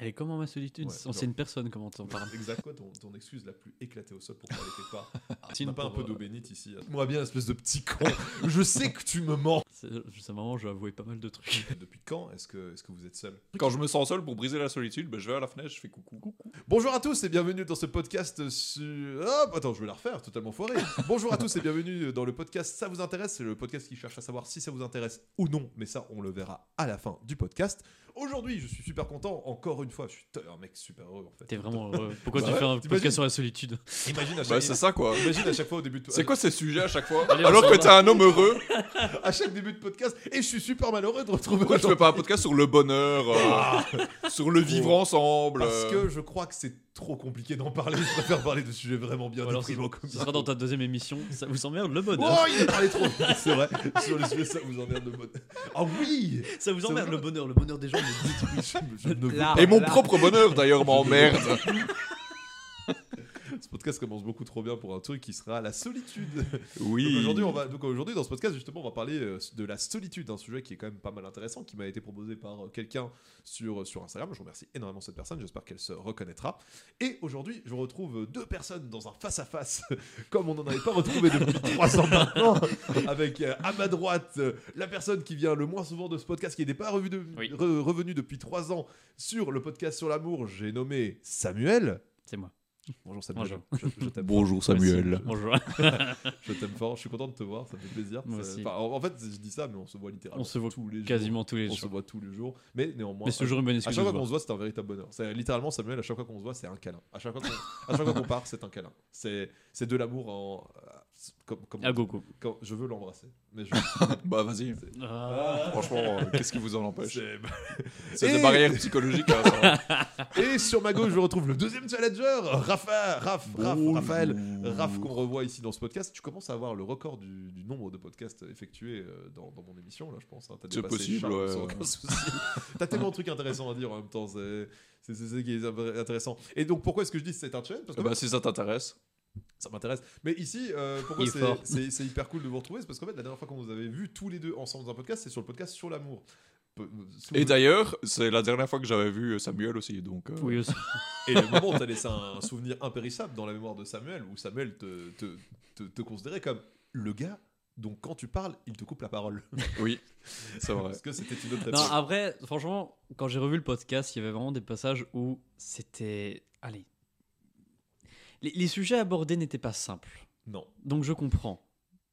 Elle est comment ma solitude Ouais, C'est genre- une personne, comment t'en parles Exact, quoi, ton, ton excuse la plus éclatée au sol pour parler quelque part. Tu Sinon, n'as pas un peu euh, d'eau bénite ici. Moi bien, espèce de petit con. Je sais que tu me mens. Marrant, je vais avouer pas mal de trucs. Depuis quand est-ce que, est que vous êtes seul Quand je me sens seul pour briser la solitude, ben, je vais à la fenêtre, je fais coucou. coucou. Bonjour à tous et bienvenue dans ce podcast sur... Hop, attends, je vais la refaire, totalement foiré. Bonjour à tous et bienvenue dans le podcast Ça vous intéresse C'est le podcast qui cherche à savoir si ça vous intéresse ou non, mais ça, on le verra à la fin du podcast. Aujourd'hui, je suis super content, encore une fois, je suis un mec super heureux en fait. T'es vraiment heureux. Pourquoi Bah tu ouais, fais un t'imagines podcast sur la solitude Imagine à Bah, chaque, c'est ça quoi. imagine à chaque fois au début de... C'est quoi ces sujets à chaque fois Allez, Alors que t'es un homme heureux, À chaque début de podcast, et je suis super malheureux de retrouver pourquoi tu fais pas un podcast sur le bonheur, euh, sur le vivre ensemble Parce euh, que je crois que c'est trop compliqué d'en parler, je préfère parler de sujets vraiment bien alors, ce, déprimants comme ce ça. sera dans ta deuxième émission. Ça vous emmerde le bonheur Oh, il a parlé trop vite, c'est vrai. Sur le sujet, ça vous emmerde le bonheur. Ah oui Ça vous Ça emmerde vous- le bonheur Le bonheur des gens me détruit. Je ne veux Là. pas. Et mon Là. propre bonheur d'ailleurs m'emmerde. Ce podcast commence beaucoup trop bien pour un truc qui sera la solitude. Oui. aujourd'hui, on va donc aujourd'hui dans ce podcast justement, on va parler euh, de la solitude, un sujet qui est quand même pas mal intéressant, qui m'a été proposé par euh, quelqu'un sur sur Instagram. Je remercie énormément cette personne. J'espère qu'elle se reconnaîtra. Et aujourd'hui, je retrouve deux personnes dans un face à face, comme on n'en avait pas retrouvé depuis trois ans maintenant, avec euh, à ma droite euh, la personne qui vient le moins souvent de ce podcast, qui n'était pas revu de- Oui. re- revenu depuis trois ans sur le podcast sur l'amour. J'ai nommé Samuel. C'est moi. Bonjour Samuel. Bonjour. Je, je t'aime. Bonjour Samuel. Bonjour. Je t'aime fort, je suis content de te voir, ça me fait plaisir. Moi Ça- aussi. enfin, en, fait, je dis ça, mais on se voit littéralement On se voit tous les jours. Quasiment tous les On se jours. voit tous les jours, mais néanmoins. Mais c'est toujours une bonne à excuse. chaque de fois qu'on se voit, c'est un véritable bonheur. C'est littéralement Samuel. À chaque fois qu'on se voit, c'est un câlin. À chaque fois qu'on, à chaque fois qu'on part, c'est un câlin. C'est, c'est de l'amour en. Comme, comme- À quand- je veux l'embrasser, mais je. Bah vas-y. Ah. Franchement, euh, qu'est-ce qui vous en empêche c'est- Et- des barrières psychologiques. hein. Et sur ma gauche, je retrouve le deuxième challenger, Rafa, Raph, Bonjour. Raphaël, Raph qu'on revoit ici dans ce podcast. Tu commences à avoir le record du, du nombre de podcasts effectués euh, dans, dans mon émission, là, je pense. hein. C'est possible, ouais. T'as tellement de trucs intéressants à dire en même temps. C'est ça qui est intéressant. Et donc, pourquoi est-ce que je dis que c'est un challenge? Parce que Bah si ça t'intéresse. Ça m'intéresse. Mais ici, euh, pourquoi c'est- hyper cool de vous retrouver? C'est parce qu'en fait, la dernière fois qu'on vous avait vu tous les deux ensemble dans un podcast, c'est sur le podcast sur l'amour. Sous- Et d'ailleurs, c'est la dernière fois que j'avais vu Samuel aussi, donc. euh, Oui aussi. Et le moment où tu as laissé un souvenir impérissable dans la mémoire de Samuel, où Samuel te, te, te, te considérait comme le gars dont quand tu parles, il te coupe la parole. Oui, c'est vrai. Parce que c'était une autre Non, après, franchement, quand j'ai revu le podcast, il y avait vraiment des passages où c'était. Allez. Les, les sujets abordés n'étaient pas simples. Non, Donc je comprends.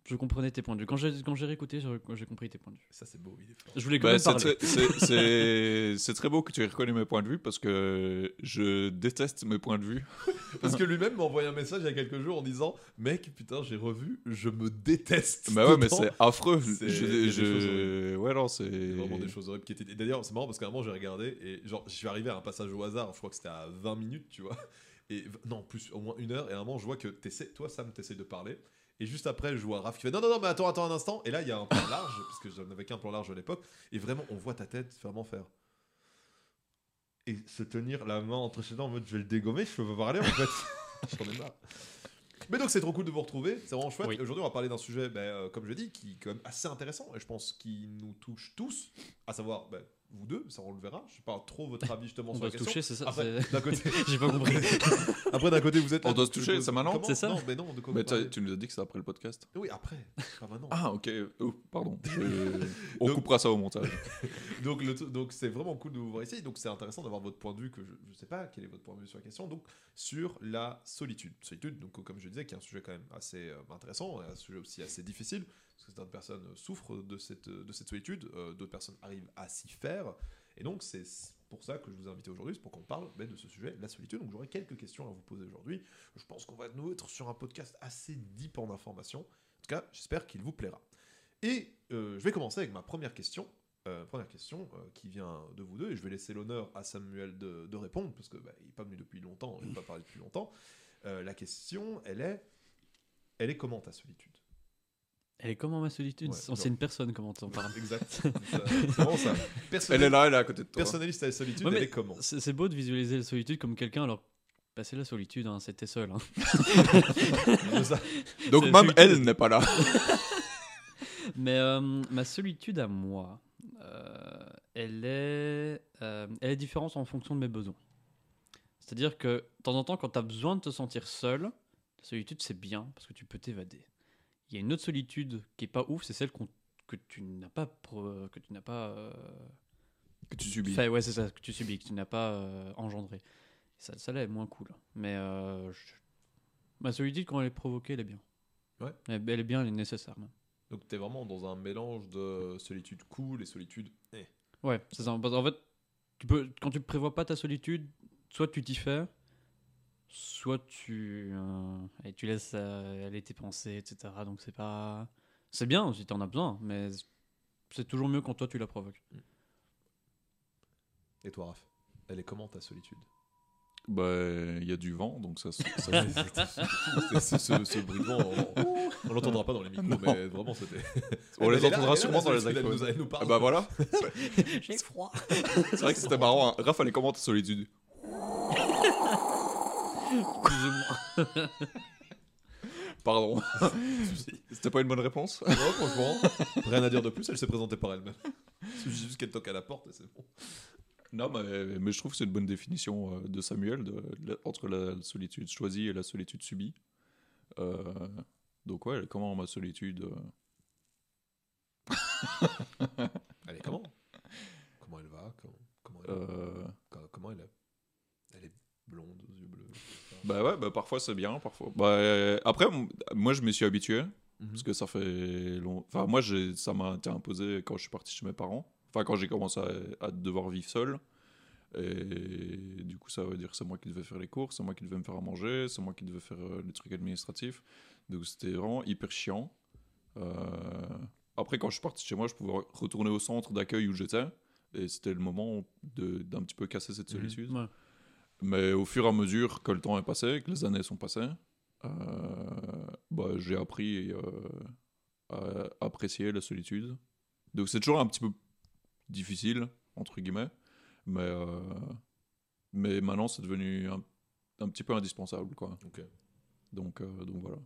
Je comprenais tes points de vue. Quand j'ai quand j'ai réécouté, j'ai compris tes points de vue. ça c'est beau, il est fort. Je voulais quand Bah, même c'est parler. très- c'est- c'est- c'est très beau que tu aies reconnu mes points de vue parce que je déteste mes points de vue. Parce que lui-même m'a envoyé un message il y a quelques jours en disant Mec, putain, j'ai revu, je me déteste. Bah ouais, mais c'est affreux. C'est- Je- je-. Ouais, non, c'est. vraiment des choses horribles qui étaient. Et d'ailleurs, c'est marrant parce qu'à un moment, j'ai regardé et genre, je suis arrivé à un passage au hasard, je crois que c'était à 20 minutes, tu vois. Et non, plus, au moins une heure. Et à un moment, je vois que t'essaies, toi, Sam, t'essaies de parler. Et juste après, je vois Raph qui fait Non, non, non, mais attends, attends un instant. Et là, il y a un plan large, parce que j'en avais qu'un plan large à l'époque. Et vraiment, on voit ta tête vraiment faire. Et se tenir la main entre ses dents en mode Je vais le dégommer, je peux pas parler en fait. J'en ai marre. Mais donc c'est trop cool de vous retrouver, c'est vraiment chouette. Oui. Et Aujourd'hui on va parler d'un sujet, ben, euh, comme je l'ai dit, qui est quand même assez intéressant et je pense qui nous touche tous, à savoir ben, vous deux, ça on le verra. Je sais pas trop votre avis justement On sur doit la se question. toucher, c'est ça Après, d'un côté, J'ai pas compris. après d'un côté vous êtes. On doit se je toucher, c'est maintenant C'est ça Non, mais non, de quoi Mais tu nous as dit que c'est après le podcast. Oui, après, pas maintenant. Ah, ok. Oh, pardon. Je- On Donc- coupera ça au montage. donc le donc c'est vraiment cool de vous voir ici. Donc c'est intéressant d'avoir votre point de vue que je ne sais pas quel est votre point de vue sur la question. Donc sur la solitude, solitude. Donc comme je disais, qui est un sujet quand même assez euh, intéressant, et un sujet aussi assez difficile parce que certaines personnes souffrent de cette de cette solitude, euh, d'autres personnes arrivent à s'y faire. Et donc c'est pour ça que je vous ai invité aujourd'hui, c'est pour qu'on parle ben, de ce sujet, la solitude. Donc j'aurai quelques questions à vous poser aujourd'hui. Je pense qu'on va nous être sur un podcast assez deep en information. En tout cas, j'espère qu'il vous plaira. Et euh, je vais commencer avec ma première question. Euh, première question qui vient de vous deux, et je vais laisser l'honneur à Samuel de, répondre, parce qu'il n'est pas venu depuis longtemps, il n'a pas parlé depuis longtemps. La question, elle est, elle est comment ta solitude? Elle est comment ma solitude Ouais, C'est genre. une personne, comment t'en parles Exact. Ça- C'est vraiment ça. Elle est là, elle est à côté de toi. Personnaliste à la solitude, Ouais, mais elle est comment C'est c'est beau de visualiser la solitude comme quelqu'un, alors. Bah, c'est la solitude, hein, c'était seul. hein. Donc C'est même elle n'est pas là. Mais euh, ma solitude à moi, euh, elle est, euh, elle est différente en fonction de mes besoins. C'est-à-dire que de temps en temps, quand tu as besoin de te sentir seul, la solitude c'est bien parce que tu peux t'évader. Il y a une autre solitude qui est pas ouf, c'est celle qu'on- que tu n'as pas, que tu n'as pas euh, Que tu subis. ouais, c'est ça, que tu subis, que tu n'as pas euh, engendré. Ça, ça là est moins cool. Mais euh, je- ma solitude, quand elle est provoquée, elle est bien. Ouais. Elle, elle est bien, elle est nécessaire. même. Donc t'es vraiment dans un mélange de solitude cool et solitude. eh. Ouais, c'est ça. Parce qu'en fait, tu peux, quand tu prévois pas ta solitude, soit tu t'y fais, soit tu, euh, et tu laisses euh, aller tes pensées, etc. Donc c'est pas. C'est bien si t'en as besoin, mais c'est toujours mieux quand toi tu la provoques. Et toi, Raph Elle est comment ta solitude? Bah, il y a du vent, donc ça, ça C'est- c'est- ce, ce bruit de vent, on, on l'entendra pas dans les micros, mais vraiment c'était. On les entendra sûrement dans les iPhones. Ah bah voilà. J'ai froid. C'est vrai que c'était marrant. Hein. Raph, elle est comment ta solitude? Pardon. C'était pas une bonne réponse Non, franchement, rien à dire de plus, elle s'est présentée par elle-même. C'est juste qu'elle toque à la porte et c'est bon. Non, mais, mais je trouve que c'est une bonne définition euh, de Samuel de, de- entre la solitude choisie et la solitude subie. Euh, donc ouais, comment ma solitude euh, Elle est comment? Comment elle va? Comment, comment, elle, euh, co- comment elle est? Elle est blonde. Bah ouais, bah parfois c'est bien, parfois. Bah, euh, après, moi je m'y suis habitué. Mhm. Parce que ça fait long. Enfin, moi, j'ai- ça m'a été imposé quand je suis parti chez mes parents. Enfin, quand j'ai commencé à, à devoir vivre seul. Et du coup, ça veut dire que c'est moi qui devais faire les courses, c'est moi qui devais me faire à manger, c'est moi qui devais faire euh, les trucs administratifs. Donc, c'était vraiment hyper chiant. Euh, Après, quand je suis parti chez moi, je pouvais re- retourner au centre d'accueil où j'étais. Et c'était le moment de- d'un petit peu casser cette Mhm. solitude. Ouais. Mais au fur et à mesure que le temps est passé, que les années sont passées, euh, bah, j'ai appris euh, à apprécier la solitude. Donc c'est toujours un petit peu difficile, entre guillemets, mais, euh, mais maintenant c'est devenu un, un petit peu indispensable. Quoi. Donc, donc voilà.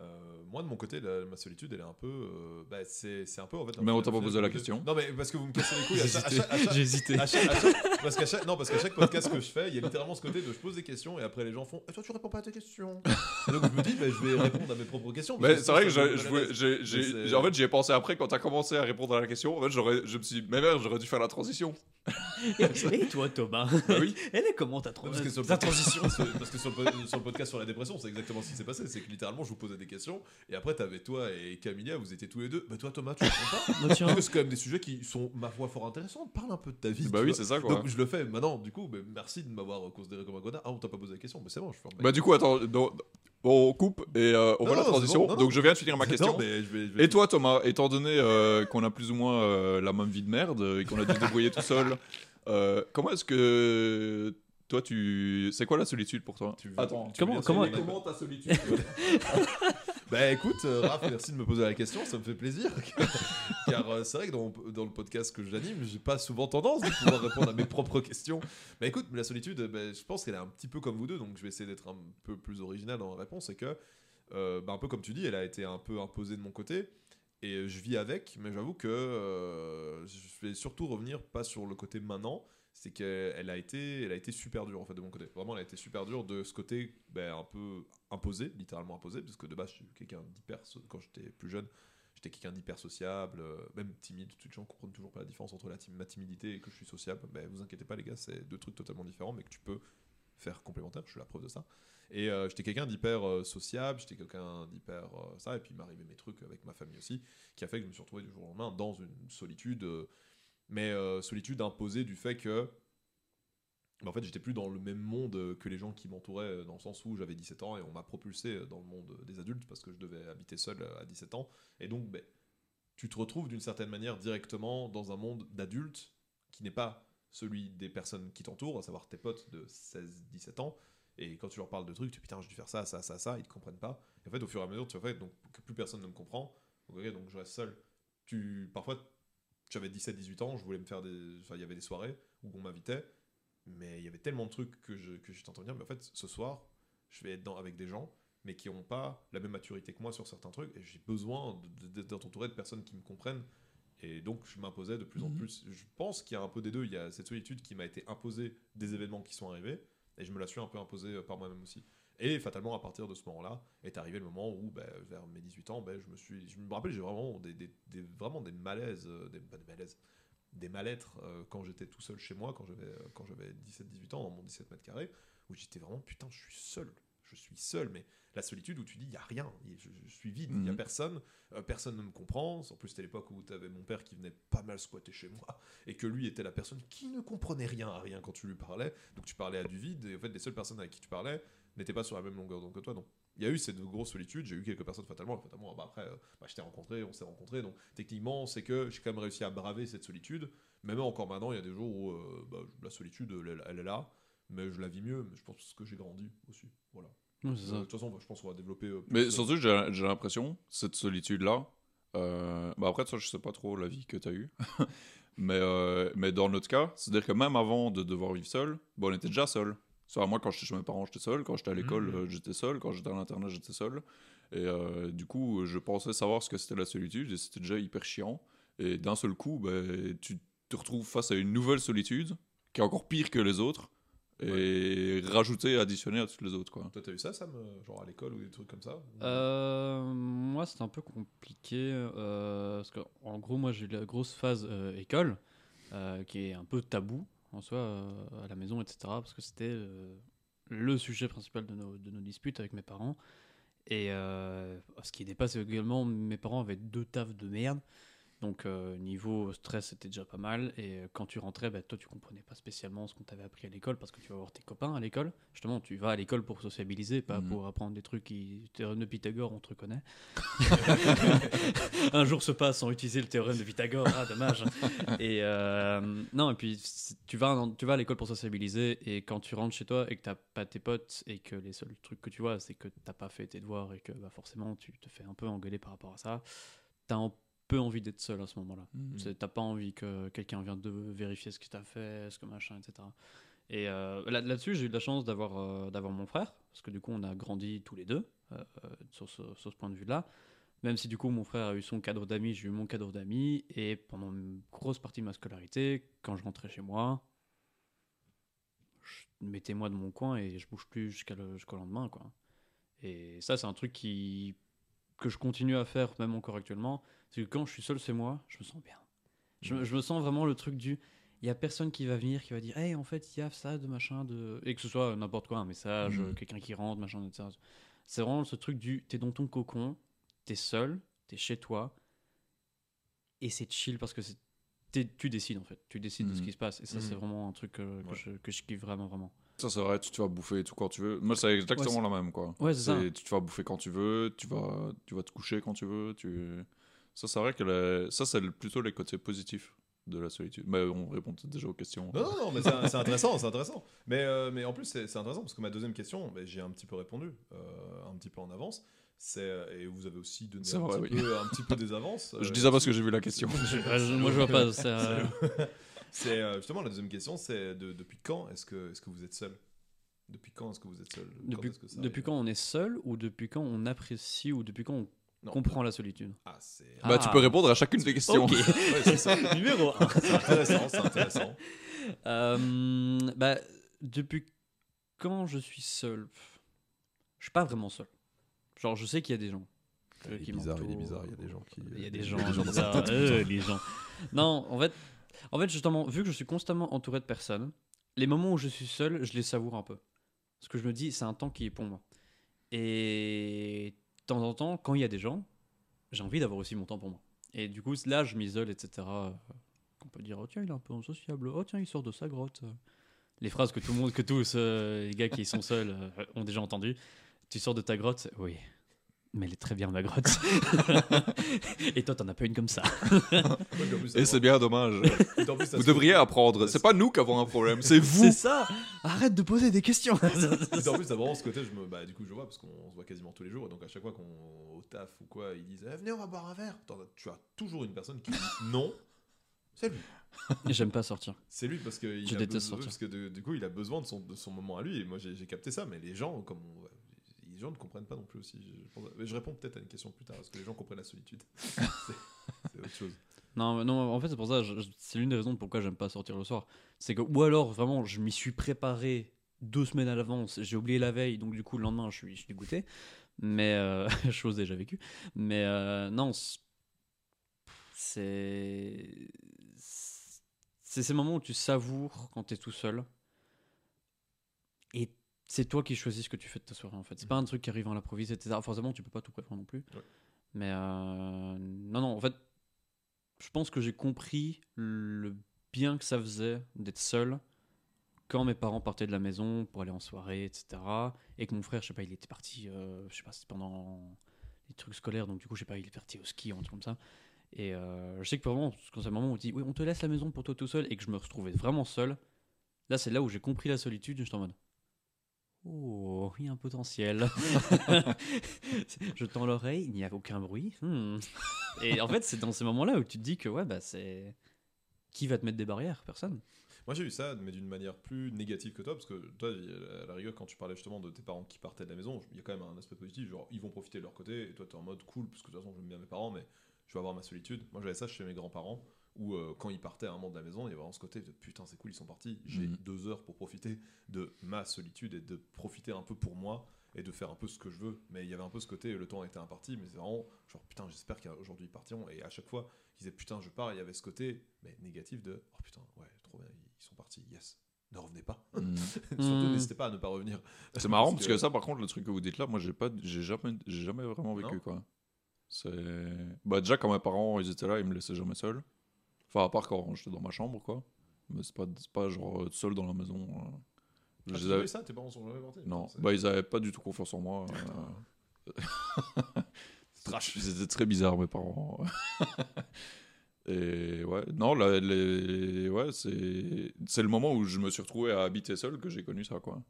Euh, moi de mon côté, la- ma solitude, elle est un peu. euh, bah, c'est c'est un peu en fait. un Mais on t'a pas posé la question. Non, mais parce que vous me cassez les couilles J'ai hésité. parce qu'à chaque, non, parce qu'à chaque podcast que je fais, il y a littéralement ce côté de je pose des questions et après les gens font Et toi, tu réponds pas à tes questions. Et donc je me dis, bah, je vais répondre à mes propres questions. Mais c'est vrai que j'ai- en fait j'y ai pensé après quand t'as commencé à répondre à la question. En fait, j'aurais- je me suis dit, mais merde, j'aurais dû faire la transition. Et toi, Thomas Bah oui. Elle est comment ta, transition parce que- sur le podcast sur la dépression, c'est exactement ce qui s'est passé. C'est que littéralement, je vous posais des questions et après, t'avais toi et Camilia, vous étiez tous les deux. Bah, toi, Thomas, tu réponds pas. Bah, tiens. Parce que c'est quand même des sujets qui sont, ma foi, fort intéressants. Parle un peu de ta vie. Bah oui, c'est ça quoi. Donc je le fais maintenant, du coup, bah, merci de m'avoir considéré comme un connard. Ah, on t'a pas posé la question, mais c'est bon, je ferme. ma Bah du coup, attends, on coupe et euh, on Non, voit la non, c'est transition. bon, non, non. Donc je viens de finir ma question. Non, mais je vais, je vais- Et toi Thomas, étant donné euh, qu'on a plus ou moins euh, la même vie de merde et qu'on a dû se débrouiller tout seul, euh, comment est-ce que toi tu... C'est quoi la solitude pour toi? Tu veux- Attends, tu comment- comment- comment ta solitude? Bah écoute, euh, Raph, merci de me poser la question, ça me fait plaisir. Car euh, c'est vrai que dans, dans le podcast que j'anime, j'ai pas souvent tendance de pouvoir répondre à mes propres questions. Bah écoute, la solitude, bah, je pense qu'elle est un petit peu comme vous deux, donc je vais essayer d'être un peu plus original dans la réponse. C'est que, euh, bah, un peu comme tu dis, elle a été un peu imposée de mon côté. Et euh, je vis avec, mais j'avoue que euh, je vais surtout revenir pas sur le côté maintenant, c'est qu'elle a été, elle a été super dure en fait de mon côté. Vraiment, elle a été super dure de ce côté ben, un peu imposé, littéralement imposé, parce que de base, je suis quelqu'un d'hyper, quand j'étais plus jeune, j'étais quelqu'un d'hyper sociable, euh, même timide. Toutes les gens comprennent toujours pas la différence entre la ma timidité et que je suis sociable. Ben, vous inquiétez pas les gars, c'est deux trucs totalement différents, mais que tu peux faire complémentaire. Je suis la preuve de ça. Et euh, j'étais quelqu'un d'hyper euh, sociable, j'étais quelqu'un d'hyper ça, et puis il m'arrivait mes trucs avec ma famille aussi, qui a fait que je me suis retrouvé du jour au lendemain dans une solitude, mais euh, solitude imposée du fait que bah, en fait, j'étais plus dans le même monde euh, que les gens qui m'entouraient, euh, dans le sens où j'avais 17 ans et on m'a propulsé dans le monde des adultes parce que je devais habiter seul à 17 ans. Et donc, ben, tu te retrouves d'une certaine manière directement dans un monde d'adultes qui n'est pas celui des personnes qui t'entourent, à savoir tes potes de 16-17 ans. Et quand tu leur parles de trucs, tu dis putain, j'ai dû faire ça, ça, ça, ça, ils te comprennent pas. Et en fait, au fur et à mesure, tu vois, donc, que plus personne ne me comprend, donc, donc je reste seul. Tu, parfois, j'avais 17-18 ans, je voulais me faire des. Enfin, il y avait des soirées où on m'invitait, mais il y avait tellement de trucs que je- que j'étais en train de dire, mais en fait, ce soir, je vais être dans, avec des gens, mais qui n'ont pas la même maturité que moi sur certains trucs, et j'ai besoin d'être entouré de personnes qui me comprennent Et donc, je m'imposais de plus en Mhm. plus. Je pense qu'il y a un peu des deux. Il y a cette solitude qui m'a été imposée des événements qui sont arrivés, et je me la suis un peu imposée euh, par moi-même aussi. Et fatalement, à partir de ce moment-là, est arrivé le moment où, ben, vers mes 18 ans, ben, je me suis. Je me rappelle, j'ai vraiment des, des- vraiment des malaises, euh, des, malaises, des mal-être euh, quand j'étais tout seul chez moi, quand j'avais, euh, quand j'avais 17-18 ans, dans mon 17 mètres carrés, où j'étais vraiment, putain, je suis seul. Je suis seul, mais la solitude où tu dis, il n'y a rien, je, je suis vide, il n'y a Mhm. personne, euh, personne ne me comprend. En plus, c'était l'époque où tu avais mon père qui venait pas mal squatter chez moi, et que lui était la personne qui ne comprenait rien à rien quand tu lui parlais. Donc tu parlais à du vide, et en fait, les seules personnes avec qui tu parlais n'étaient pas sur la même longueur d'onde que toi. Donc il y a eu cette grosse solitude, j'ai eu quelques personnes fatalement, et fatalement bah, après, euh, bah, je t'ai rencontré, on s'est rencontré, donc techniquement, c'est que j'ai quand même réussi à braver cette solitude. Même encore maintenant, il y a des jours où euh, bah, la solitude, elle, elle est là, mais je la vis mieux, mais je pense que j'ai grandi aussi. Voilà. Euh. De toute façon, je pense qu'on va développer. euh, Mais de- surtout, j'ai j'ai l'impression, cette solitude-là, euh, bah après, ça, je sais pas trop la vie que tu as eue. mais, euh, mais dans notre cas, c'est-à-dire que même avant de devoir vivre seul, bon, on était déjà seul. Soit moi, quand j'étais chez mes parents, j'étais seul. Quand j'étais à l'école, euh, j'étais seul. Quand j'étais à l'internat, j'étais seul. Et euh, du coup, je pensais savoir ce que c'était la solitude et c'était déjà hyper chiant. Et d'un seul coup, ben, tu te retrouves face à une nouvelle solitude qui est encore pire que les autres et rajoutée, additionnée à toutes les autres. Quoi. Toi, t'as eu ça, Sam euh, Genre à l'école ou des trucs comme ça ou- Euh, moi, c'était un peu compliqué. euh, parce que, en gros, moi, j'ai eu la grosse phase euh, école, euh, qui est un peu tabou en soi, euh, à la maison, etc. Parce que c'était euh, le sujet principal de nos, de nos disputes avec mes parents. Et euh, ce qui dépasse également, mes parents avaient deux tafs de merde. Donc, euh, niveau stress, c'était déjà pas mal. Et euh, quand tu rentrais, bah, toi, tu comprenais pas spécialement ce qu'on t'avait appris à l'école parce que tu vas voir tes copains à l'école. Justement, tu vas à l'école pour sociabiliser, pas Mhm. pour apprendre des trucs qui. Théorème de Pythagore, on te reconnaît. Un jour se passe sans utiliser le théorème de Pythagore, ah, dommage. Et euh, non, et puis tu vas, tu vas à l'école pour sociabiliser et quand tu rentres chez toi et que t'as pas tes potes et que les seuls trucs que tu vois, c'est que t'as pas fait tes devoirs et que bah, forcément tu te fais un peu engueuler par rapport à ça, t'as peu envie d'être seul à ce moment-là. C'est- T'as pas envie que quelqu'un vienne de vérifier ce que t'as fait, ce que machin, etc. Et euh, là- là-dessus, j'ai eu la chance d'avoir euh, d'avoir mon frère, parce que du coup, on a grandi tous les deux euh, sur, ce, sur ce point de vue-là. Même si du coup, mon frère a eu son cadre d'amis, j'ai eu mon cadre d'amis. Et pendant une grosse partie de ma scolarité, quand je rentrais chez moi, je mettais moi de mon coin et je bouge plus le- jusqu'au lendemain. Quoi. Et ça, c'est un truc qui, que je continue à faire, même encore actuellement. C'est que quand je suis seul chez moi, je me sens bien. Je, me- je me sens vraiment le truc du. Il y a personne qui va venir, qui va dire, hey, en fait, il y a ça, de machin, de. Et que ce soit n'importe quoi, un message, Mhm. quelqu'un qui rentre, machin, etc. C'est vraiment ce truc du. T'es dans ton cocon, t'es seul, t'es chez toi, et c'est chill parce que c'est. Tu décides en fait, tu décides de ce Mhm. qui se passe, et ça, c'est vraiment un truc euh, que, Ouais. je, que je kiffe vraiment, vraiment. Ça, c'est vrai, tu, tu vas bouffer tout quand tu veux. Moi, c'est exactement la même, quoi. Ouais, c'est ça. Tu vas bouffer quand tu veux, tu vas, tu vas te coucher quand tu veux. Tu... Ça, c'est vrai que ça, c'est plutôt les côtés positifs de la solitude. Mais on répond déjà aux questions. Non, non, non, mais c'est intéressant, c'est intéressant. Mais, euh, mais en plus, c'est intéressant parce que ma deuxième question, mais j'ai un petit peu répondu, euh, un petit peu en avance. C'est et vous avez aussi donné un, vrai, petit oui. peu, un petit peu des avances. Je euh, dis ça parce que j'ai vu la question. Je- moi, je vois pas. C'est euh, justement la deuxième question, c'est de, depuis quand est-ce que est-ce que vous êtes seul? Depuis quand est-ce que vous êtes seul? Quand Depuis, ça depuis quand on est seul, ou depuis quand on apprécie, ou depuis quand on Non. comprend la solitude Ah, c'est Ah. Bah, tu peux répondre à chacune des questions. Ok. Ouais, c'est ça. Numéro 1. C'est intéressant, c'est intéressant. Euh, bah, depuis quand je suis seul? Je suis pas vraiment seul. Genre, je sais qu'il y a des gens. euh, qui m'entourent. il y a des gens qui. Il y a des gens, Euh, les gens. Non, en fait, en fait, justement, vu que je suis constamment entouré de personnes, les moments où je suis seul, je les savoure un peu. Parce que je me dis, c'est un temps qui est pour moi. Et en temps, quand il y a des gens, j'ai envie d'avoir aussi mon temps pour moi. Et du coup, là, je m'isole, etc. Euh, On peut dire, oh tiens, il est un peu insociable. Oh tiens, il sort de sa grotte. Les phrases que tout le monde, que tous euh, les gars qui sont seuls euh, ont déjà entendues. Tu sors de ta grotte Oui. Mais elle est très bien, ma grotte. Et toi, t'en as pas une comme ça. Et c'est bien dommage. Vous devriez apprendre. C'est pas nous qui avons un problème, c'est vous. C'est ça Arrête de poser des questions Et en plus, t'as vraiment ce côté, je me, bah, du coup, je vois parce qu'on se voit quasiment tous les jours. Et donc, à chaque fois qu'on au taf ou quoi, ils disent Eh, Venez, on va boire un verre. Tu as toujours une personne qui dit non. C'est lui. J'aime pas sortir. C'est lui parce que, il Je a déteste besoin- sortir. parce que de- du coup, il a besoin de son, de son moment à lui. Et moi, j'ai capté ça. Mais les gens, comme on- gens ne comprennent pas non plus aussi. Je, je réponds peut-être à une question plus tard. Est-ce que les gens comprennent la solitude C'est autre chose. Non, non, en fait, c'est pour ça, c'est l'une des raisons pourquoi j'aime pas sortir le soir. C'est que, ou alors, vraiment, je m'y suis préparé deux semaines à l'avance, j'ai oublié la veille, donc du coup, le lendemain, je suis, dégoûté. Mais, euh, chose déjà vécue. Mais euh, non, c'est- c'est. Ces moments où tu savoures quand tu es tout seul. C'est toi qui choisis ce que tu fais de ta soirée, en fait. C'est pas un truc qui arrive à l'improviste, etc. Forcément, tu peux pas tout prévoir non plus. Ouais. Mais euh, non, non, en fait, je pense que j'ai compris le bien que ça faisait d'être seul quand mes parents partaient de la maison pour aller en soirée, etc. Et que mon frère, je sais pas, il était parti, euh, je sais pas, c'était pendant les trucs scolaires, donc du coup, je sais pas, il est parti au ski ou un truc comme ça. Et euh, je sais que vraiment, quand c'est un moment où on dit, oui, on te laisse la maison pour toi tout seul, et que je me retrouvais vraiment seul, là, c'est là où j'ai compris la solitude, j'étais en mode, oh, il y a un potentiel. je tends l'oreille, il n'y a aucun bruit. hmm. Et en fait, c'est dans ces moments-là où tu te dis que, ouais, bah, c'est. Qui va te mettre des barrières? Personne. Moi j'ai eu ça, mais d'une manière plus négative que toi, parce que toi, à la rigueur, quand tu parlais justement de tes parents qui partaient de la maison, il y a quand même un aspect positif, genre ils vont profiter de leur côté, et toi t'es en mode cool, parce que de toute façon j'aime bien mes parents, mais je vais avoir ma solitude. Moi j'avais ça chez mes grands-parents, où euh, quand ils partaient à un moment de la maison, il y avait vraiment ce côté de putain c'est cool, ils sont partis, j'ai Mhm. deux heures pour profiter de ma solitude et de profiter un peu pour moi. Et de faire un peu ce que je veux, mais il y avait un peu ce côté, le temps était imparti, mais c'est vraiment genre putain, j'espère qu'aujourd'hui ils partiront. Et à chaque fois qu'ils disaient putain, je pars, il y avait ce côté mais négatif de oh putain, ouais, trop bien, ils sont partis, yes, ne revenez pas. Mm. Surtout, Mm. n'hésitez pas à ne pas revenir. C'est marrant parce que ça, par contre, le truc que vous dites là, moi, j'ai pas, j'ai jamais, j'ai jamais vraiment vécu Non. quoi. C'est, bah déjà quand mes parents ils étaient là, ils me laissaient jamais seul. Enfin à part quand j'étais dans ma chambre quoi. Mais c'est pas, pas genre euh, seul dans la maison. euh. Ah, tu avais- ça, tes parents sont jamais partis Non, bah ils avaient pas du tout confiance en moi. euh. Trash. Ils étaient très bizarres mes parents. Et ouais, non, là, les, ouais, c'est, le moment où je me suis retrouvé à habiter seul que j'ai connu ça quoi.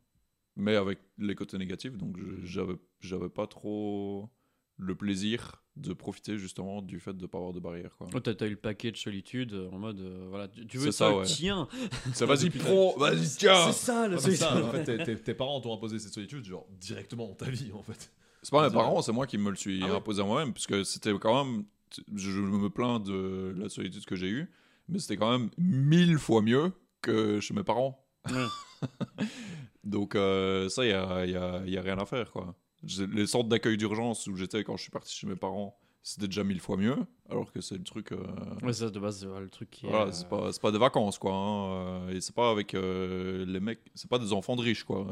Mais avec les côtés négatifs, donc j'avais pas trop le plaisir de profiter justement du fait de pas avoir de barrière quoi. Oh, t'as eu le paquet de solitude euh, en mode, euh, voilà, tu, tu veux ça, seul, ouais. tiens Ça vas-y prends, vas-y tiens. C'est ça, la Ah, solitude ça, en fait, tes, tes- tes parents t'ont imposé cette solitude, genre directement dans ta vie, en fait. C'est pas mes parents, c'est moi qui me le suis Ah ouais. imposé à moi-même, puisque c'était quand même. Je me plains de la solitude que j'ai eue, mais c'était quand même mille fois mieux que chez mes parents. Ouais. Donc, euh, ça, il n'y a, y a- y a rien à faire, quoi. Les centres d'accueil d'urgence où j'étais quand je suis parti chez mes parents, c'était déjà mille fois mieux, alors que c'est le truc. euh, Ouais, ça, de base, le truc qui voilà, euh, c'est pas, des vacances, quoi. hein, euh, et c'est pas avec euh, les mecs, c'est pas des enfants de riches, quoi.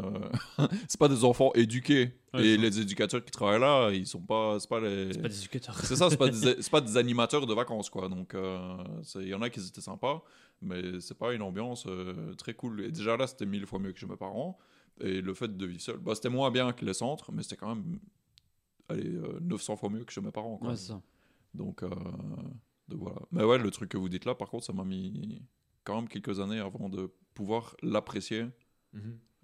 euh, c'est pas des enfants éduqués. Ouais, et les éducateurs qui travaillent là, ils sont pas. C'est pas les. Pas des éducateurs. C'est ça, c'est pas, pas des animateurs de vacances, quoi. Donc, il y en a qui étaient sympas, mais c'est pas une ambiance très cool. Et déjà là, c'était mille fois mieux que chez mes parents. Et le fait de vivre seul, bah, c'était moins bien que les centres, mais c'était quand même allez, euh, 900 fois mieux que chez mes parents. Quoi. Ouais, c'est ça. Donc, euh, donc voilà. Mais ouais, le truc que vous dites là, par contre, ça m'a mis quand même quelques années avant de pouvoir l'apprécier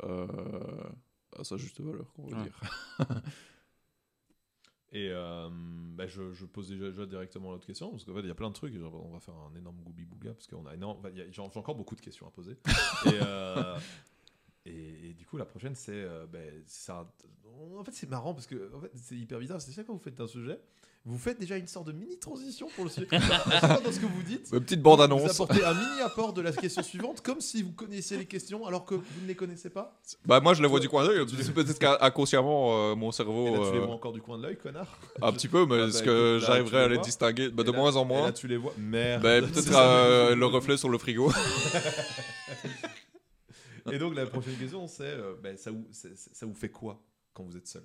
euh, à sa juste valeur, on va Ouais. dire. Et euh, bah, je, je pose déjà, déjà directement l'autre question, parce qu'en fait, il y a plein de trucs. genre, on va faire un énorme goubi-bouga, parce qu'on a énorme. enfin, il y a- J'ai j'ai encore beaucoup de questions à poser. et, euh, et, et du coup, la prochaine, c'est. euh, ben, ça, en fait, c'est marrant, parce que en fait, c'est hyper bizarre. C'est chaque fois que vous faites un sujet, vous faites déjà une sorte de mini transition pour le sujet. Dans ce que vous dites. Une petite Vous bande-annonce. apportez un mini apport de la question suivante, comme si vous connaissiez les questions alors que vous ne les connaissez pas. Bah moi je les vois du coin Tu les- c'est peut-être qu'inconsciemment euh, mon cerveau Et là, tu les euh, vois encore du coin de l'œil, connard. un petit peu, mais Ah bah, est-ce écoute, que j'arriverai à les vois. distinguer bah, de Et là- moins en Et moins là, tu les vois. Merde. Bah, Peut-être euh, le reflet sur le frigo. Et donc la prochaine question, c'est euh, ben, ça, vous, c'est- c'est- ça vous fait quoi quand vous êtes seul?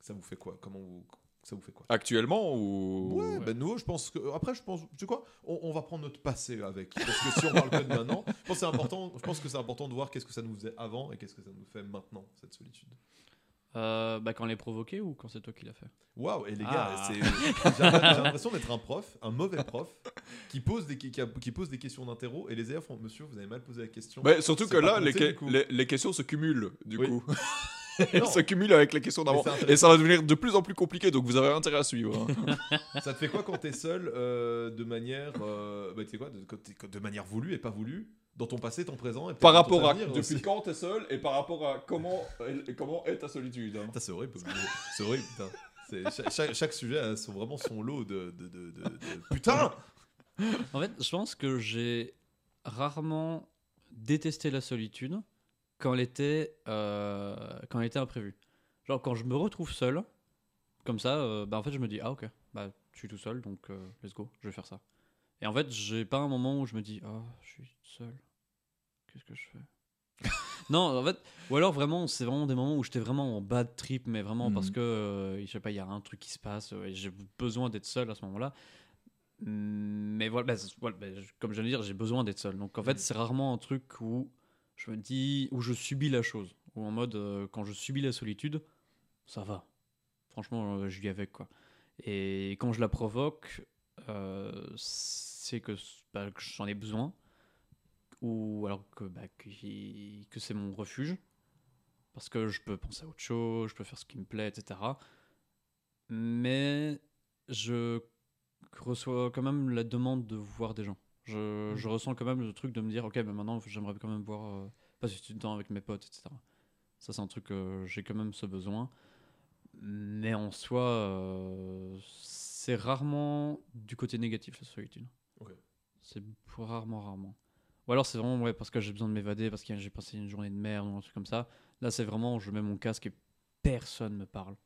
Ça vous fait quoi? Comment vous ça vous fait quoi? Actuellement ou? Ouais, ben nous, je pense que après, je pense, tu sais quoi, on, on va prendre notre passé avec, parce que si on parle que de maintenant, je pense que c'est important. Je pense que c'est important de voir qu'est-ce que ça nous faisait avant et qu'est-ce que ça nous fait maintenant cette solitude. Euh, bah, quand l'est provoqué ou quand c'est toi qui l'as fait? Waouh, et les gars, Ah. c'est- j'ai l'impression d'être un prof, un mauvais prof, qui pose des, qui, qui a- qui pose des questions d'interro et les élèves font Monsieur, vous avez mal posé la question. Mais surtout C'est que là, les, compté, les, les questions se cumulent, du Oui. coup. Se cumulent avec les questions d'avant. Et ça va devenir de plus en plus compliqué, donc vous avez intérêt à suivre. hein. Ça te fait quoi quand t'es seul euh, de manière, euh, bah, tu sais quoi, de, manière voulue et pas voulue, dans ton passé, ton présent et par rapport à avenir aussi. depuis quand t'es seul et par rapport à comment, comment est ta solitude. hein. C'est horrible, c'est horrible, putain. Chaque, chaque sujet a son- vraiment son lot de, de, de, de- de- putain. En fait, je pense que j'ai rarement détesté la solitude quand elle était, euh, quand elle était imprévue. Genre, quand je me retrouve seul, comme ça, euh, bah, en fait, je me dis, ah ok, bah, je suis tout seul, donc euh, let's go, je vais faire ça. Et en fait, j'ai pas un moment où je me dis, ah, je suis seul, qu'est-ce que je fais? Non, en fait, ou alors vraiment, c'est vraiment des moments où j'étais vraiment en bad trip, mais vraiment parce Mhm. que, je sais pas, il y a un truc qui se passe, et j'ai besoin d'être seul à ce moment-là. Mais voilà, bah, voilà, bah, comme je viens de dire, j'ai besoin d'être seul. Donc en fait, Mhm. c'est rarement un truc où je me dis, où je subis la chose. Ou en mode, euh, quand je subis la solitude, ça va. Franchement, euh, je vis avec quoi. Et quand je la provoque, euh, c'est que, bah, que j'en ai besoin. Ou alors que, bah, que c'est mon refuge. Parce que je peux penser à autre chose, je peux faire ce qui me plaît, etc. Mais je reçois quand même la demande de voir des gens. Je, je ressens quand même le truc de me dire, ok, mais maintenant j'aimerais quand même voir, euh, passer du temps avec mes potes, etc. Ça, c'est un truc que j'ai quand même ce besoin. Mais en soi, euh, c'est rarement du côté négatif la solitude. Ok. C'est rarement, rarement. Ou alors c'est vraiment ouais, parce que j'ai besoin de m'évader, parce que j'ai passé une journée de merde ou un truc comme ça. Là, c'est vraiment, je mets mon casque et personne me parle.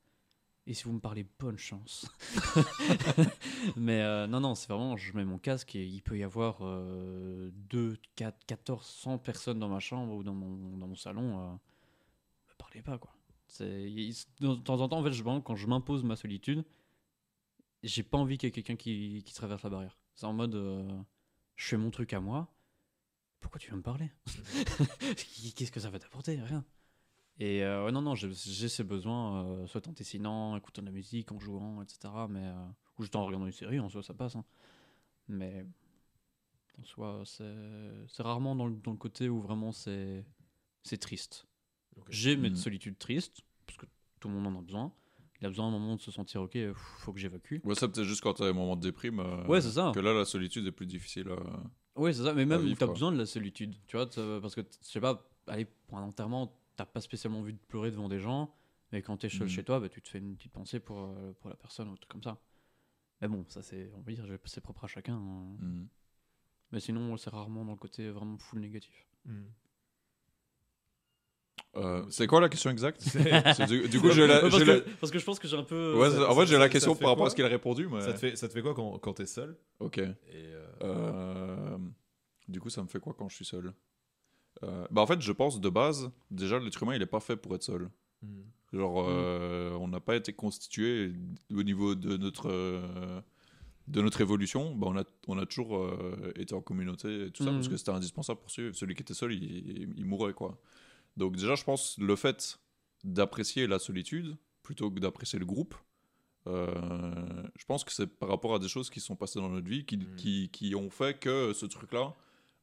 Et si vous me parlez, bonne chance. Mais euh, non, non, c'est vraiment, je mets mon casque et il peut y avoir euh, 2, 4, 14, 100 personnes dans ma chambre ou dans mon, dans mon salon. Euh, me parlez pas, quoi. De temps en temps, en fait, je, quand je m'impose ma solitude, j'ai pas envie qu'il y ait quelqu'un qui, qui traverse la barrière. C'est en mode, euh, je fais mon truc à moi. Pourquoi tu veux me parler? Qu'est-ce que ça va t'apporter? Rien. Et euh, ouais, non, non, j'ai ces besoins, euh, soit en dessinant, écoutant de la musique, en jouant, etc. Mais, euh, ou juste en regardant une série, en soi, ça passe. hein. Mais en soi, c'est rarement dans le, dans le côté où vraiment c'est c'est triste. Ok. J'ai mes Mhm. solitudes tristes, parce que tout le monde en a besoin. Il a besoin d'un moment de se sentir, ok, pff, faut que j'évacue. Ouais, ça peut-être juste quand t'as des moments de déprime. euh, Ouais, c'est ça. Que là, la solitude est plus difficile. à- Oui, c'est ça, mais même vivre, tu as quoi. besoin de la solitude, tu vois, t'as- parce que, je sais pas, aller pour un enterrement, t'as pas spécialement envie de pleurer devant des gens, mais quand t'es seul Mhm. chez toi, bah, tu te fais une petite pensée pour, euh, pour la personne ou un truc comme ça. Mais bon, ça c'est, on va dire, c'est propre à chacun. hein. Mhm. Mais sinon, c'est rarement dans le côté vraiment full négatif. Hmm. Euh, c'est quoi la question exacte? Du, du coup, j'ai la. Ouais, parce, j'ai la- que, parce que je pense que j'ai un peu... Ouais, ça- en fait, j'ai la question par rapport à ce qu'il a répondu. Mais... Ça, te fait, ça te fait quoi quand, quand t'es seul? Ok. Et, euh, Euh, Du coup, ça me fait quoi quand je suis seul? Euh, Bah, en fait, je pense de base, déjà, l'être humain, il est pas fait pour être seul. hmm. Genre, euh, on n'a pas été constitué au niveau de notre, euh, de notre évolution. Bah, on, a, on a toujours euh, été en communauté et tout ça parce que c'était indispensable pour suivre. Celui qui était seul, il, il mourait, quoi. Donc, déjà, je pense le fait d'apprécier la solitude plutôt que d'apprécier le groupe, je pense que c'est par rapport à des choses qui sont passées dans notre vie qui, qui, qui ont fait que ce truc-là,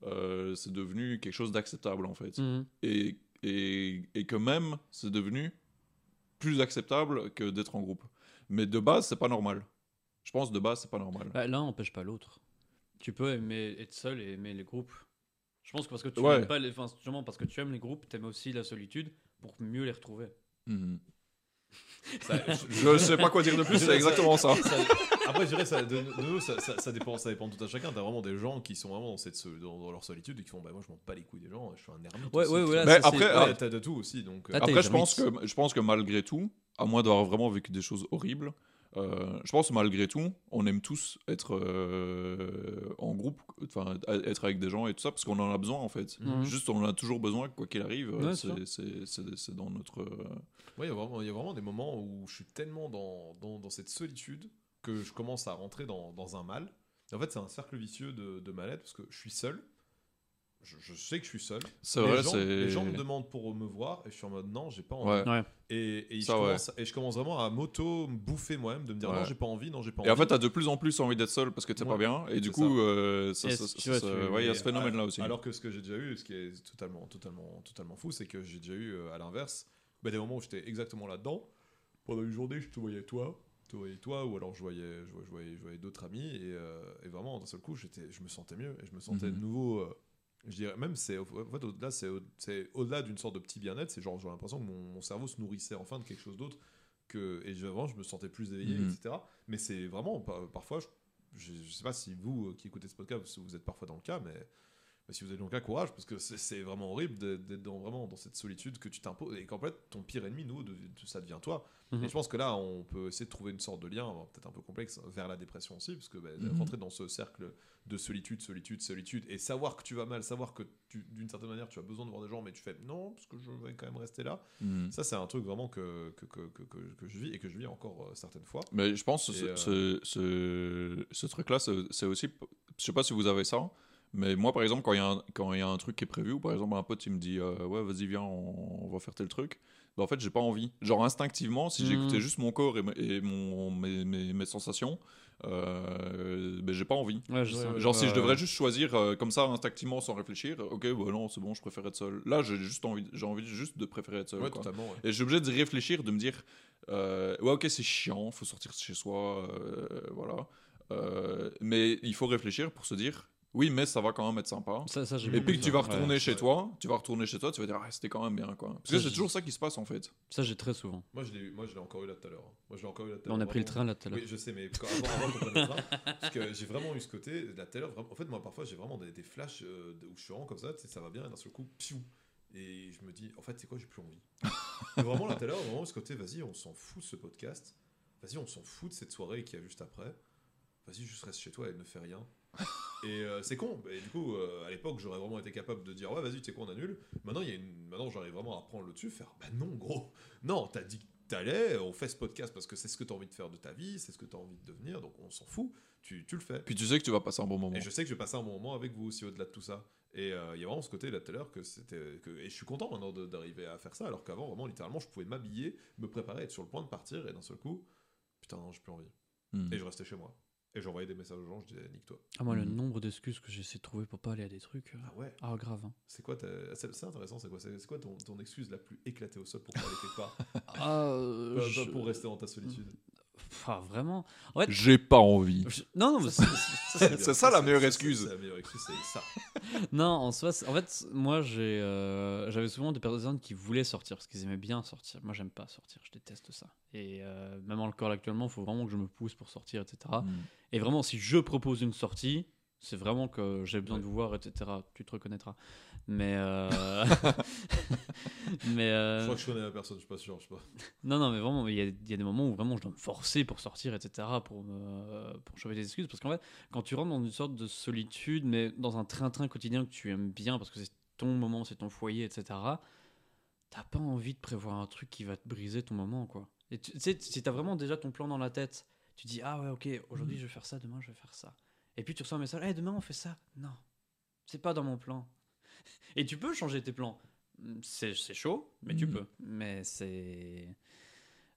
euh, c'est devenu quelque chose d'acceptable, en fait Mhm. et, et, et que même c'est devenu plus acceptable que d'être en groupe. Mais de base, c'est pas normal. Je pense de base, c'est pas normal. Bah, L'un n'empêche pas l'autre. Tu peux aimer être seul et aimer les groupes. Je pense que parce que tu Ouais. aimes pas les, enfin, parce que tu aimes les groupes, t'aimes aussi la solitude pour mieux les retrouver. Mhm. Ça- Je sais pas quoi dire de plus, c'est exactement ça. Ça- après, je dirais, ça, de, de nouveau, ça, ça- ça dépend, ça dépend de tout à chacun. T'as vraiment des gens qui sont vraiment dans, cette, so- dans, dans leur solitude et qui font bah, Moi, je m'en bats les couilles des gens, je suis un ermite. Ouais, ouais, vois. Mais ça, après, Ouais, t'as de tout aussi. Donc, euh, Ah, Après, je pense, que, je pense que malgré tout, à moins d'avoir vraiment vécu des choses horribles, euh, je pense que malgré tout, on aime tous être euh, en groupe, enfin être avec des gens et tout ça, parce qu'on en a besoin en fait. Mhm. Juste, on en a toujours besoin, quoi qu'il arrive. Ouais, c'est- dans notre. euh, Ouais, il y, a vraiment- il y a vraiment des moments où je suis tellement dans, dans, dans cette solitude que je commence à rentrer dans, dans un mal. Et en fait, c'est un cercle vicieux de, de mal-être parce que je suis seul. Je, je sais que je suis seul. C'est les, vrai, gens, c'est. les gens me demandent pour me voir et je suis en mode non, j'ai pas envie. Ouais. Et, et, je ouais. commence, et je commence vraiment à m'auto-bouffer moi-même, de me dire Ouais. non, j'ai pas envie, non, j'ai pas Et en envie. fait, t'as de plus en plus envie d'être seul parce que t'es Ouais, pas bien. Et du coup, euh, ça, Et ça- il y a Et ce phénomène-là aussi. Alors que ce que j'ai déjà eu, ce qui est totalement, totalement, totalement fou, c'est que j'ai déjà eu euh, à l'inverse bah, des moments où j'étais exactement là-dedans. Pendant une journée, je te voyais toi, voyais toi, ou alors je voyais, je voyais, je voyais, je voyais d'autres amis, et, euh, et vraiment d'un seul coup, j'étais, je me sentais mieux, et je me sentais Mhm. de nouveau. euh, je dirais même, c'est en fait, au-delà, c'est, au- c'est au-delà d'une sorte de petit bien-être. C'est genre, j'ai l'impression que mon, mon cerveau se nourrissait enfin de quelque chose d'autre que. Et vraiment, je me sentais plus éveillé, Mhm. etc. Mais c'est vraiment, pa- parfois, je, je, je sais pas si vous euh, qui écoutez ce podcast, si vous êtes parfois dans le cas, mais. Mais si vous dans le cas, courage, parce que c'est vraiment horrible d'être dans, vraiment dans cette solitude que tu t'imposes et qu'en fait, ton pire ennemi, nous, de- ça devient toi. Mhm. Et je pense que là, on peut essayer de trouver une sorte de lien, peut-être un peu complexe, vers la dépression aussi, parce que bah, Mhm. rentrer dans ce cercle de solitude, solitude, solitude, et savoir que tu vas mal, savoir que d'une certaine manière tu as besoin de voir des gens, mais tu fais non, parce que je vais quand même rester là. Hmm. Ça, c'est un truc vraiment que, que, que, que, je vis et que je vis encore euh, certaines fois. Mais je pense que ce, euh, ce, ce, ce truc-là, c'est c'est aussi. Je sais pas si vous avez ça, mais moi, par exemple, quand il y, a un- quand il y a un truc qui est prévu, ou par exemple, un pote, il me dit euh, Ouais, vas-y, viens, on, on va faire tel truc. Ben, en fait, j'ai pas envie. Genre, instinctivement, si j'écoutais juste mon corps et, me- et mon, mes, mes, mes sensations, euh, ben, j'ai pas envie. Ouais, je Ouais, sais. ouais. Genre, si je devrais juste choisir euh, comme ça, instinctivement, sans réfléchir, ok, bah non, c'est bon, je préfère être seul. Là, j'ai juste envie, j'ai envie juste de préférer être seul. Ouais, quoi. ouais. Et je suis obligé de réfléchir, de me dire, euh, ouais, ok, c'est chiant, faut sortir de chez soi, euh, voilà. Euh, mais il faut réfléchir pour se dire, oui, mais ça va quand même être sympa. Ça, ça, Et puis que ça. tu vas Ouais. retourner chez ouais. toi, tu vas retourner chez toi, tu vas dire, ah, c'était quand même bien, quoi. Parce Ça, que c'est toujours ça qui se passe, en fait. Ça, j'ai très souvent. Moi, je l'ai moi, je l'ai encore eu là tout à l'heure. Moi, je l'ai encore eu là tout à On a l'heure, pris le train là tout à l'heure. Oui, je sais, mais quand- avant, avant qu'on prenne le train, parce que j'ai vraiment eu ce côté, là tout à l'heure, en fait, moi, parfois, j'ai vraiment des, des flashs euh, de- où je suis vraiment comme ça, tu sais, ça va bien, et d'un seul coup, piou Et je me dis, en fait, c'est quoi, j'ai plus envie. Et vraiment, là tout à l'heure, vraiment, ce côté, vas-y, on s'en fout de ce podcast, vas-y, on s'en fout de cette soirée qu'il y a juste après, vas-y, juste reste chez toi et ne fais rien. Et euh, c'est con, et du coup, euh, à l'époque, j'aurais vraiment été capable de dire, ouais, vas-y, tu sais quoi, on annule. Maintenant, il y a une... Maintenant j'arrive vraiment à prendre le dessus, faire, bah non, gros, non, t'as dit que t'allais, on fait ce podcast parce que c'est ce que t'as envie de faire de ta vie, c'est ce que t'as envie de devenir, donc on s'en fout, tu, tu le fais. Puis tu sais que tu vas passer un bon moment. Et je sais que je vais passer un bon moment avec vous aussi au-delà de tout ça. Et euh, il y a vraiment ce côté là tout à l'heure que c'était. Que... Et je suis content maintenant d'arriver à faire ça, alors qu'avant, vraiment, littéralement, je pouvais m'habiller, me préparer, être sur le point de partir, et d'un seul coup, putain, non, j'ai plus envie. Hmm. Et je restais chez moi. Et j'envoyais des messages aux gens, je disais, nique-toi. Ah, moi, le Mhm. nombre d'excuses que j'essaie de trouver pour pas aller à des trucs. euh, Ah ouais Ah, grave. hein. C'est quoi ta- C'est c'est intéressant, c'est quoi C'est c'est quoi ton, ton excuse la plus éclatée au sol pour pas aller quelque part? Ah, euh, Pas- pas je- Pour rester dans ta solitude. Ah, vraiment. En fait, J'ai pas envie. je- non, non, mais c'est- C'est ça, la meilleure excuse. C'est la meilleure excuse, c'est ça. non, en soi, c'est- en fait, moi, j'ai, euh, j'avais souvent des personnes qui voulaient sortir parce qu'ils aimaient bien sortir. Moi, j'aime pas sortir, je déteste ça. Et euh, même encore actuellement, il faut vraiment que je me pousse pour sortir, etc. Hmm. Et vraiment, si je propose une sortie, c'est vraiment que j'ai besoin Ouais. de vous voir, etc. Tu te reconnaîtras. Mais. euh, mais. Je euh, crois que je connais la personne, je suis pas sûr, je sais pas. Non, non, mais vraiment, il y, a, il y a des moments où vraiment je dois me forcer pour sortir, etc., pour, me, pour trouver des excuses. Parce qu'en fait, quand tu rentres dans une sorte de solitude, mais dans un train-train quotidien que tu aimes bien, parce que c'est ton moment, c'est ton foyer, etc., t'as pas envie de prévoir un truc qui va te briser ton moment, quoi. Et tu tu sais, si t'as vraiment déjà ton plan dans la tête, tu dis, ah ouais, ok, aujourd'hui je vais faire ça, demain je vais faire ça. Et puis tu reçois un message, hey, demain on fait ça. Non, c'est pas dans mon plan. Et tu peux changer tes plans. C'est c'est chaud, mais tu Mhm. peux. Mais c'est.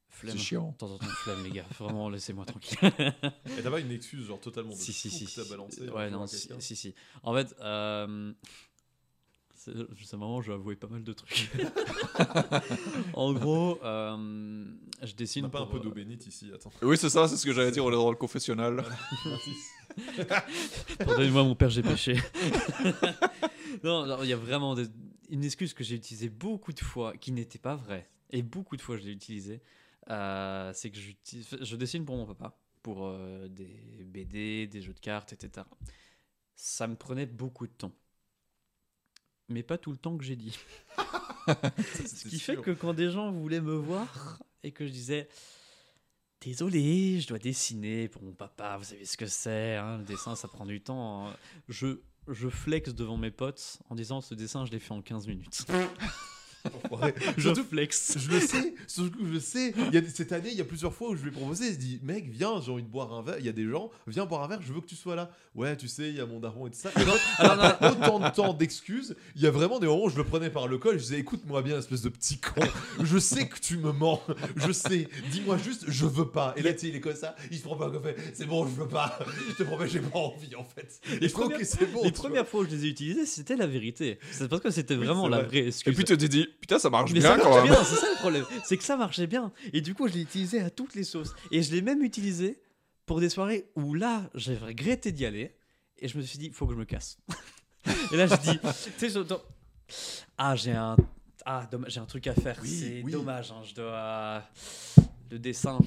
Flemme. C'est chiant. De temps en temps, flemme, les gars. Vraiment, laissez-moi tranquille. Et t'as pas une excuse, genre totalement de si, si, si. que t'as balancé Ouais, non, si, si, si. En fait, euh, c'est marrant, je vais avouer pas mal de trucs. en gros, euh, je On dessine. n'a pas un peu d'eau euh, bénite ici, attends. Oui, c'est ça, c'est ce que j'allais dire, on est dans le confessionnal. Pardonnez-moi, mon père, j'ai péché. non, il y a vraiment des- une excuse que j'ai utilisée beaucoup de fois, qui n'était pas vraie, et beaucoup de fois je l'ai utilisée. euh, c'est que je dessine pour mon papa, pour euh, des BD, des jeux de cartes, etc. Ça me prenait beaucoup de temps. Mais pas tout le temps que j'ai dit. Ce qui fait que quand des gens voulaient me voir et que je disais Désolé, je dois dessiner pour mon papa, vous savez ce que c'est, hein, le dessin ça prend du temps. hein. Je, je flex devant mes potes en disant ce dessin je l'ai fait en 15 minutes. je Surtout- flex. Je le sais, je le sais. Il y a, des- cette année, il y a plusieurs fois où je lui ai proposé. Il se dit, mec, viens, j'ai envie de boire un verre. Il y a des gens, viens boire un verre, je veux que tu sois là. Ouais, tu sais, il y a mon daron et tout ça. Et donc, Alors, autant de temps d'excuses, il y a vraiment des moments où je le prenais par le col. Je disais, écoute-moi bien, espèce de petit con. Je sais que tu me mens. Je sais. Dis-moi juste, je veux pas. Et là, tu sais, il est comme ça. Il se prend pas un café. C'est bon, je veux pas. Je te promets, j'ai pas envie, en fait. Et je trouve premières- que c'est bon. les vois. premières fois où je les ai utilisés, c'était la vérité. C'est parce que c'était vraiment la vrai. vraie Et excuse. puis tu te dis, putain, ça marche Mais bien ça quand marche même. bien, c'est ça le problème. C'est que ça marchait bien. Et du coup, je l'ai utilisé à toutes les sauces. Et je l'ai même utilisé pour des soirées où là, j'ai regretté d'y aller. Et je me suis dit, il faut que je me casse. et là, je dis, tu sais, ah, j'ai un, ah, dommage, j'ai un truc à faire. Oui, c'est oui. dommage, hein, je dois. le dessin.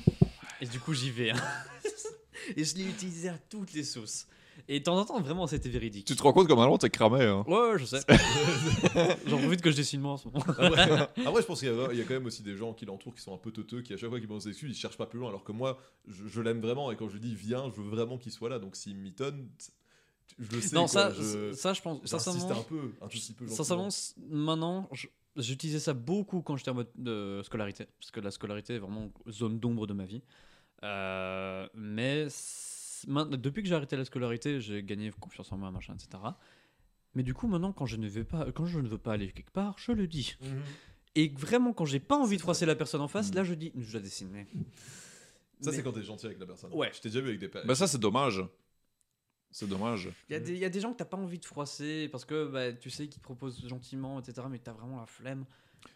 Et du coup, j'y vais. hein. et je l'ai utilisé à toutes les sauces. Et de temps en temps, vraiment, c'était véridique. Tu te rends compte que maintenant t'es cramé. Hein. Ouais, ouais, je sais. J'en profite que je dessine moins en ce moment. Après, après, je pense qu'il y, a- il y a quand même aussi des gens qui l'entourent qui sont un peu teuteux, qui à chaque fois qu'ils pensent des excuses, ils cherchent pas plus loin. Alors que moi, je, je l'aime vraiment et quand je lui dis viens, je veux vraiment qu'il soit là. Donc s'il m'étonne, je le sais. non, quoi, ça, je, ça, je pense. Sincèrement, un peu, un petit peu. sincèrement, maintenant, j'utilisais ça beaucoup quand j'étais en mode de scolarité. Parce que la scolarité est vraiment zone d'ombre de ma vie. Euh, mais depuis que j'ai arrêté la scolarité, j'ai gagné confiance en moi, machin, etc. Mais du coup, maintenant, quand je ne veux pas, quand je ne veux pas aller quelque part, je le dis. Mhm. Et vraiment, quand j'ai pas envie de froisser la personne en face, Mm. là, je dis, je la dessine. Ça, mais- c'est quand t'es gentil avec la personne. Ouais. Je t'ai déjà vu avec des Bah ça c'est dommage. C'est dommage. Il y, a des- il y a des gens que t'as pas envie de froisser parce que bah, tu sais qu'ils te proposent gentiment, etc. Mais t'as vraiment la flemme.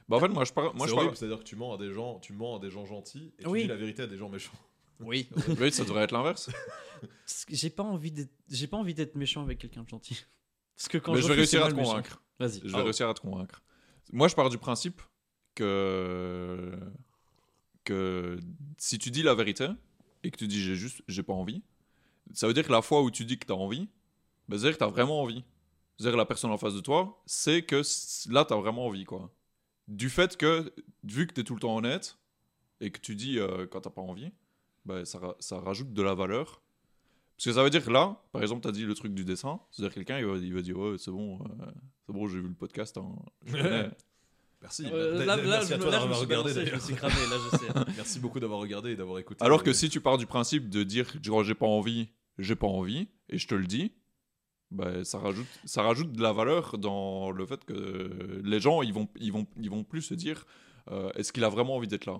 Bah en fait moi je parle, moi c'est je horrible, parle. c'est-à-dire que tu mens à des gens, tu mens à des gens gentils et tu Oui. dis la vérité à des gens méchants. Oui. Oui ça devrait être l'inverse. J'ai pas envie d'être, j'ai pas envie d'être méchant avec quelqu'un de gentil. Parce que quand Mais je, vais réussir à te convaincre. Vas-y. Je vais réussir à te convaincre. Moi, je pars du principe que que si tu dis la vérité et que tu dis j'ai juste j'ai pas envie, ça veut dire que la fois où tu dis que tu as envie, bah, ça veut dire que tu as vraiment envie. C'est-à-dire que la personne en face de toi, c'est que là tu as vraiment envie quoi. Du fait que vu que tu es tout le temps honnête et que tu dis euh, quand t'as pas envie, bah, ça, ça rajoute de la valeur. Parce que ça veut dire que là, par exemple, tu as dit le truc du dessin, c'est-à-dire que quelqu'un il va, il va dire ouais, c'est bon, euh, c'est bon, j'ai vu le podcast. hein, je connais. Merci. Euh, là, là, Merci je, à me- toi là, je me d'avoir suis regardé. balancé, je me suis cramé. Là, je sais. Merci beaucoup d'avoir regardé et d'avoir écouté. Alors que si tu pars du principe de dire genre j'ai pas envie, j'ai pas envie, et je te le dis, bah, ça, rajoute, ça rajoute de la valeur dans le fait que les gens ils vont, ils vont, ils vont plus se dire euh, est-ce qu'il a vraiment envie d'être là?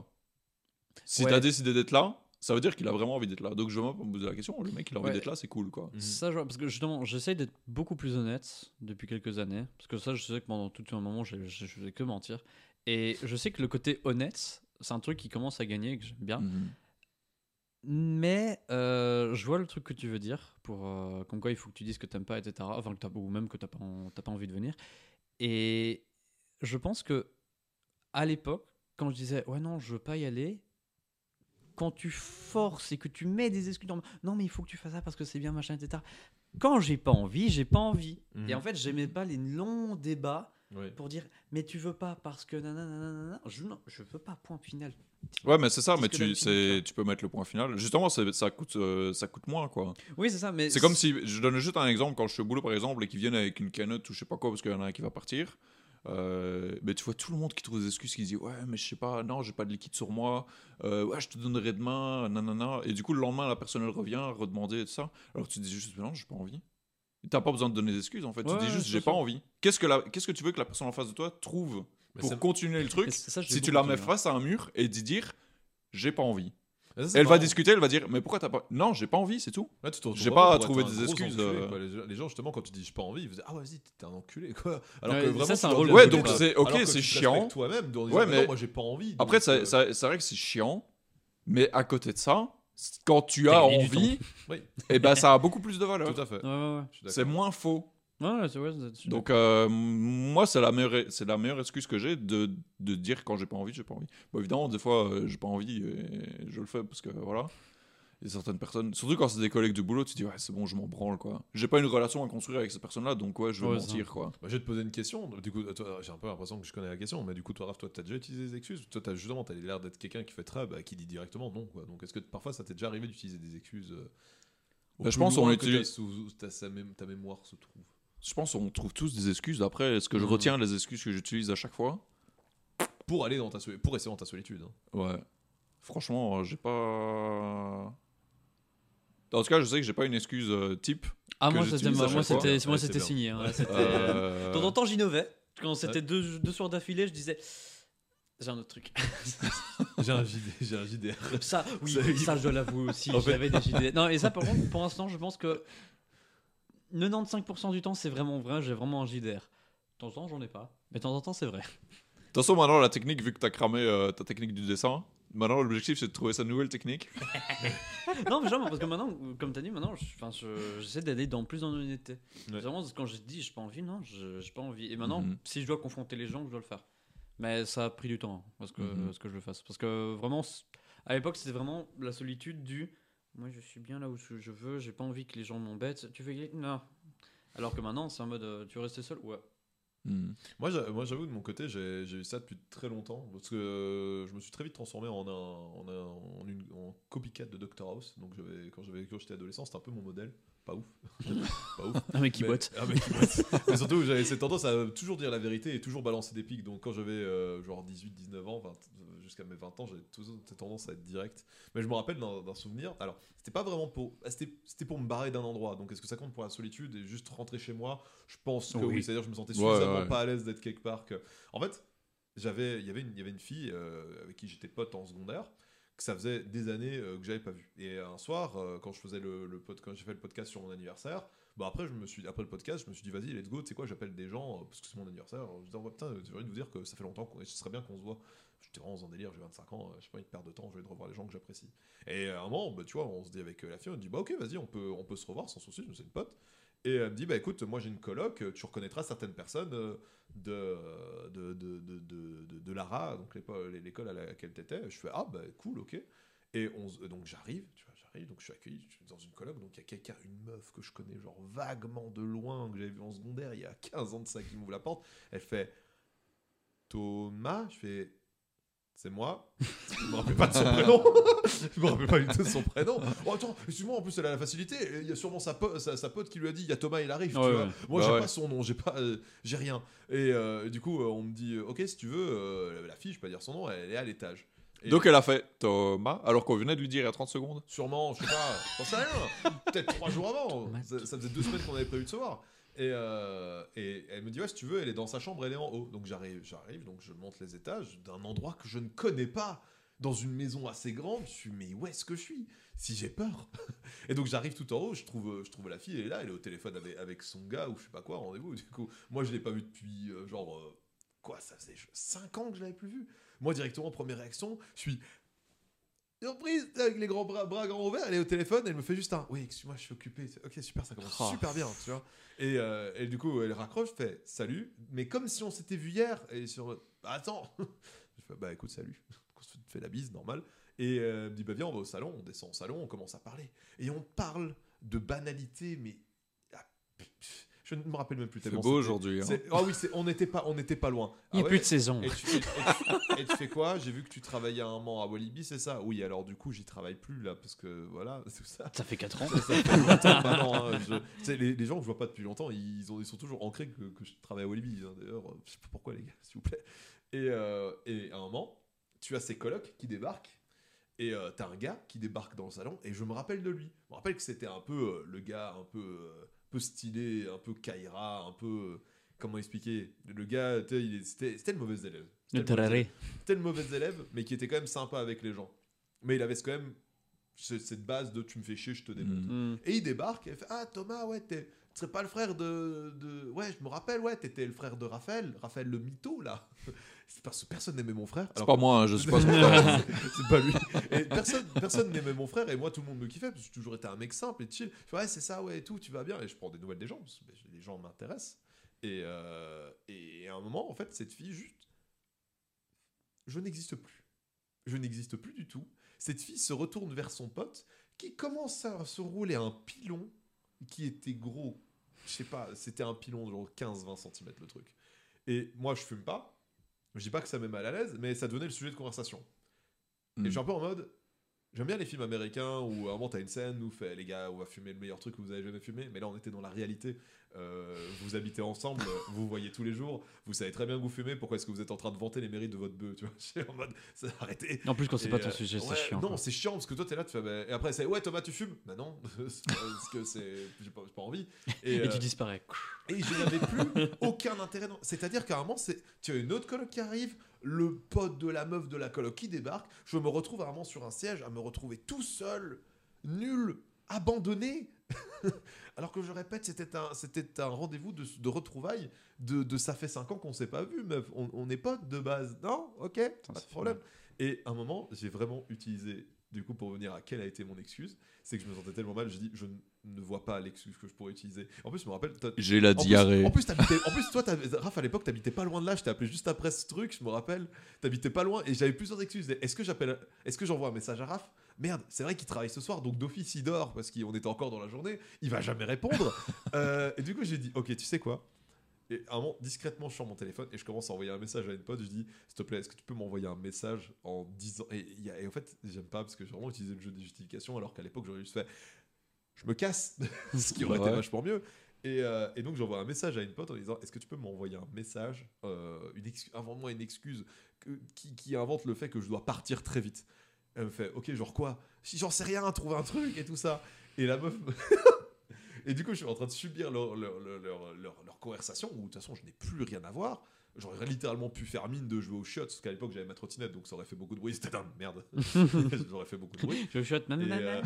Si Ouais. tu as décidé d'être là, ça veut dire qu'il a vraiment envie d'être là. Donc je vais me poser la question le mec il a envie Ouais. d'être là, c'est cool quoi. Mhm. Ça, je vois, parce que justement, j'essaye d'être beaucoup plus honnête depuis quelques années. Parce que ça, je sais que pendant tout un moment, je, je, je faisais que mentir. Et je sais que le côté honnête, c'est un truc qui commence à gagner, que j'aime bien. Mhm. Mais euh, je vois le truc que tu veux dire, pour, euh, comme quoi il faut que tu dises que t'aimes pas, etc. Enfin, que t'as- ou même que t'as pas, en- pas envie de venir. Et je pense que à l'époque, quand je disais ouais non, je veux pas y aller, quand tu forces et que tu mets des excuses, en- non mais il faut que tu fasses ça parce que c'est bien machin, etc. Quand j'ai pas envie, j'ai pas envie. Mhm. Et en fait, j'aimais pas les longs débats pour dire mais tu veux pas parce que nanana. Je non, je veux pas. Point final. Ouais, mais c'est ça, mais tu, c'est, tu peux mettre le point final. Justement, ça coûte, euh, ça coûte moins quoi. Oui, c'est ça. Mais C'est comme si, je donne juste un exemple, quand je suis au boulot par exemple, et qu'ils viennent avec une canette ou je sais pas quoi, parce qu'il y en a un qui va partir, euh, mais tu vois tout le monde qui trouve des excuses, qui dit ouais, mais je sais pas, non, j'ai pas de liquide sur moi, euh, ouais, je te donnerai demain, nanana. Et du coup, le lendemain, la personne elle revient, redemander et tout ça. Alors tu dis juste, non, j'ai pas envie. T'as pas besoin de donner des excuses en fait, Ouais, tu dis juste, j'ai pas envie. Qu'est-ce que, la, qu'est-ce que tu veux que la personne en face de toi trouve Mais pour continuer le truc ça, si tu la mets face à un mur et d'y dire, j'ai pas envie. Ça, Elle va discuter, elle va dire, mais pourquoi t'as pas. Non, j'ai pas envie, c'est tout. Tu J'ai vraiment pas à trouver des excuses, enculé, euh. quoi. Les, gens, justement, quand tu dis je pas envie, ils vous disent Ah, vas-y, t'es un enculé, quoi. Alors Ouais, que ça, vraiment, c'est un rôle Ouais, donc c'est- ok, c'est chiant. toi-même, Ouais, mais mais- non, moi j'ai pas envie. Après, donc, ça- ça- c'est vrai que c'est chiant, mais à côté de ça, quand tu as envie, et ben ça a beaucoup plus de valeur. Tout à fait. C'est moins faux. C'est c'est- Donc euh, moi, c'est la meilleure, c'est la meilleure excuse que j'ai de, de dire quand j'ai pas envie, j'ai pas envie. Bon, évidemment, des fois, euh, j'ai pas envie et je le fais parce que voilà. Il y a certaines personnes, surtout quand c'est des collègues de boulot, tu te dis ouais, c'est bon, je m'en branle quoi. J'ai pas une relation à construire avec ces personnes-là, donc ouais, je vais Ouais, c'est mentir quoi. Bah, je vais te poser une question. Du coup, toi, j'ai un peu l'impression que je connais la question, mais du coup, toi, Raph, toi, t'as déjà utilisé des excuses? Toi, t'as justement, t'as l'air d'être quelqu'un qui fait très, bah, qui dit directement non, quoi. Donc, est-ce que parfois, ça t'est déjà arrivé d'utiliser des excuses euh, au Bah, je plus pense qu'on loin que utilise- ta sous- ta, sa mém- ta mémoire se trouve? Je pense qu'on trouve tous des excuses. Après, est-ce que je Mhm. retiens les excuses que j'utilise à chaque fois? Pour aller dans ta pour rester dans ta solitude. hein. Ouais. Franchement, euh, j'ai pas. En tout cas, je sais que j'ai pas une excuse euh, type. Ah, moi, c'était, moi, c'était, moi, Ouais, c'était signé. hein. Ouais. Euh, De temps en temps, j'innovais. Quand c'était deux, deux soirs d'affilée, je disais J'ai un autre truc. J'ai un JD, j'ai un JDR. ça, oui, Ça, je dois l'avouer aussi. J'avais des idées. Non, et ça, par contre, pour l'instant, je pense que 95% du temps, c'est vraiment vrai. J'ai vraiment un JDR. De temps en temps, j'en ai pas. Mais de temps en temps, c'est vrai. De toute façon, maintenant, la technique, vu que t'as cramé euh, ta technique du dessin, maintenant, l'objectif, c'est de trouver sa nouvelle technique. non, mais genre, parce que maintenant, comme tu as dit, maintenant, je- enfin, je- j'essaie d'aller dans plus en honnêteté. Ouais. Vraiment, quand j'ai dit j'ai pas envie, non, je- j'ai pas envie. Et maintenant, Mhm. si je dois confronter les gens, je dois le faire. Mais ça a pris du temps hein, parce que, Mhm. parce que je le fasse. Parce que vraiment, À l'époque, c'était vraiment la solitude du. Moi, je suis bien là où je veux, j'ai pas envie que les gens m'embêtent. Tu veux y aller? Non. Alors que maintenant, c'est en mode, euh, tu veux rester seul? Ouais. Hmm. Moi, j'a- moi, j'avoue, de mon côté, j'ai eu ça depuis très longtemps. Parce que euh, je me suis très vite transformé en, un, en, un- en une, en copycat de Dr House. Donc, quand j'étais adolescent, c'était un peu mon modèle. Pas ouf. pas ouf. Un mec qui boite. Ah, mais, qui boite. Mais surtout, j'avais cette tendance à toujours dire la vérité et toujours balancer des pics. Donc, quand j'avais euh, genre 18, 19 ans, 20, jusqu'à mes 20 ans, j'avais toujours cette tendance à être direct. Mais je me rappelle d'un d'un souvenir. Alors, c'était pas vraiment pour. ah, C'était c'était pour me barrer d'un endroit. Donc, est-ce que ça compte pour la solitude et juste rentrer chez moi? Je pense que oui. Oui. C'est-à-dire, je me sentais Ouais, suffisamment ouais. pas à l'aise d'être quelque part. Que... En fait, j'avais, il y avait une, il y avait une fille euh, avec qui j'étais pote en secondaire ça faisait des années euh, que j'avais pas vu. Et un soir, euh, quand je faisais le, le quand j'ai fait le podcast sur mon anniversaire, bah après je me suis après le podcast, je me suis dit vas-y let's go, tu sais quoi, j'appelle des gens euh, parce que c'est mon anniversaire. Je disais oh, putain, j'ai envie de vous dire que ça fait longtemps qu'on, ce serait bien qu'on se voit. J'étais vraiment dans un délire, j'ai 25 ans, euh, je sais pas, une perte de temps, je vais de revoir les gens que j'apprécie. Et à un moment, bah, tu vois, on se dit avec la fille, on dit bah ok, vas-y, on peut, on peut se revoir sans souci, c'est une pote. Et elle me dit bah écoute, moi j'ai une coloc, euh, tu reconnaîtras certaines personnes euh, de, de, de, de, de, l'ARA, donc l'école à laquelle t'étais. Je fais ah bah cool, ok. Et donc j'arrive, tu vois, j'arrive, donc je suis accueilli dans une coloc, donc il y a quelqu'un, une meuf que je connais genre vaguement de loin, que j'avais vu en secondaire il y a 15 ans de ça, qui m'ouvre la porte. Elle fait Thomas, je fais c'est moi. Je me rappelle pas de son prénom. je me rappelle pas du tout de son prénom. Oh attends, excuse-moi, en plus elle a la facilité. Il y a sûrement sa, po- sa, sa pote qui lui a dit il y a Thomas, il arrive. tu Ouais, vois. ouais. Moi Bah j'ai ouais. pas son nom, j'ai pas, euh, j'ai rien. Et euh, du coup euh, on me dit ok si tu veux, euh, la fille, je peux pas dire son nom, elle est à l'étage. Et- Donc elle a fait Thomas, alors qu'on venait de lui dire il y a 30 secondes. Sûrement, je sais pas, j'en sais rien. Peut-être trois jours avant. Ça, ça faisait deux semaines qu'on avait prévu de se voir. Et, euh, et elle me dit ouais si tu veux, elle est dans sa chambre, elle est en haut. Donc j'arrive, j'arrive, donc je monte les étages d'un endroit que je ne connais pas, dans une maison assez grande. Je suis mais où est-ce que je suis? Si j'ai peur. Et donc j'arrive tout en haut, je trouve, je trouve la fille, elle est là, elle est au téléphone avec, son gars ou je sais pas quoi, rendez-vous. Du coup, moi je l'ai pas vu depuis euh, genre euh, quoi, ça faisait 5 ans que je l'avais plus vu. Moi directement première réaction, je suis surprise avec les grands bras, bras grands ouverts, elle est au téléphone, elle me fait juste un oui, excuse-moi, je suis occupé. Ok, super, ça commence Oh. super bien, tu vois. Et, euh, et du coup, elle raccroche, fait salut, mais comme si on s'était vu hier. Et sur bah, attends, je fais bah écoute, salut. On se fait la bise, normal. Et euh, elle me dit bah viens, on va au salon, on descend au salon, on commence à parler. Et on parle de banalité, mais ah, pff, je ne me rappelle même plus C'est tellement. beau c'était- aujourd'hui. hein. c'est- Ah oui, c'est- on n'était pas, on n'était pas loin. Il n'y Ah a ouais plus de saison. et tu, et- et tu- et tu fais quoi? J'ai vu que tu travaillais un moment à Walibi, c'est ça? Oui, alors du coup, j'y travaille plus là, parce que voilà, tout ça. Ça fait 4 ans. Ça fait longtemps maintenant, hein, je- les, les gens que je vois pas depuis longtemps, ils, ont, ils sont toujours ancrés que, que je travaille à Walibi. hein, D'ailleurs, euh, je sais pas pourquoi, les gars, s'il vous plaît. Et, euh, et à un moment, tu as ces colocs qui débarquent. Et euh, t'as un gars qui débarque dans le salon et je me rappelle de lui. Je me rappelle que c'était un peu euh, le gars un peu, euh, peu stylé, un peu Kaira, un peu. euh, comment expliquer Le gars, c'était le mauvais élève. C'était le mauvais élève. C'était le mauvais élève, mais qui était quand même sympa avec les gens. Mais il avait quand même ce- cette base de tu me fais chier, je te démonte. Mm. Et il débarque et il fait Ah Thomas, ouais, t'es- tu serais pas le frère de, de. Ouais, je me rappelle, ouais, t'étais le frère de Raphaël, Raphaël le mytho là. C'est parce que personne n'aimait mon frère. C'est pas que- moi, hein, je suis pas c'est pas lui. Et personne, personne n'aimait mon frère et moi tout le monde me kiffait parce que j'ai toujours été un mec simple et chill. Je ouais, c'est ça, ouais, et tout, tu vas bien. Et je prends des nouvelles des gens parce que ben, les gens m'intéressent. Et, euh, et à un moment, en fait, cette fille, juste. Je n'existe plus. Je n'existe plus du tout. Cette fille se retourne vers son pote qui commence à se rouler un pilon qui était gros. Je sais pas, c'était un pilon de genre 15-20 cm le truc. Et moi, je fume pas. Je dis pas que ça met mal à l'aise, mais ça devenait le sujet de conversation. Et Mm. je suis un peu en mode. J'aime bien les films américains où à un moment t'as une scène où fait les gars, on va fumer le meilleur truc que vous avez jamais fumé. Mais là, on était dans la réalité. Euh, vous habitez ensemble, vous vous voyez tous les jours, vous savez très bien que vous fumez. Pourquoi est-ce que vous êtes en train de vanter les mérites de votre bœuf Tu vois, en mode, ça arrêtez. En plus, quand c'est pas ton euh, sujet, ouais, c'est chiant. Non, c'est chiant parce que toi t'es là, tu fais. bah, Et après, c'est ouais, Thomas, tu fumes? Bah non, parce que c'est. J'ai pas, pas envie. Et, Et euh, tu disparais. et je n'avais plus aucun intérêt. dans- C'est-à-dire qu'à un moment, c'est... tu as une autre coloc qui arrive, le pote de la meuf de la coloc qui débarque. Je me retrouve vraiment sur un siège à me retrouver tout seul, nul, abandonné. Alors que je répète, c'était un, c'était un rendez-vous de, de retrouvailles de, de ça fait 5 ans qu'on s'est pas vu, meuf. On, on est potes de base. Non? Ok, pas de problème. Et à un moment, j'ai vraiment utilisé, du coup, pour venir à quelle a été mon excuse, c'est que je me sentais tellement mal, je dis, je, ne- vois pas l'excuse que je pourrais utiliser. En plus, je me rappelle. J'ai la en plus- diarrhée. En plus, en plus, toi, Raph, à l'époque, t'habitais pas loin de là. Je t'ai appelé juste après ce truc, je me rappelle. T'habitais pas loin et j'avais plusieurs excuses. Est-ce que j'appelle, est-ce que j'envoie un message à Raph? Merde, c'est vrai qu'il travaille ce soir, donc d'office il dort parce qu'on était encore dans la journée. Il va jamais répondre. Euh, et du coup, j'ai dit, ok, tu sais quoi? Et à un moment, discrètement, je sors mon téléphone et je commence à envoyer un message à une pote. Je dis, s'il te plaît, est-ce que tu peux m'envoyer un message en disant. Et, et en fait, j'aime pas parce que j'ai vraiment utilisé le jeu des justifications alors qu'à l'époque, j'aurais juste fait, je me casse, ce qui aurait été vachement mieux. Et, euh, et donc j'envoie un message à une pote en disant Est-ce que tu peux m'envoyer un message euh, une Invente-moi une excuse que- qui, qui invente le fait que je dois partir très vite. Elle me fait Ok, genre quoi? Si j'en sais rien, trouve un truc et tout ça. Et la meuf. me- et du coup, je suis en train de subir leur, leur- leur- leur conversation où de toute façon, je n'ai plus rien à voir. J'aurais littéralement pu faire mine de jouer aux shots parce qu'à l'époque j'avais ma trottinette donc ça aurait fait beaucoup de bruit. C'était dingue, merde. J'aurais fait beaucoup de bruit. Je chute, Et, euh,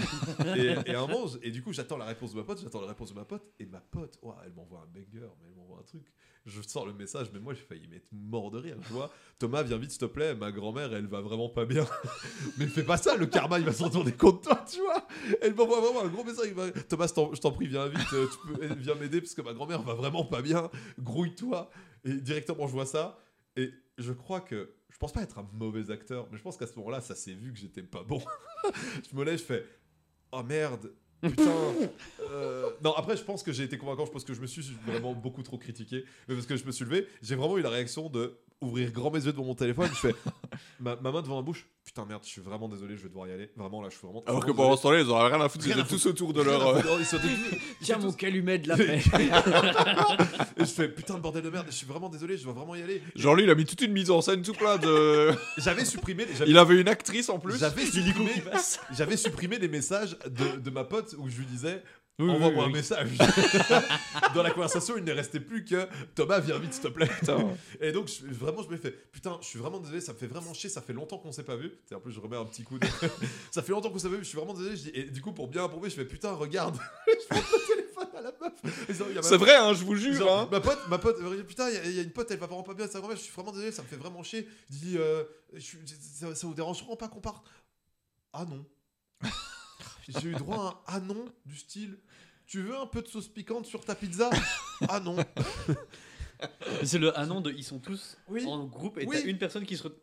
et, et un moment, je- et du coup, j'attends la réponse de ma pote, j'attends la réponse de ma pote, et ma pote, ouah, elle m'envoie un banger, mais elle m'envoie un truc. Je sors le message, mais moi, j'ai failli m'être mort de rire. Je vois, Thomas, viens vite, s'il te plaît, ma grand-mère, elle va vraiment pas bien. mais fais pas ça, le karma, il va se retourner contre toi, tu vois. Elle m'envoie vraiment un gros message. va- Thomas, je t'en- prie, viens vite, euh, tu peux, viens m'aider, parce que ma grand-mère va vraiment pas bien. Grouille-toi. Et directement, je vois ça, et je crois que. Je pense pas être un mauvais acteur, mais je pense qu'à ce moment-là, ça s'est vu que j'étais pas bon. je me lève, je fais Oh merde, putain. euh, Non, après, je pense que j'ai été convaincant. Je pense que je me suis vraiment beaucoup trop critiqué. Mais parce que je me suis levé, j'ai vraiment eu la réaction de ouvrir grand mes yeux devant mon téléphone. Je fais ma, ma main devant la bouche. Putain, merde, je suis vraiment désolé, je vais devoir y aller. Vraiment, là, je suis vraiment. Alors que pendant ce temps-là, ils auraient rien à foutre, ils étaient tous autour de leur. euh, Tiens mon calumet de la paix. Et je fais putain de bordel de merde, je suis vraiment désolé, je dois vraiment y aller. Genre lui, il a mis toute une mise en scène tout plein de. J'avais supprimé, j'avais- il avait une actrice en plus. j'avais supprimé, j'avais supprimé les messages de, de ma pote où je lui disais Oui, envoie-moi oui, un message. Dans la conversation, il ne restait plus que Thomas, viens vite, s'il te plaît. Putain. Et donc, je- vraiment, je me fais putain, je suis vraiment désolé, ça me fait vraiment chier, ça fait longtemps qu'on s'est pas vu. Un peu, je remets un petit coup de. ça fait longtemps qu'on s'est pas vu, je suis vraiment désolé. Je dis, et du coup, pour bien approuver, je fais putain, regarde. je montre le téléphone à la meuf. C'est vrai, hein, je vous jure. Genre, hein. Ma pote, ma pote, euh, putain, il y a- il y, a une pote, elle va vraiment pas bien, sa grand-mère, je suis vraiment désolé, ça me fait vraiment chier. Je dis, euh, je ça, ça vous dérange vraiment pas qu'on parte? Ah non. J'ai eu droit à un ah non du style, tu veux un peu de sauce piquante sur ta pizza Ah non. C'est le ah non de ils sont tous Oui. en groupe et Oui. t'as une personne qui se. re-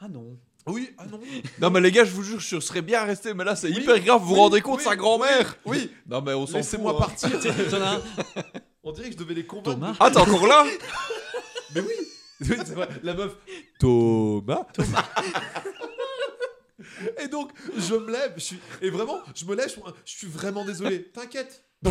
Ah non. Oui, ah non. Non, mais les gars, je vous jure, je serais bien resté, mais là, c'est Oui, hyper grave. Vous vous rendez compte, oui, sa grand-mère Oui, Non, mais on s'en laissez-moi hein. partir. On dirait que je devais les convaincre. Thomas. Ah, t'es encore là? Mais oui Oui, c'est vrai, la meuf. Thomas Et donc, je me lève, je suis... et vraiment, je me lève, je, suis vraiment désolé. T'inquiète.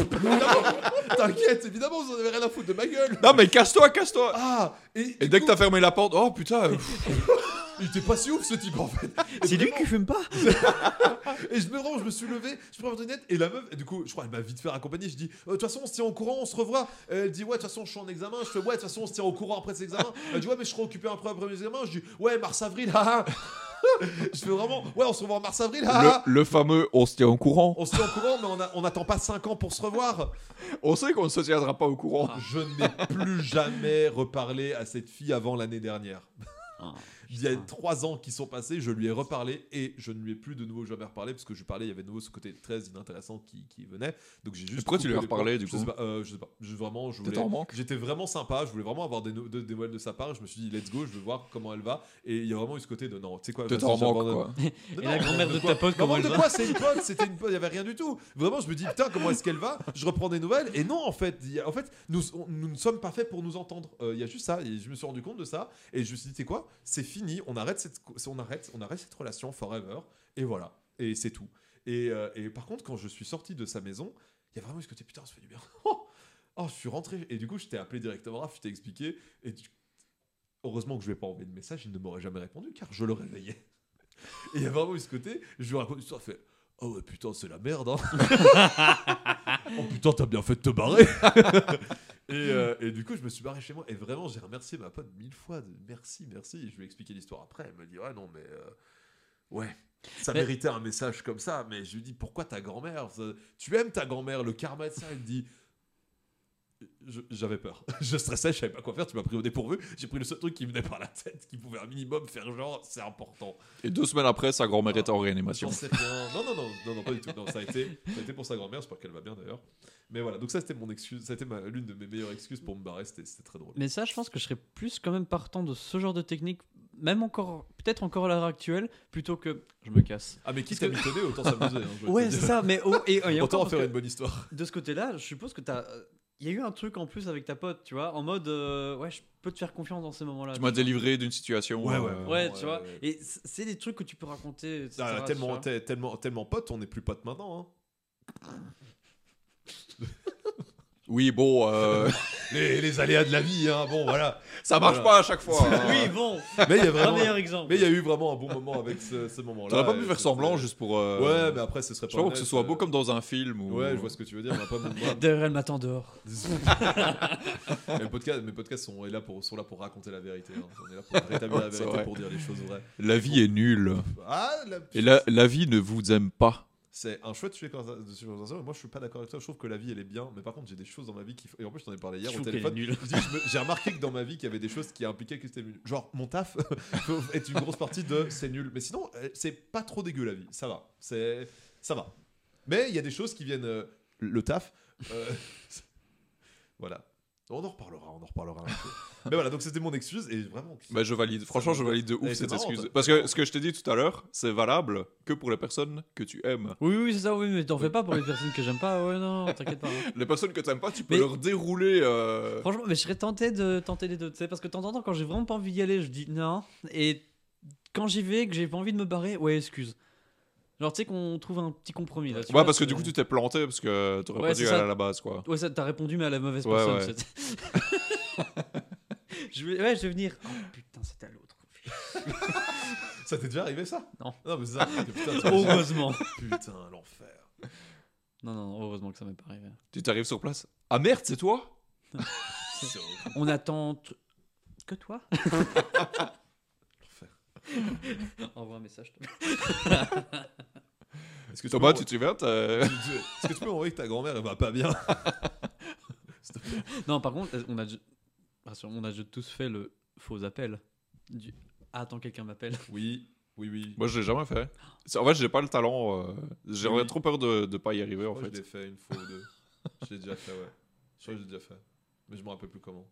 T'inquiète, évidemment, vous en avez rien à foutre de ma gueule. Non, mais casse-toi, casse-toi Ah Et, dès que t'as fermé la porte, oh putain euh, Il était pas si ouf ce type en fait. C'est lui qui fume pas Et je me rends, je me suis levé, je prends ma trottinette et la meuf, et du coup, je crois qu'elle m'a vite fait accompagner. Je dis, Euh, de toute façon, on se tient au courant, on se revoit. Elle dit, ouais, de toute façon, je suis en examen. Je fais, ouais, de toute façon, on se tient au courant après cet examen. Elle dit, ouais, mais je serai occupé après après mes examens. Je dis, ouais, mars-avril, haha. je fais vraiment, ouais, on se revoit en mars-avril, haha. le, le fameux on se tient au courant. On se tient au courant, mais on a- on n'attend pas 5 ans pour se revoir. On sait qu'on ne se tiendra pas au courant. Je n'ai plus jamais reparlé à cette fille avant l'année dernière. Ah, Il y a trois ans qui sont passés, je lui ai reparlé et je ne lui ai plus de nouveau jamais reparlé parce que je lui parlais, il y avait de nouveau ce côté très inintéressant qui, qui venait. Donc j'ai juste. pourquoi tu lui as reparlé, du je coup sais pas, euh, Je sais pas. Je, vraiment, voulais. en manque J'étais vraiment sympa, je voulais vraiment avoir des, no- de- des nouvelles de sa part. Je me suis dit, let's go, je veux voir comment elle va. Et il y a vraiment eu ce côté de non, tu sais quoi, vas-y, en manque, quoi. Non, Et la grand-mère de ta pote, comment elle de va quoi C'est une pote, c'était une pote, il y avait rien du tout. Vraiment, je me dis putain, comment est-ce qu'elle va Je reprends des nouvelles et non, en fait, il y a- en fait, nous, on- nous ne sommes pas faits pour nous entendre. Euh, Il y a juste ça. Et je me suis rendu compte de ça et je me suis dit, tu sais quoi C'est On arrête cette, on arrête, on arrête cette relation forever et voilà. Et c'est tout. Et, euh, et par contre, quand je suis sorti de sa maison, il y a vraiment ce côté putain, ça fait du bien. Oh, je suis rentré et du coup, je t'ai appelé directement, Raph, je t'ai expliqué et heureusement que je lui ai pas envoyé de message, il ne m'aurait jamais répondu car je le réveillais. Et il y a vraiment ce côté, je lui raconte l'histoire, fait Oh putain, c'est la merde, hein. oh putain, t'as bien fait de te barrer. et, euh, et du coup, je me suis barré chez moi. Et vraiment, j'ai remercié ma pote mille fois. De, merci, merci. Et je lui ai expliqué l'histoire après. Elle me dit Ouais, non, mais. euh, ouais. Ça Mais- méritait un message comme ça. Mais je lui dis Pourquoi ta grand-mère? Tu aimes ta grand-mère Le karma de ça, elle dit je- j'avais peur. Je stressais, je savais pas quoi faire. Tu m'as pris au dépourvu. J'ai pris le seul truc qui me venait par la tête, qui pouvait un minimum faire genre, c'est important. Et deux semaines après, sa grand-mère Ah, était en réanimation. Non, non, non, non, non, pas du tout. Non, ça a été, ça a été pour sa grand-mère. J'espère qu'elle va bien d'ailleurs. Mais voilà, donc ça c'était mon excuse. Ça a été l'une de mes meilleures excuses pour me barrer. C'était c'était très drôle. Mais ça, je pense que je serais plus quand même partant de ce genre de technique, même encore, peut-être encore à l'heure actuelle, plutôt que je me casse. Ah, mais quitte Parce à m'étonner, autant s'amuser. hein, Ouais, c'est ça, mais oh, et, et Autant encore en faire que une bonne histoire. de ce côté-là, je suppose que t'as. Euh, Il y a eu un truc en plus avec ta pote, tu vois, en mode euh, ouais, je peux te faire confiance dans ces moments-là. Tu m'as délivré d'une situation. Ouais, ouais, euh, Ouais, Ouais, tu vois. ouais. Et c'est des trucs que tu peux raconter. etc., Ah, tellement, tellement, tellement potes, on n'est plus potes maintenant. hein. Oui, bon, euh, Les, les aléas de la vie, hein. Bon, voilà. ça marche Voilà. pas à chaque fois. hein. Oui, bon, Mais il y a un vraiment. meilleur exemple. Mais il y a eu vraiment un bon moment avec ce, ce moment-là. T'aurais pas pu faire semblant juste pour. euh, Ouais, mais après, ce serait Je pas. sais pas pour que honnête, ce soit beau comme dans un film. Ou... Ouais, je vois ce que tu veux dire. A pas moi- D'ailleurs, elle m'attend dehors. mes, podcasts, mes podcasts sont là, pour, sont là pour raconter la vérité. hein. On est là pour rétablir la vérité, pour dire les choses vraies. La vie est nulle. Ah, la... Et la, la vie ne vous aime pas. C'est un chouette sujet de conversation. Moi, je suis pas d'accord avec toi. Je trouve que la vie, elle est bien. Mais par contre, j'ai des choses dans ma vie qui. Et en plus, je t'en ai parlé hier Je au téléphone. J'ai remarqué que dans ma vie, qu'il y avait des choses qui impliquaient que c'était nul. Genre, mon taf est une grosse partie de c'est nul. Mais sinon, euh, c'est pas trop dégueu la vie. Ça va. C'est ça va. Mais il y a des choses qui viennent. euh, le taf. euh, voilà. On en reparlera. On en reparlera. un peu. Mais voilà. Donc c'était mon excuse et vraiment. Bah, je valide. Franchement, je valide de ouf c'est cette marrant, excuse. Parce que ce que je t'ai dit tout à l'heure, c'est valable que pour les personnes que tu aimes. Oui, oui, c'est ça, oui, mais t'en fais pas pour les personnes que j'aime pas. Ouais, non, t'inquiète pas. hein. Les personnes que t'aimes pas, tu peux Mais- leur dérouler. euh, Franchement, mais je serais tenté de tenter les deux, tu sais, parce que de temps en temps, quand j'ai vraiment pas envie d'y aller, je dis non. Et quand j'y vais, que j'ai pas envie de me barrer, ouais, excuse. Genre, tu sais qu'on trouve un petit compromis là. tu Ouais, vois, parce que du coup, tu t'es planté parce que t'aurais Ouais, pas dû aller à la base, quoi. Ouais, ça, t'as répondu, mais à la mauvaise Ouais, personne. ouais. je vais... Ouais, je vais venir. Oh putain, c'était à l'autre. Ça t'est déjà arrivé ça? Non. Non, mais c'est ça. Putain, Heureusement. Putain, l'enfer. Non, non, heureusement que ça m'est pas arrivé. Tu t'arrives sur place. Ah merde, c'est toi. On attend. t- Que toi? Envoie un message. Est-ce que tu Thomas, peux tu te souviens t'as- Tu- tu- Est-ce que tu peux envoyer que ta grand-mère elle va pas bien? Non, par contre, on a, on a tous fait le faux appel. Du... Ah, attends, quelqu'un m'appelle. Oui, oui, oui. Moi, je l'ai jamais fait. En fait, j'ai pas le talent. euh, J'aurais Oui. trop peur de, de pas y arriver, en Moi, je fait. l'ai fait une fois ou deux. je l'ai déjà fait, ouais. Je crois que j'ai déjà fait. Mais je me rappelle plus comment.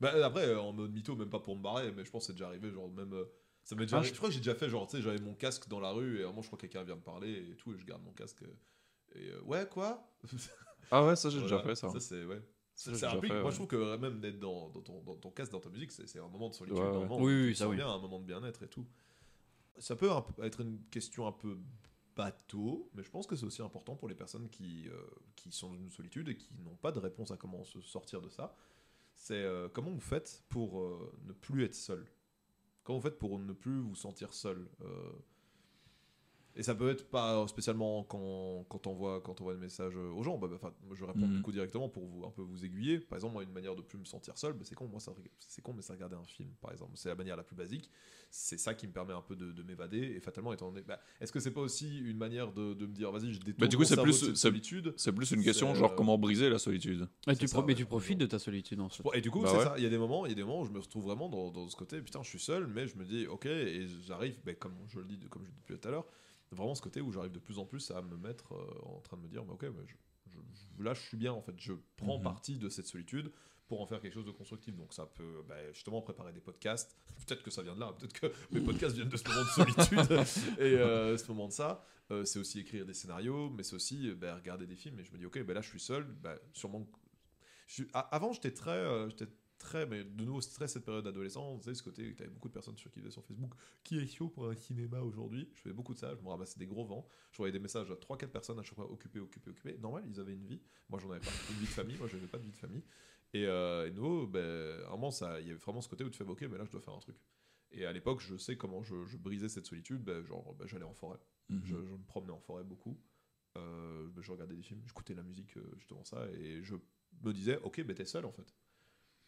Bah, après, euh, en mode mytho, même pas pour me barrer, mais je pense que c'est déjà arrivé. Genre, même. euh, ça m'est déjà Ah, je- Je crois que j'ai déjà fait, genre, tu sais, j'avais mon casque dans la rue et à un moment, je crois que quelqu'un vient me parler et tout, et je garde mon casque. euh, Et euh, ouais, quoi? Ah ouais, ça, j'ai Voilà. déjà fait, ça. Ça, c'est. Ouais. Ça, Ça, implique- fait, moi, ouais. je trouve que même d'être dans, dans ton, dans ton casque, dans ta musique, c'est un moment de solitude. Ouais, ouais. un moment Oui, oui, ça, oui. bien, un moment de bien-être et tout. Ça peut un être une question un peu bateau, mais je pense que c'est aussi important pour les personnes qui, euh, qui sont dans une solitude et qui n'ont pas de réponse à comment se sortir de ça. C'est euh, comment vous faites pour euh, ne plus être seul? Comment vous faites pour ne plus vous sentir seul Euh, Et ça peut être pas spécialement quand, quand on voit quand on voit des messages aux gens. Bah, bah, enfin, moi, je réponds Mhm. du coup directement pour vous un peu vous aiguiller. Par exemple, moi, une manière de plus me sentir seul, bah, c'est con. Moi, c'est con, mais c'est regarder un film, par exemple. C'est la manière la plus basique. C'est ça qui me permet un peu de, de m'évader. Et fatalement, étant donné, bah, est-ce que c'est pas aussi une manière de, de me dire, vas-y, je détourne Bah, du coup, c'est plus- solitude. C'est plus une question, genre, euh, comment briser la solitude. Mais tu, ça, pro- mais ouais, tu profites de ta solitude en fait. Bon, Et du coup, Bah c'est ouais. ça. Il y a des moments, il y a des moments où je me retrouve vraiment dans, dans ce côté. Putain, je suis seul, mais je me dis, ok, et j'arrive, ben, comme je le dis, comme je le dis depuis tout à l'heure, vraiment ce côté où j'arrive de plus en plus à me mettre euh, en train de me dire, mais ok, je, je- là, je suis bien en fait. Je prends Mhm. partie de cette solitude pour en faire quelque chose de constructif. Donc ça peut, ben, justement, préparer des podcasts. Peut-être que ça vient de là. Peut-être que mes podcasts viennent de ce moment de solitude et euh, ce moment de ça. Euh, c'est aussi écrire des scénarios, mais c'est aussi ben, regarder des films. Et je me dis, ok, ben là, je suis seul. Sûrement. je suis- avant, j'étais très, euh, très, mais de nouveau, c'est très cette période d'adolescence. Ce côté, tu avais beaucoup de personnes sur qui faisaient sur Facebook. Qui est chaud pour un cinéma aujourd'hui? Je faisais beaucoup de ça. Je me ramassais des gros vents. Je voyais des messages à 3-4 personnes à chaque fois occupées, occupées, occupées. Normal, ils avaient une vie. Moi, j'en avais pas. Une vie de famille. Moi, j'avais pas de vie de famille. Et, euh, et nous, ben, à un moment, ça- il y avait vraiment ce côté où tu fais, ok, mais là, je dois faire un truc. Et à l'époque, je sais comment je, je brisais cette solitude. Ben, genre, ben, j'allais en forêt. Mhm. Je, je me promenais en forêt beaucoup. Euh, je regardais des films, j'écoutais la musique, euh, justement ça, et je me disais, ok, ben t'es seul en fait.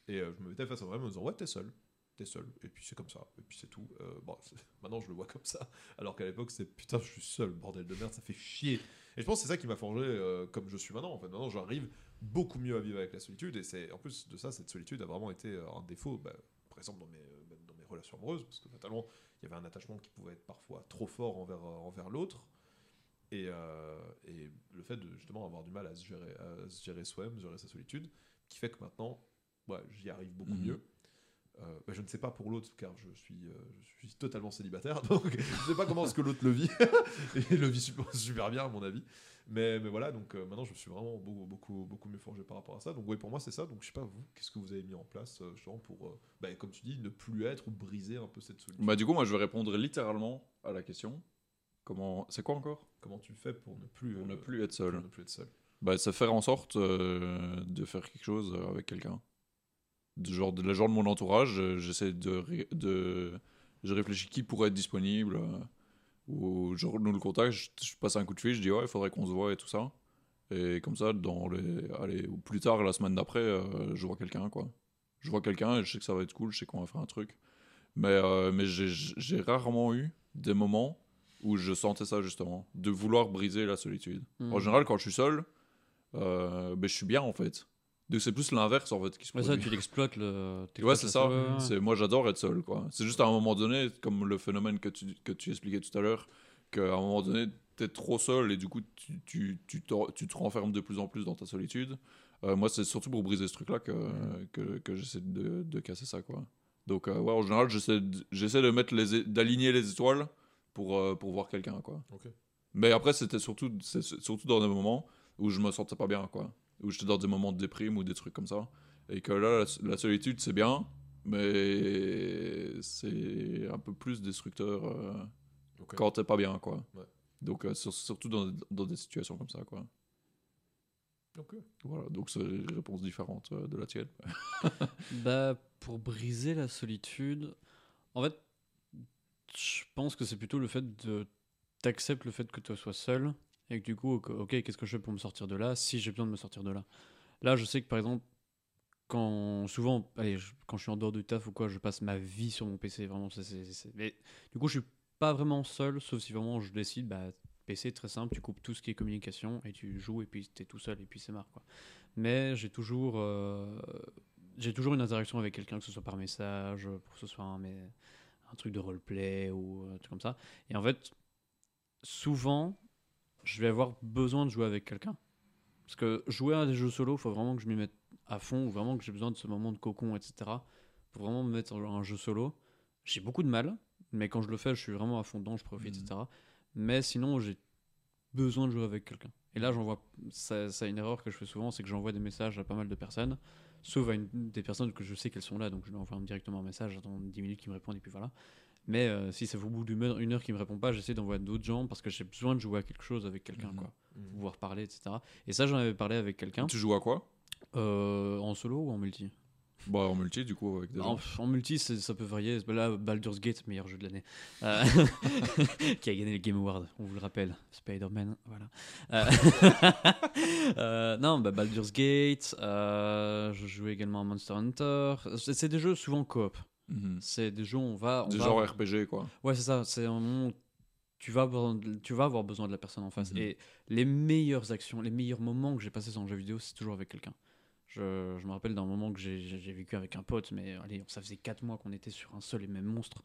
Et euh, je me mettais face à moi en me disant, ouais, t'es seul, t'es seul, et puis c'est comme ça, et puis c'est tout. Euh, bon, maintenant je le vois comme ça, alors qu'à l'époque c'est putain, je suis seul, bordel de merde, ça fait chier. Et je pense que c'est ça qui m'a forgé euh, comme je suis maintenant en fait. Maintenant j'arrive beaucoup mieux à vivre avec la solitude. Et c'est en plus de ça, cette solitude a vraiment été un défaut, bah, par exemple dans mes, dans mes relations amoureuses, parce que fatalement, il y avait un attachement qui pouvait être parfois trop fort envers, envers l'autre. Et, et le fait de justement avoir du mal à se gérer, à gérer soi-même, gérer sa solitude, qui fait que maintenant, ouais, j'y arrive beaucoup Mhm. mieux. Euh, bah, je ne sais pas pour l'autre car je suis, euh, je suis totalement célibataire, donc je ne sais pas comment est-ce que l'autre le vit. Et il le vit super, super bien à mon avis. Mais, mais voilà, donc euh, maintenant je suis vraiment beaucoup, beaucoup, beaucoup mieux forgé par rapport à ça. Donc oui, pour moi c'est ça. Donc je sais pas vous, qu'est-ce que vous avez mis en place justement pour, bah, comme tu dis, ne plus être ou briser un peu cette solitude. Bah, du coup, moi, je vais répondre littéralement à la question. Comment. C'est quoi encore? Comment tu fais pour ne plus, Pour ne plus être seul. ne plus être seul? Bah, c'est faire en sorte de faire quelque chose avec quelqu'un. De genre de la genre de mon entourage, euh, j'essaie de, ré- de je réfléchis qui pourrait être disponible euh, ou genre nous le contact, je, je passe un coup de fil, je dis ouais, il faudrait qu'on se voit et tout ça. Et comme ça dans les allez ou plus tard la semaine d'après, euh, je vois quelqu'un quoi. Je vois quelqu'un et je sais que ça va être cool, je sais qu'on va faire un truc. Mais euh, mais j'ai rarement eu des moments où je sentais ça justement, de vouloir briser la solitude. Mhm. En général, quand je suis seul, euh, ben, je suis bien en fait. Donc c'est plus l'inverse en fait qui se Ouais, ça, tu l'exploites le. Ouais, c'est ça. moi j'adore être seul quoi. C'est juste à un moment donné, comme le phénomène que tu, que tu expliquais tout à l'heure, qu'à un moment donné t'es trop seul et du coup tu, tu, tu, te, tu te renfermes de plus en plus dans ta solitude. Euh, moi c'est surtout pour briser ce truc là que, que, que j'essaie de, de casser ça quoi. Donc euh, ouais, en général j'essaie de, j'essaie de mettre les d'aligner les étoiles pour, euh, pour voir quelqu'un quoi. Mais après, c'était surtout, c'est surtout dans des moments où je me sentais pas bien, quoi. Où j'étais dans des moments de déprime ou des trucs comme ça. Et que là, la, la solitude, c'est bien, mais c'est un peu plus destructeur euh, Ok. quand t'es pas bien, quoi. Ouais. Donc, euh, sur- surtout dans, dans des situations comme ça, quoi. Ok. Voilà, donc c'est une réponse différente euh, de la tienne. Bah, pour briser la solitude, en fait, je pense que c'est plutôt le fait de t'acceptes le fait que tu sois seul et que du coup, ok, qu'est-ce que je fais pour me sortir de là si j'ai besoin de me sortir de là. Là, je sais que par exemple, quand souvent, allez, quand je suis en dehors du taf ou quoi, je passe ma vie sur mon PC, vraiment. c'est- c'est- c'est- Mais du coup, je suis pas vraiment seul, sauf si vraiment je décide, bah, PC très simple, tu coupes tout ce qui est communication et tu joues et puis t'es tout seul et puis c'est marre quoi. Mais j'ai toujours, euh, j'ai toujours une interaction avec quelqu'un, que ce soit par message, pour que ce soit un, mais, un truc de roleplay ou un truc comme ça. Et en fait, souvent, je vais avoir besoin de jouer avec quelqu'un. Parce que jouer à des jeux solo, il faut vraiment que je m'y mette à fond, ou vraiment que j'ai besoin de ce moment de cocon, etc. Pour vraiment me mettre en un jeu solo. J'ai beaucoup de mal, mais quand je le fais, je suis vraiment à fond dedans, je profite, Mhm. etc. Mais sinon, j'ai besoin de jouer avec quelqu'un. Et là, j'envoie. Ça, ça, une erreur que je fais souvent, c'est que j'envoie des messages à pas mal de personnes, sauf à une, des personnes que je sais qu'elles sont là, donc je leur envoie directement un message, j'attends 10 minutes qu'ils me répondent, et puis voilà. Mais euh, si ça fait au bout d'une heure, heure qu'ils me répondent pas, j'essaie d'envoyer d'autres gens parce que j'ai besoin de jouer à quelque chose avec quelqu'un, Mhm. quoi. Mhm. Pouvoir parler, etc. Et ça, j'en avais parlé avec quelqu'un. Tu joues à quoi? Euh, en solo ou en multi? Bah, en multi, du coup, avec des gens. en, en multi, ça peut varier. Là, Baldur's Gate, meilleur jeu de l'année. Euh, qui a gagné le Game Award, on vous le rappelle. Spider-Man, voilà. Euh, euh, non, bah, Baldur's Gate. je jouais également à Monster Hunter. C'est des jeux souvent coop. Mhm. C'est des jeux où on va. On Des va genres RPG, quoi. Ouais, c'est ça. C'est un moment où tu vas, avoir, tu vas avoir besoin de la personne en face. Mhm. Et les meilleures actions, les meilleurs moments que j'ai passés sur un jeu vidéo, c'est toujours avec quelqu'un. Je, je me rappelle d'un moment que j'ai- vécu avec un pote, mais allez, ça faisait 4 mois qu'on était sur un seul et même monstre.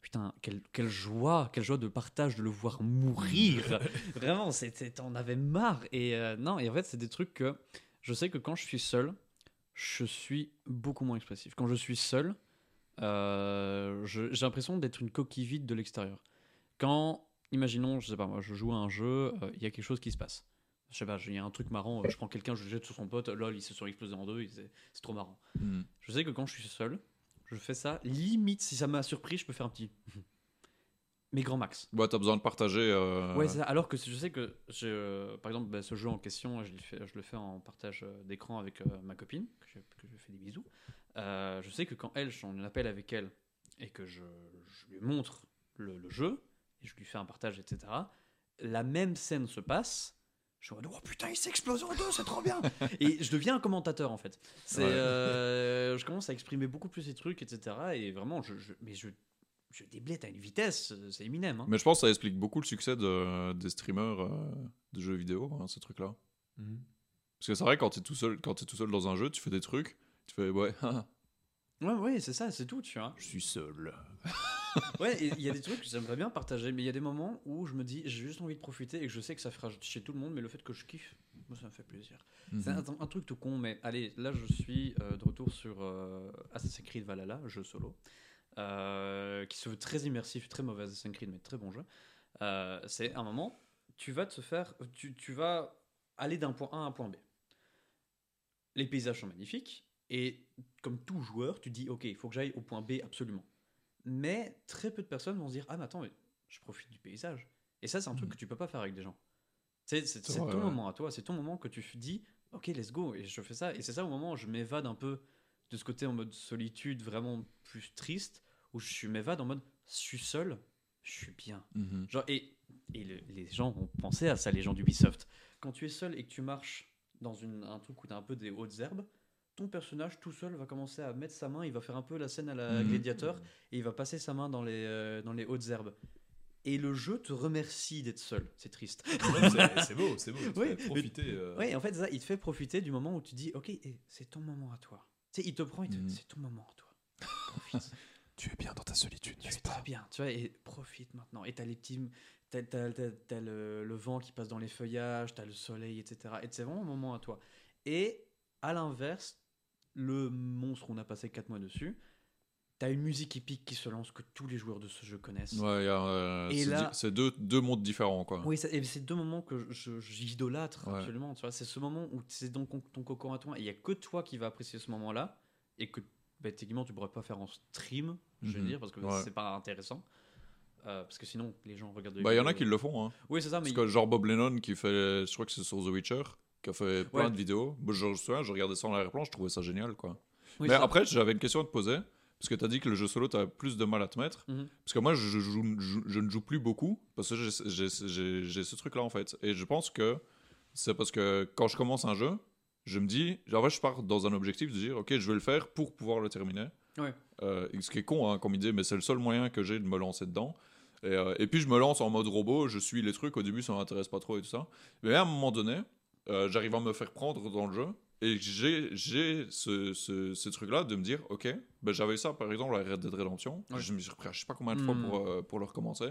Putain, quelle, quelle joie, quelle joie de partage de le voir mourir. Vraiment, c'était, t'en avais marre. Et euh, non, et en fait, c'est des trucs que je sais que quand je suis seul, je suis beaucoup moins expressif. Quand je suis seul, euh, j'ai l'impression d'être une coquille vide de l'extérieur. Quand, imaginons, je sais pas moi, je joue à un jeu, euh, il y a quelque chose qui se passe. Je sais pas, il y a un truc marrant, euh, je prends quelqu'un, je le jette sur son pote, lol, il se sont explosés en deux, c'est trop marrant. Mhm. Je sais que quand je suis seul, je fais ça, limite, si ça m'a surpris, je peux faire un petit. Mais grand max. Ouais, t'as besoin de partager. euh, Ouais, ça. alors que je sais que, je, par exemple, bah, ce jeu en question, je le fais, je le fais en partage d'écran avec ma copine, que je, que je fais des bisous. Euh, je sais que quand elle, je suis en appel avec elle et que je, je lui montre le, le jeu, et je lui fais un partage, etc., la même scène se passe. Je suis en mode, oh putain, il s'est explosé en deux, c'est trop bien! et je deviens un commentateur en fait. Ouais. euh, je commence à exprimer beaucoup plus ces trucs, etc. Et vraiment, je, je- mais je, je déblette à une vitesse, c'est Eminem. Hein. Mais je pense que ça explique beaucoup le succès de, des streamers euh, de jeux vidéo, hein, ces trucs-là. Mhm. Parce que c'est vrai, quand t'es tout seul, quand t'es tout seul dans un jeu, tu fais des trucs, tu fais ouais, Ouais, ouais, c'est ça, c'est tout, tu vois. je suis seul. Ouais, il y a des trucs que j'aimerais bien partager, mais il y a des moments où je me dis, j'ai juste envie de profiter et que je sais que ça fera chez tout le monde, mais le fait que je kiffe, moi, ça me fait plaisir. C'est un, Mhm. un truc tout con, mais allez, là, je suis euh, de retour sur euh, Assassin's Creed Valhalla, jeu solo, euh, qui se veut très immersif, très mauvais Assassin's Creed, mais très bon jeu. C'est un moment, tu vas te faire, tu, tu vas aller d'un point A à un point B. Les paysages sont magnifiques, et comme tout joueur, tu dis, ok, il faut que j'aille au point B absolument. Mais très peu de personnes vont se dire, ah mais attends, mais je profite du paysage. Et ça, c'est un truc Mhm. que tu peux pas faire avec des gens. C'est ton ouais. moment à toi, c'est ton moment que tu dis, ok, let's go, et je fais ça. Et c'est ça au moment où je m'évade un peu de ce côté en mode solitude vraiment plus triste, où je m'évade en mode, je suis seul, je suis bien. Mhm. Genre, et et le- les gens ont pensé à ça, les gens d'Ubisoft. Quand tu es seul et que tu marches dans une, un truc où tu as un peu des hautes herbes, ton personnage tout seul va commencer à mettre sa main, il va faire un peu la scène à la Mhm. gladiateur, et il va passer sa main dans les, euh, dans les hautes herbes. Et le jeu te remercie d'être seul. C'est triste. Ouais, c'est- beau, c'est beau. Fais mais- profiter. euh, Oui, en fait, ça, il te fait profiter du moment où tu dis, ok, eh, c'est ton moment à toi. Tu sais, il te prend, il te Mhm. c'est ton moment à toi. Profite. Tu es bien dans ta solitude, Tu es très bien, tu vois, et profite maintenant. Et t'as les petits. T'as, t'as- t'as- t'as le, le vent qui passe dans les feuillages, t'as le soleil, etc. Et c'est vraiment un moment à toi. Et à l'inverse, le monstre, on a passé 4 mois dessus, t'as une musique épique qui se lance que tous les joueurs de ce jeu connaissent. Ouais, y a, euh, Et c'est là- c'est deux, deux mondes différents, quoi. Oui, et c'est deux moments que j'idolâtre Ouais. absolument. Tu vois, c'est ce moment où c'est dans ton, cocon à toi et il y a que toi qui va apprécier ce moment-là et que bah, techniquement tu pourrais pas faire en stream, je veux Mhm. dire, parce que Ouais. c'est pas intéressant. Euh, parce que sinon les gens regardent. des Bah, il y en a qui le font, hein. Oui, c'est ça, mais Parce que genre Bob Lennon qui fait, je crois que c'est sur The Witcher, qui a fait plein Ouais. de vidéos. Moi, je je regardais ça en arrière-plan, je trouvais ça génial, quoi. Oui, Mais après, j'avais une question à te poser. Parce que tu as dit que le jeu solo, tu as plus de mal à te mettre. Mhm. Parce que moi, je, je joue- je- je ne joue plus beaucoup. Parce que j'ai- ce truc-là, en fait. Et je pense que c'est parce que quand je commence un jeu, je me dis. En fait, je pars dans un objectif de dire Ok, je vais le faire pour pouvoir le terminer. Ouais. Euh, ce qui est con, hein, comme idée, mais c'est le seul moyen que j'ai de me lancer dedans. Et, euh, et puis, je me lance en mode robot. Je suis les trucs. Au début, ça m'intéresse pas trop et tout ça. Mais à un moment donné, euh, j'arrive à me faire prendre dans le jeu. Et j'ai j'ai ce, ce, ce truc-là de me dire, ok, ben j'avais ça par exemple à Red Dead Redemption. Ouais. Je me suis repris à je sais pas combien de fois Hmm. pour, euh, pour le recommencer.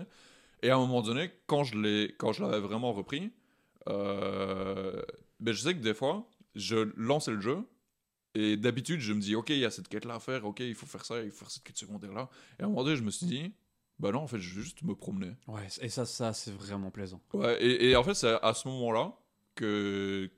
Et à un moment donné, quand je l'ai quand je l'avais vraiment repris, euh, ben je sais que des fois, je lançais le jeu. Et d'habitude, je me dis, ok, il y a cette quête-là à faire, ok, il faut faire ça, il faut faire cette quête secondaire-là. Et à un moment donné, je me suis dit, bah non, en fait, je vais juste me promener. Ouais, et ça, ça c'est vraiment plaisant. Ouais, et, et en fait, c'est à ce moment-là que,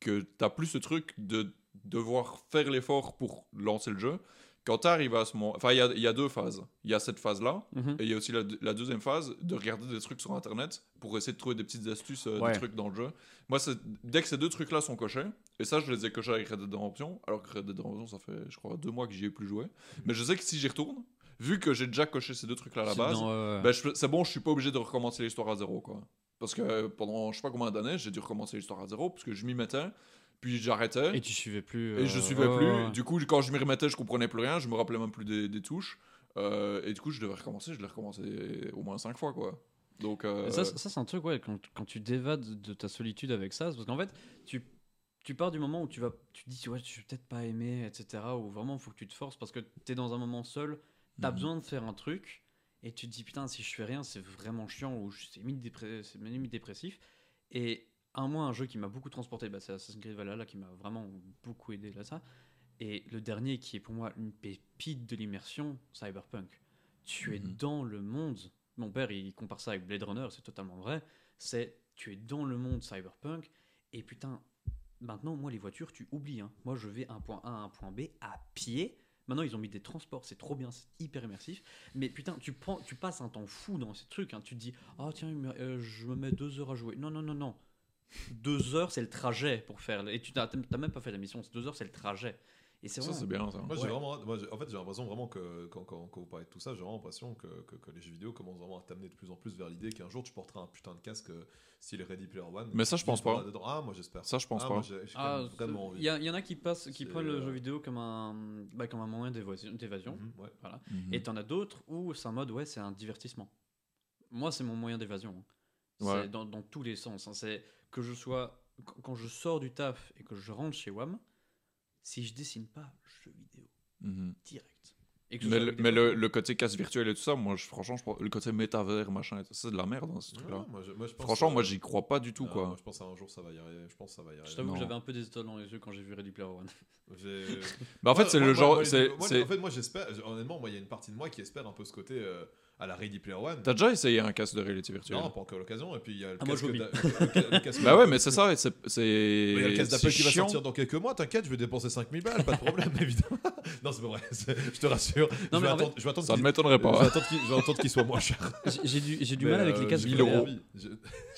que tu plus ce truc de devoir faire l'effort pour lancer le jeu. Quand tu arrives à ce moment. Enfin, il y a, y a deux phases. Il y a cette phase-là, Mhm. et il y a aussi la, la deuxième phase de regarder des trucs sur Internet pour essayer de trouver des petites astuces, euh, Ouais. des trucs dans le jeu. Moi, dès que ces deux trucs-là sont cochés, et ça, je les ai cochés avec Red Dead Redemption, alors que Red Dead Redemption, ça fait, je crois, deux mois que j'y ai plus joué. Mais je sais que si j'y retourne, vu que j'ai déjà coché ces deux trucs-là à la base, euh, ben, je- c'est bon, je suis pas obligé de recommencer l'histoire à zéro, quoi. Parce que pendant je sais pas combien d'années, j'ai dû recommencer l'histoire à zéro, parce que je m'y mettais, puis j'arrêtais, Et et, tu suivais plus. je euh, suivais plus. ouais. Du coup, quand je m'y remettais, je comprenais plus rien, je me rappelais même plus des, des touches. Euh, et du coup, je devais recommencer, je l'ai recommencé au moins cinq fois, quoi. Donc, Et Ça, ça c'est un truc, ouais, quand, quand tu dévades de ta solitude avec ça, parce qu'en fait, tu, tu pars du moment où tu vas, tu te dis, ouais, je vais peut-être pas aimer, etc. Ou vraiment, il faut que tu te forces parce que tu es dans un moment seul, tu as Mhm. besoin de faire un truc, et tu te dis, putain, si je fais rien, c'est vraiment chiant, ou c'est limite, limite dépressif. Et un mois, un jeu qui m'a beaucoup transporté, bah, c'est Assassin's Creed Valhalla qui m'a vraiment beaucoup aidé là, ça. Et le dernier qui est pour moi une pépite de l'immersion, Cyberpunk. Tu es Mhm. dans le monde. Mon père, il compare ça avec Blade Runner, c'est totalement vrai. C'est tu es dans le monde Cyberpunk et putain, maintenant moi les voitures, tu oublies. hein. Moi je vais un point A à un point B à pied. Maintenant ils ont mis des transports, c'est trop bien, c'est hyper immersif. Mais putain, tu prends, tu passes un temps fou dans ces trucs. hein. Tu te dis, oh tiens, euh, je me mets deux heures à jouer. Non non non non. Deux heures, c'est le trajet pour faire. Et tu n'as même pas fait la mission. Deux heures, c'est le trajet. Et c'est ça, c'est bien, ça. Moi, j'ai Ouais. vraiment, moi, j'ai- en fait, j'ai l'impression vraiment que quand, quand, quand vous parlez de tout ça, j'ai vraiment l'impression que, que, que les jeux vidéo commencent vraiment à t'amener de plus en plus vers l'idée qu'un jour tu porteras un putain de casque euh, style Ready Player One. Mais ça, je pense pas. dedans. Ah, moi j'espère. Ça, je pense ah, pas. J'ai j'ai Ah, vraiment il envie. y, a- il y en a qui passent, qui prennent le euh, jeu vidéo comme un, bah, comme un moyen d'évasion. d'évasion. Mhm, ouais. Voilà. Mhm. Et t'en as d'autres où c'est un mode, ouais, c'est un divertissement. Moi, c'est mon moyen d'évasion. hein. Ouais. C'est dans, dans tous les sens. hein. C'est que je sois quand quand je sors du taf et que je rentre chez WAM, si je dessine pas, jeu vidéo, direct. Et que ce Mais, le, mais côté casse virtuelle et tout ça, moi, je- franchement, je, le côté métavers, machin, et tout ça, c'est de la merde, hein, ce truc-là. Je- je Franchement, que- moi, j'y crois pas du tout, Non, quoi. moi, je pense qu'un jour ça va y arriver. Je pense que ça va y Je arriver. t'avoue que j'avais un peu des étoiles dans les yeux quand j'ai vu Ready Player One. Mais en fait, c'est le genre. moi, En fait, moi j'espère. Honnêtement, moi il y a une partie de moi qui espère un peu ce côté euh, à la Ready Player One. T'as déjà essayé un casque de réalité virtuelle? Non, pas encore l'occasion. Et puis il y a le Ah, moi, casque d'a- le- casque- Bah ouais, mais c'est ça, et c'est. c'est- Mais il y a le casque d'Apple qui va sortir dans quelques mois, t'inquiète, je vais dépenser 5000 balles, pas de problème, évidemment. Non, c'est pas vrai, c'est- je te rassure. Non, je, vais en attendre, je vais attendre Ça ne qu'il- m'étonnerait pas. je vais attendre qu'il soit moins cher. J'ai- du, j'ai du mal avec euh, les casques j'ai VR.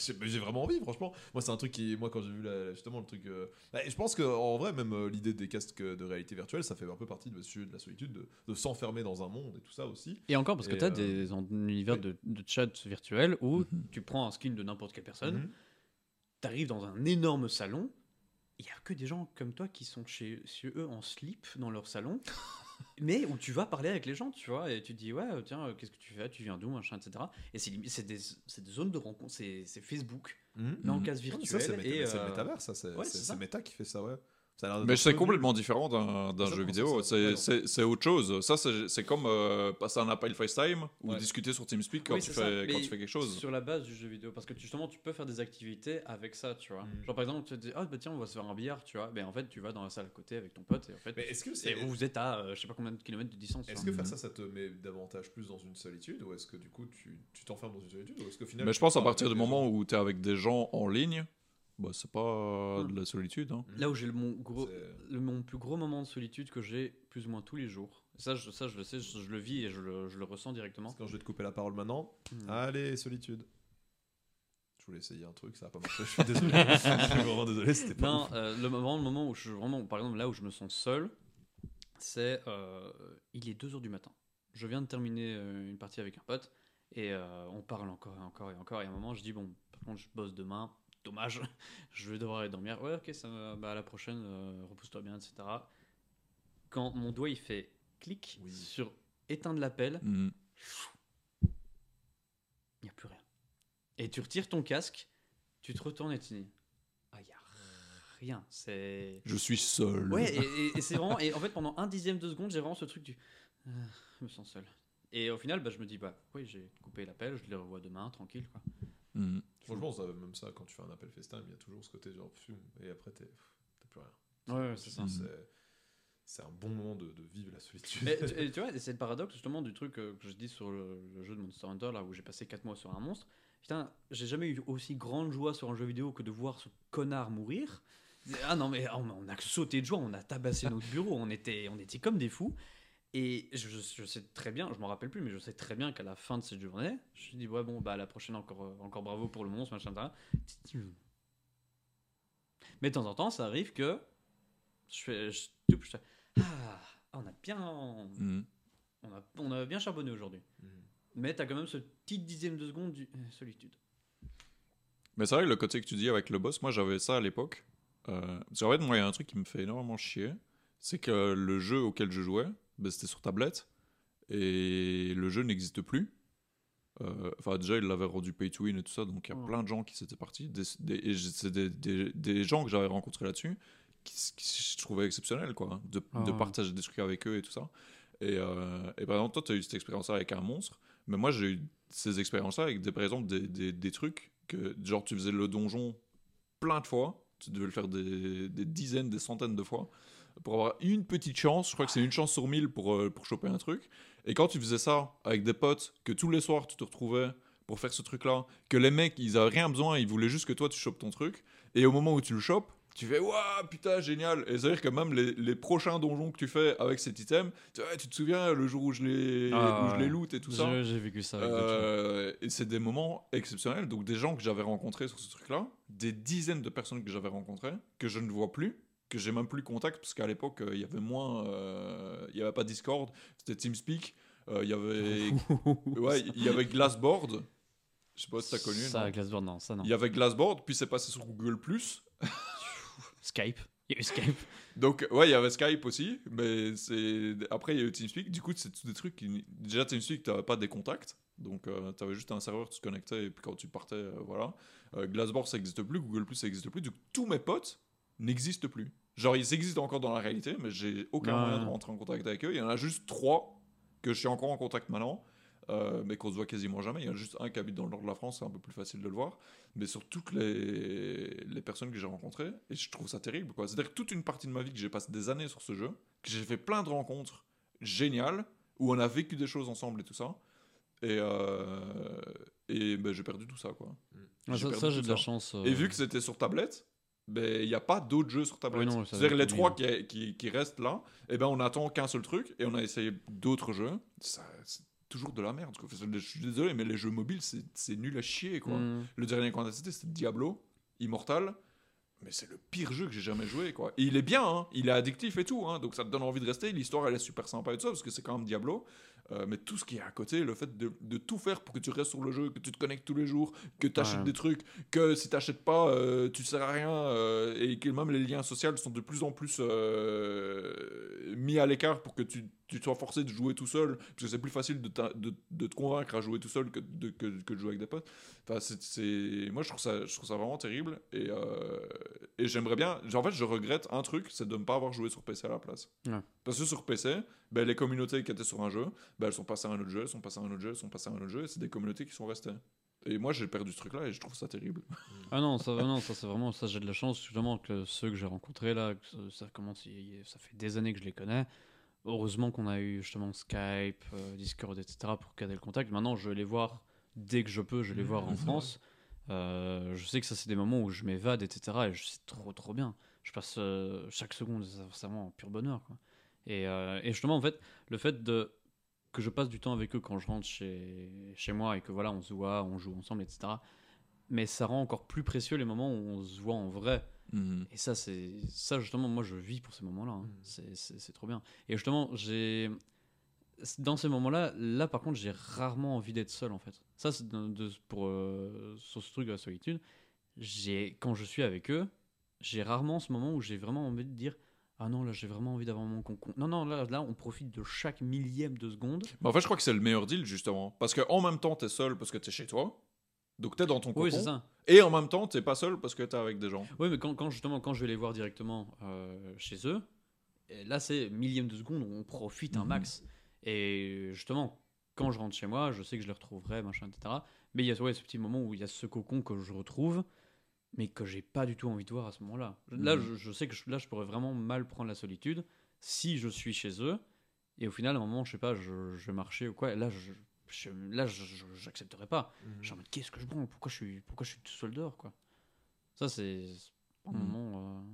J'ai- vraiment envie, franchement. Moi, c'est un truc qui, moi, quand j'ai vu la- justement le truc, euh, bah, je pense que en vrai, même euh, l'idée des casques de réalité virtuelle, ça fait un peu partie de, de la solitude, de, de s'enfermer dans un monde et tout ça aussi. Et encore, parce que tu as euh, des en- univers oui. de, de chat virtuel où Mhm. tu prends un skin de n'importe quelle personne, Mhm. tu arrives dans un énorme salon, il y a que des gens comme toi qui sont chez, chez eux en slip dans leur salon, mais où tu vas parler avec les gens, tu vois, et tu te dis, ouais, euh, tiens, euh, qu'est-ce que tu fais, tu viens d'où, machin, etc. Et c'est des, des zones de rencontre, c'est Facebook, Mhm. mais en case virtuelle. ça, c'est méta- euh, ouais, méta qui fait ça, ouais. Mais c'est complètement différent d'un jeu vidéo. C'est- non. C'est c'est autre chose. Ça, c'est c'est comme euh, passer un appel FaceTime ou Ouais. discuter sur TeamSpeak quand, Oui, tu fais, quand Mais tu fais quelque chose. Sur la base du jeu vidéo, parce que justement, tu peux faire des activités avec ça, tu vois. Mm. Genre par exemple, tu te dis, ah bah tiens, on va se faire un billard, tu vois. Ben en fait, tu vas dans la salle à côté avec ton pote et en fait, Mais est-ce que et c'est. vous, vous êtes à euh, je sais pas combien de kilomètres de distance. Est-ce vois. que faire Mhm. ça, ça te met davantage plus dans une solitude ou est-ce que du coup tu tu t'enfermes dans une solitude ou est-ce qu'au final Mais je pense à partir du moment gens où tu es avec des gens en ligne, bah, c'est pas Hmm. de la solitude. hein. Là où j'ai le, mon, gros, le, mon plus gros moment de solitude que j'ai plus ou moins tous les jours. Ça, je, ça, je le sais, je, je le vis et je le, je le ressens directement. Parce que quand je vais te couper la parole maintenant, Mm. allez, solitude. Je voulais essayer un truc, ça a pas marché, je suis désolé. je suis vraiment désolé, c'était pas Non, euh, le moment, le moment où je vraiment, par exemple, là où je me sens seul, c'est euh, il est 2h du matin. Je viens de terminer euh, une partie avec un pote et euh, on parle encore et encore et encore. Et à un moment, je dis bon, par contre, je bosse demain. Dommage, je vais devoir aller dormir. Ouais, ok, ça, bah, à la prochaine, euh, repousse-toi bien, etc. Quand mon doigt il fait clic Oui. sur éteindre l'appel, Mhm. il n'y a plus rien. Et tu retires ton casque, tu te retournes et tu dis ah, il n'y a rien. C'est. Je suis seul. Ouais, et, et- et c'est vraiment. Et en fait, pendant un dixième de seconde, j'ai vraiment ce truc du. Ah, je me sens seul. Et au final, bah, je me dis, bah oui, j'ai coupé l'appel, je le revois demain, tranquille. Quoi. Mhm. Franchement, ça, même ça, quand tu fais un appel FaceTime, il y a toujours ce côté genre, et après, t'es- t'as plus rien. Ouais, ouais, c'est ça. C'est- C'est un bon moment de, de vivre la solitude. Mais tu, et tu vois, c'est le paradoxe justement du truc euh, que je dis sur le, le jeu de Monster Hunter, là où j'ai passé 4 mois sur un monstre. Putain, j'ai jamais eu aussi grande joie sur un jeu vidéo que de voir ce connard mourir. Ah non, mais on, on a sauté de joie, on a tabassé notre bureau, on était, on était comme des fous. Et je, je sais très bien, je m'en rappelle plus, mais je sais très bien qu'à la fin de cette journée, je me suis dit, ouais, bon, bah à la prochaine, encore, euh, encore bravo pour le monstre, machin, etc. Mais de temps en temps, ça arrive que je fais, je, toupe, je fais, ah, on a bien, Mhm. on a, on a bien charbonné aujourd'hui. Mhm. Mais t'as quand même ce petit dixième de seconde de solitude. Mais c'est vrai que le côté que tu dis avec le boss, moi j'avais ça à l'époque. Euh, parce qu'en fait, moi il y a un truc qui me fait énormément chier. C'est que le jeu auquel je jouais, ben, c'était sur tablette. Et le jeu n'existe plus. Euh, Enfin, déjà, il l'avait rendu pay to win et tout ça. Donc il y a Oh. plein de gens qui s'étaient partis. Des, c'est des, des- des gens que j'avais rencontrés là-dessus qui, qui je trouvais exceptionnels, quoi. De, de Ah partager des trucs avec eux et tout ça. Et, euh, et par exemple, toi, tu as eu cette expérience-là avec un monstre. Mais moi, j'ai eu ces expériences-là avec, des, par exemple, des, trucs que, genre, tu faisais le donjon plein de fois. Tu devais le faire des dizaines, des centaines de fois. Pour avoir une petite chance, je crois que c'est une chance sur mille pour, euh, pour choper un truc. Et quand tu faisais ça avec des potes, que tous les soirs tu te retrouvais pour faire ce truc-là, que les mecs, ils avaient rien besoin, ils voulaient juste que toi tu chopes ton truc, et au moment où tu le chopes, tu fais Waouh, putain, génial! Et c'est-à-dire que même les, les prochains donjons que tu fais avec cet item, tu, tu te souviens le jour où je les, Ah, où je les loot et tout ça? J'ai vécu ça avec. Euh, et c'est des moments exceptionnels. Donc des gens que j'avais rencontrés sur ce truc-là, des dizaines de personnes que j'avais rencontrées, que je ne vois plus, que j'ai même plus contact, parce qu'à l'époque, euh, il y avait moins... euh, Il y avait pas Discord, c'était TeamSpeak. euh, Il y avait... ouais, il y avait Glassboard. Je sais pas si t'as connu. Ça, non Glassboard, non, ça non. Il y avait Glassboard, puis c'est passé sur Google+. Skype. Il y a eu Skype. Donc, ouais, il y avait Skype aussi, mais c'est... Après, il y a eu TeamSpeak. Du coup, c'est tous des trucs qui... Déjà, TeamSpeak, t'avais pas des contacts. Donc, tu avais juste un serveur, tu te connectais et puis quand tu partais, euh, voilà. Euh, Glassboard, ça n'existe plus. Google Plus, ça n'existe plus. Coup, tous mes potes n'existent plus. Genre, ils existent encore dans la réalité, mais j'ai aucun Ouais. moyen de rentrer en contact avec eux. Il y en a juste trois que je suis encore en contact maintenant. euh, mais qu'on se voit quasiment jamais. Il y en a juste un qui habite dans le nord de la France, c'est un peu plus facile de le voir. Mais sur toutes les, les personnes que j'ai rencontrées, et je trouve ça terrible. quoi. C'est-à-dire que toute une partie de ma vie que j'ai passé des années sur ce jeu, que j'ai fait plein de rencontres géniales, où on a vécu des choses ensemble et tout ça. Et, euh, et ben, j'ai perdu tout ça. quoi. Ouais, J'ai ça, j'ai de la chance. euh, Et vu que c'était sur tablette, ben il n'y a pas d'autres jeux sur tablette. Oui, C'est-à-dire les trois qui, qui, qui restent là, et ben on attend qu'un seul truc et on a essayé d'autres jeux. Ça, c'est toujours de la merde. quoi. Je suis désolé, mais les jeux mobiles c'est nul à chier quoi. hmm. Le dernier qu'on a testé c'était Diablo, Immortal. Mais c'est le pire jeu que j'ai jamais joué, quoi. Et il est bien, hein, il est addictif et tout, hein, donc ça te donne envie de rester. L'histoire, elle est super sympa et tout ça, parce que c'est quand même Diablo. Euh, mais tout ce qui est à côté, le fait de, de tout faire pour que tu restes sur le jeu, que tu te connectes tous les jours, que tu achètes Ouais. des trucs, que si tu n'achètes pas, euh, tu sers à rien, euh, et que même les liens sociaux sont de plus en plus mis à l'écart pour que tu, tu sois forcé de jouer tout seul, parce que c'est plus facile de, de, de te convaincre à jouer tout seul que de, que, que de jouer avec des potes. Enfin, c'est, Moi, je trouve, ça, je trouve ça vraiment terrible, et, euh, et j'aimerais bien... En fait, je regrette un truc, c'est de ne pas avoir joué sur PC à la place. Ouais. Parce que sur PC, ben, les communautés qui étaient sur un jeu, ben, elles sont passées à un autre jeu, elles sont passées à un autre jeu, elles sont passées à un autre jeu, et c'est des communautés qui sont restées. Et moi, j'ai perdu ce truc-là, et je trouve ça terrible. Ah non, ça, non, ça c'est vraiment ça j'ai de la chance justement que ceux que j'ai rencontrés là, ça, ça commence, ça fait des années que je les connais. Heureusement qu'on a eu justement Skype, euh, Discord, etc. pour garder le contact. Maintenant, je vais les voir dès que je peux, je vais les voir en Mhm. France. Euh, je sais que ça c'est des moments où je m'évade, etc. Et je- c'est trop trop bien. Je passe euh, chaque seconde, vraiment un pur bonheur. Quoi. Et, et justement, en fait, le fait de que je passe du temps avec eux quand je rentre chez, chez moi et que voilà, on se voit, on joue ensemble, etc. Mais ça rend encore plus précieux les moments où on se voit en vrai. Et ça, c'est ça justement, moi je vis pour ces moments-là. hein. Mhm. C'est- trop bien. Et justement, j'ai dans ces moments-là, là par contre, j'ai rarement envie d'être seul en fait. Ça, c'est pour euh, sur ce truc de la solitude. J'ai quand je suis avec eux, j'ai rarement ce moment où j'ai vraiment envie de dire ah non là j'ai vraiment envie d'avoir mon concon. Non non là là on profite de chaque millième de seconde. Mais en fait, je crois que c'est le meilleur deal, justement. Parce qu'en même temps, t'es seul parce que t'es chez toi. Donc t'es dans ton cocon. Oui c'est ça. Et en même temps, t'es pas seul parce que t'es avec des gens. Oui, mais quand, quand justement, quand je vais les voir directement euh, chez eux, là, c'est millième de seconde, on profite un Mhm. max. Et justement, quand je rentre chez moi, je sais que je les retrouverai, machin, etc. Mais il y a ouais, ce petit moment où il y a ce cocon que je retrouve, mais que j'ai pas du tout envie de voir à ce moment-là. Là, Mhm. je, je sais que je- là, je pourrais vraiment mal prendre la solitude si je suis chez eux. Et au final, à un moment, je sais pas, je, je vais marcher ou quoi. Et là, je, je- là, je- je- j'accepterai pas. Je suis en mode, qu'est-ce que je branle? Pourquoi je, suis, pourquoi je suis tout seul dehors, quoi? Ça, c'est un Mhm. moment.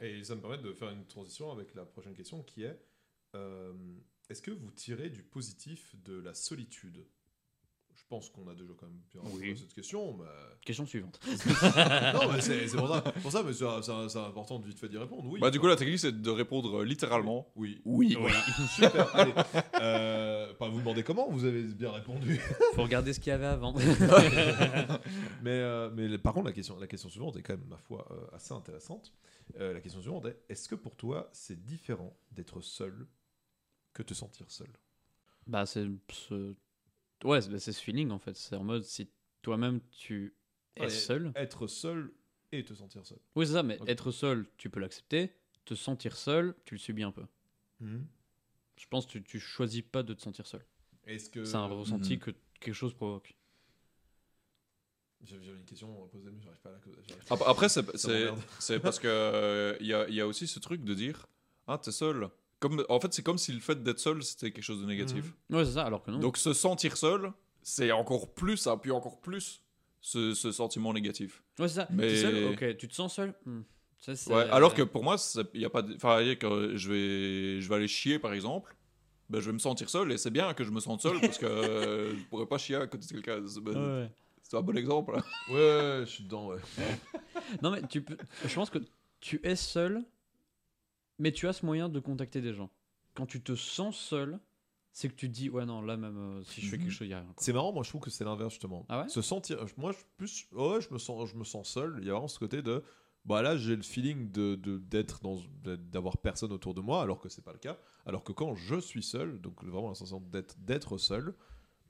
euh, Et ça me permet de faire une transition avec la prochaine question qui est euh, est-ce que vous tirez du positif de la solitude? Pense qu'on a déjà quand même bien Oui. cette question. Mais... Question suivante. non, mais c'est pour ça, pour ça mais c'est important de vite fait d'y répondre. Oui. Bah, du coup, la technique, c'est de répondre euh, littéralement. Oui. Oui. Super. Allez. Euh, pas vous demander comment, vous avez bien répondu. Faut regarder ce qu'il y avait avant. mais, euh, mais par contre, la question, la question suivante est quand même, ma foi, euh, assez intéressante. Euh, la question suivante est est-ce que pour toi, c'est différent d'être seul que te sentir seul? Bah, c'est ce. Ouais, c'est bah, c'est ce feeling en fait. C'est en mode si toi-même tu es Ouais, seul. Être seul et te sentir seul. Oui, c'est ça, mais être seul, tu peux l'accepter. Te sentir seul, tu le subis un peu. Je pense que tu, tu choisis pas de te sentir seul. Est-ce que. C'est un ressenti Mhm. que quelque chose provoque. J'avais une question à poser, mais j'arrive pas à la. Ap- Après, c'est parce que euh, il y, a, il y a aussi ce truc de dire Ah, t'es seul. Comme, en fait, c'est comme si le fait d'être seul, c'était quelque chose de négatif. Mhm. Ouais, c'est ça, alors que non. Donc, se sentir seul, c'est encore plus, ça appuie encore plus ce, ce sentiment négatif. ouais, c'est ça. mais- T'es seul, ok. Tu te sens seul? Hmm. Ça, c'est- Ouais, alors que pour moi, il y a pas. de- Enfin, quand je vais, je vais aller chier, par exemple. Ben, je vais me sentir seul et c'est bien que je me sente seul parce que euh, je pourrais pas chier à côté de quelqu'un. C'est ben, Ouais, ouais. c'est un bon exemple. hein. Ouais, ouais, je suis dedans, ouais. Non, mais tu peux. Je pense que tu es seul, mais tu as ce moyen de contacter des gens. Quand tu te sens seul, c'est que tu te dis, ouais, non, là même, euh, si je fais Mhm. quelque chose, il y a rien. quoi. C'est marrant, moi je trouve que c'est l'inverse justement. Ah ouais Se sentir. Moi, je, plus. Ouais, je me sens, je me sens seul. Il y a vraiment ce côté de. Bah là, j'ai le feeling de de- d'être dans d'avoir personne autour de moi, alors que c'est pas le cas. Alors que quand je suis seul, donc vraiment la sensation d'être d'être seul,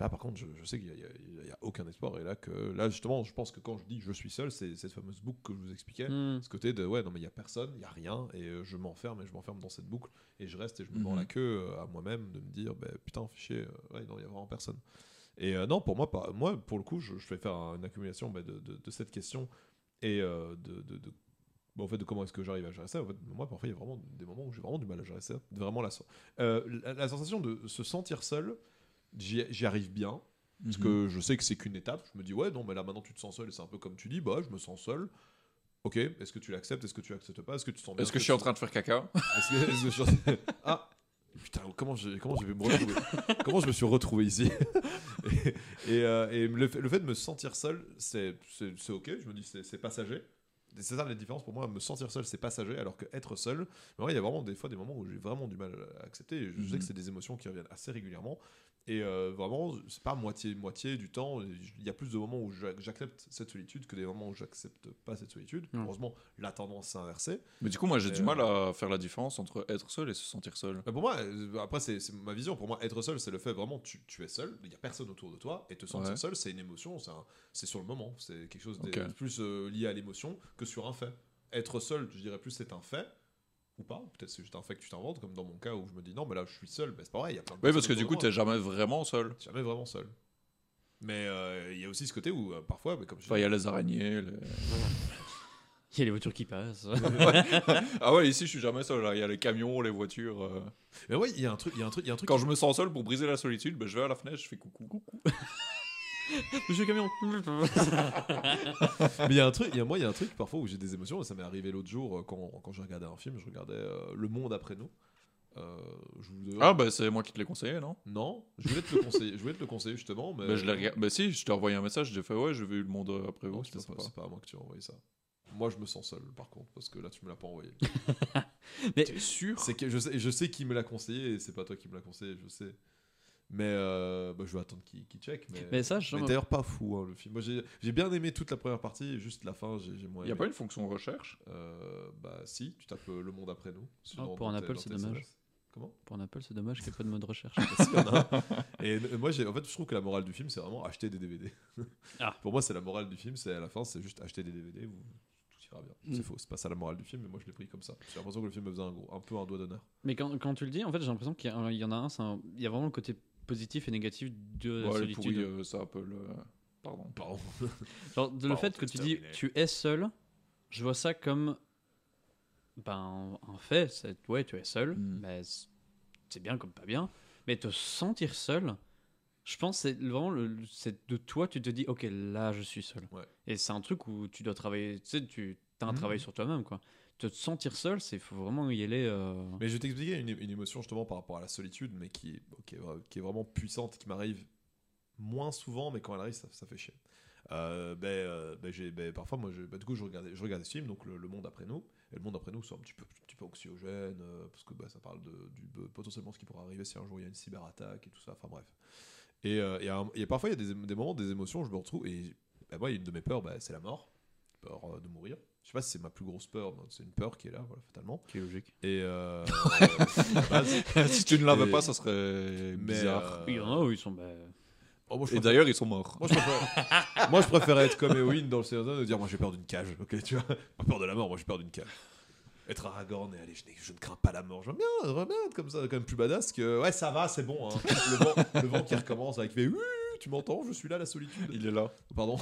Là, par contre, je, je sais qu'il n'y a, aucun espoir. Et là, que, là, justement, je pense que quand je dis je suis seul, c'est cette fameuse boucle que je vous expliquais. Hmm. Ce côté de ouais, non, mais il n'y a personne, il n'y a rien, et euh, je m'enferme et je m'enferme dans cette boucle, et je reste et je me mords Mhm. la queue euh, à moi-même de me dire, bah, putain, fichier, euh, ouais, non, il n'y a vraiment personne. Et euh, non, pour moi, pas, moi, pour le coup, je, je vais faire un- une accumulation bah, de, de- de cette question et euh, de, bah, en fait, de comment est-ce que j'arrive à gérer ça. En fait, moi, parfois, il y a vraiment des moments où j'ai vraiment du mal à gérer ça. Vraiment la, euh, la, la sensation de se sentir seul, j'y arrive bien. Parce Mhm. que je sais que c'est qu'une étape. Je me dis, ouais, non, mais là maintenant tu te sens seul et c'est un peu comme tu dis, bah, je me sens seul. Ok, est-ce que tu l'acceptes? Est-ce que tu l'acceptes pas? Est-ce que tu te sens bien? Est-ce que je suis en train de faire caca? Que, que je Ah Putain, comment je, comment je vais me retrouver? Comment je me suis retrouvé ici? Et, et, euh, et le, fait, le fait de me sentir seul, c'est ok. Je me dis, c'est passager. C'est ça la différence pour moi, me sentir seul c'est passager alors que être seul, il y a vraiment des fois des moments où j'ai vraiment du mal à accepter. Et je sais Mhm. que c'est des émotions qui reviennent assez régulièrement. Et euh, vraiment, c'est pas moitié-moitié du temps. Il y a plus de moments où j'a- j'accepte cette solitude que des moments où j'accepte pas cette solitude. Heureusement, la tendance s'est inversée. Mais du coup, moi, j'ai du mal à faire la différence entre être seul et se sentir seul. Mais pour moi, euh, après, c'est ma vision. Pour moi, être seul, c'est le fait vraiment, tu, tu es seul, il n'y a personne autour de toi, et te sentir Ouais. seul, c'est une émotion, c'est sur le moment. C'est quelque chose de plus euh, lié à l'émotion que sur un fait. Être seul, je dirais plus, c'est un fait. Ou pas, peut-être c'est juste un fait que tu t'inventes, comme dans mon cas où je me dis non, mais là je suis seul, ben, c'est pas vrai, il y a plein de Oui, parce que du coup, t'es jamais vraiment seul. jamais vraiment seul. Mais euh, il y a aussi ce côté où euh, parfois, ben, comme je Enfin, il y a les araignées. les- Il y a les voitures qui passent. Ah ouais, ici, je suis jamais seul. là. Il y a les camions, les voitures. euh. Mais ouais, il y a un truc, il y a un truc, il y a un truc. Quand je me sens seul pour briser la solitude, ben, je vais à la fenêtre, je fais coucou, coucou. Monsieur Camion. Mais il y a un truc, il y a, moi, il y a un truc parfois où j'ai des émotions. et Ça m'est arrivé l'autre jour euh, quand, quand j'ai regardé un film. Je regardais euh, Le Monde après nous. Euh, je vous Ah, bah, c'est moi qui te l'ai conseillé, non? Non, je voulais te le conseiller. Je voulais te le conseiller justement, mais Bah, je l'ai regardé. Bah, si, je t'ai envoyé un message, j'ai fait ouais, je vais eu le monde euh, après Non, vous, c'est c'était pas, sympa. c'est pas à moi que tu as envoyé ça. Moi, je me sens seul, par contre, parce que là, tu me l'as pas envoyé. Mais sûr? C'est que je sais, je sais qui me l'a conseillé et c'est pas toi qui me l'a conseillé, je sais. Mais euh, bah, je vais attendre qu'il qu'il check. Mais, Mais ça, je- d'ailleurs, pas fou hein, le film. Moi, j'ai bien aimé toute la première partie, juste la fin, j'ai moins Il y a pas une fonction recherche? Euh, bah si, tu tapes euh, Le Monde après nous. Ah, pour un Apple, c'est dommage. Comment? Pour un Apple, c'est dommage qu'il n'y ait pas de mode recherche. Bah, si, il y en a un. Et moi, j'ai- en fait, je trouve que la morale du film, c'est vraiment acheter des DVD. Ah. Pour moi, c'est la morale du film, c'est à la fin, c'est juste acheter des DVD, vous, tout ira bien. C'est faux, c'est pas ça la morale du film, mais moi, je l'ai pris comme ça. J'ai l'impression que le film me faisait un, gros, un peu un doigt d'honneur. Mais quand, quand tu le dis, en fait, j'ai l'impression qu'il y, en a un- il y a vraiment le côté positif et négatif de la Ouais, le solitude. pourri, euh, c'est Apple. euh, Pardon. Pardon. Genre, de le fait que tu dis terminé. tu es seul, je vois ça comme ben, un fait. C'est, ouais, tu es seul, Mm. mais c'est- bien comme pas bien. Mais te sentir seul, je pense que c'est vraiment le, c'est de toi, tu te dis ok, là je suis seul. Ouais. Et c'est un truc où tu dois travailler, tu sais, tu as un Mhm. travail sur toi-même. quoi. Te sentir seul, c'est faut vraiment y aller. euh, Mais je vais t'expliquer une, une émotion justement par rapport à la solitude, mais qui, est- qui est, vraiment puissante, qui m'arrive moins souvent, mais quand elle arrive, ça, fait chier. Euh, ben, euh, ben, ben, parfois, moi, je, ben, du coup, je regardais, je regardais ce film, donc le, Monde après nous. Et Le Monde après nous, c'est un petit peu, un petit peu anxiogène, euh, parce que ben, ça parle de, du, potentiellement ce qui pourrait arriver si un jour il y a une cyberattaque et tout ça. Enfin bref. Et, et, et parfois, il y a des, des moments, des émotions, je me retrouve. Et moi, une de mes peurs, c'est la mort. Peur euh, de mourir. Je sais pas si c'est ma plus grosse peur, mais c'est une peur qui est là, voilà, fatalement. qui est logique. Et euh, base, si tu ne l'avais Et- pas, ça serait mais, bizarre. euh, Il y en a où ils sont. ben, oh, moi, je Et préfère- d'ailleurs, ils sont morts. moi, je préfère... moi, je préférais être comme Eowyn dans le Seigneur des Anneaux et dire Moi, j'ai peur d'une cage. Ok, tu vois Pas peur de la mort, moi, j'ai peur d'une cage. Être Aragorn et aller, je, n'ai- je ne crains pas la mort. J'aime bien, j'aimerais bien être comme ça, quand même plus badass que. Ouais, ça va, c'est bon. Hein. Le, vent, le vent qui recommence, avec fait tu m'entends, je suis là, la solitude. Il est là. Pardon.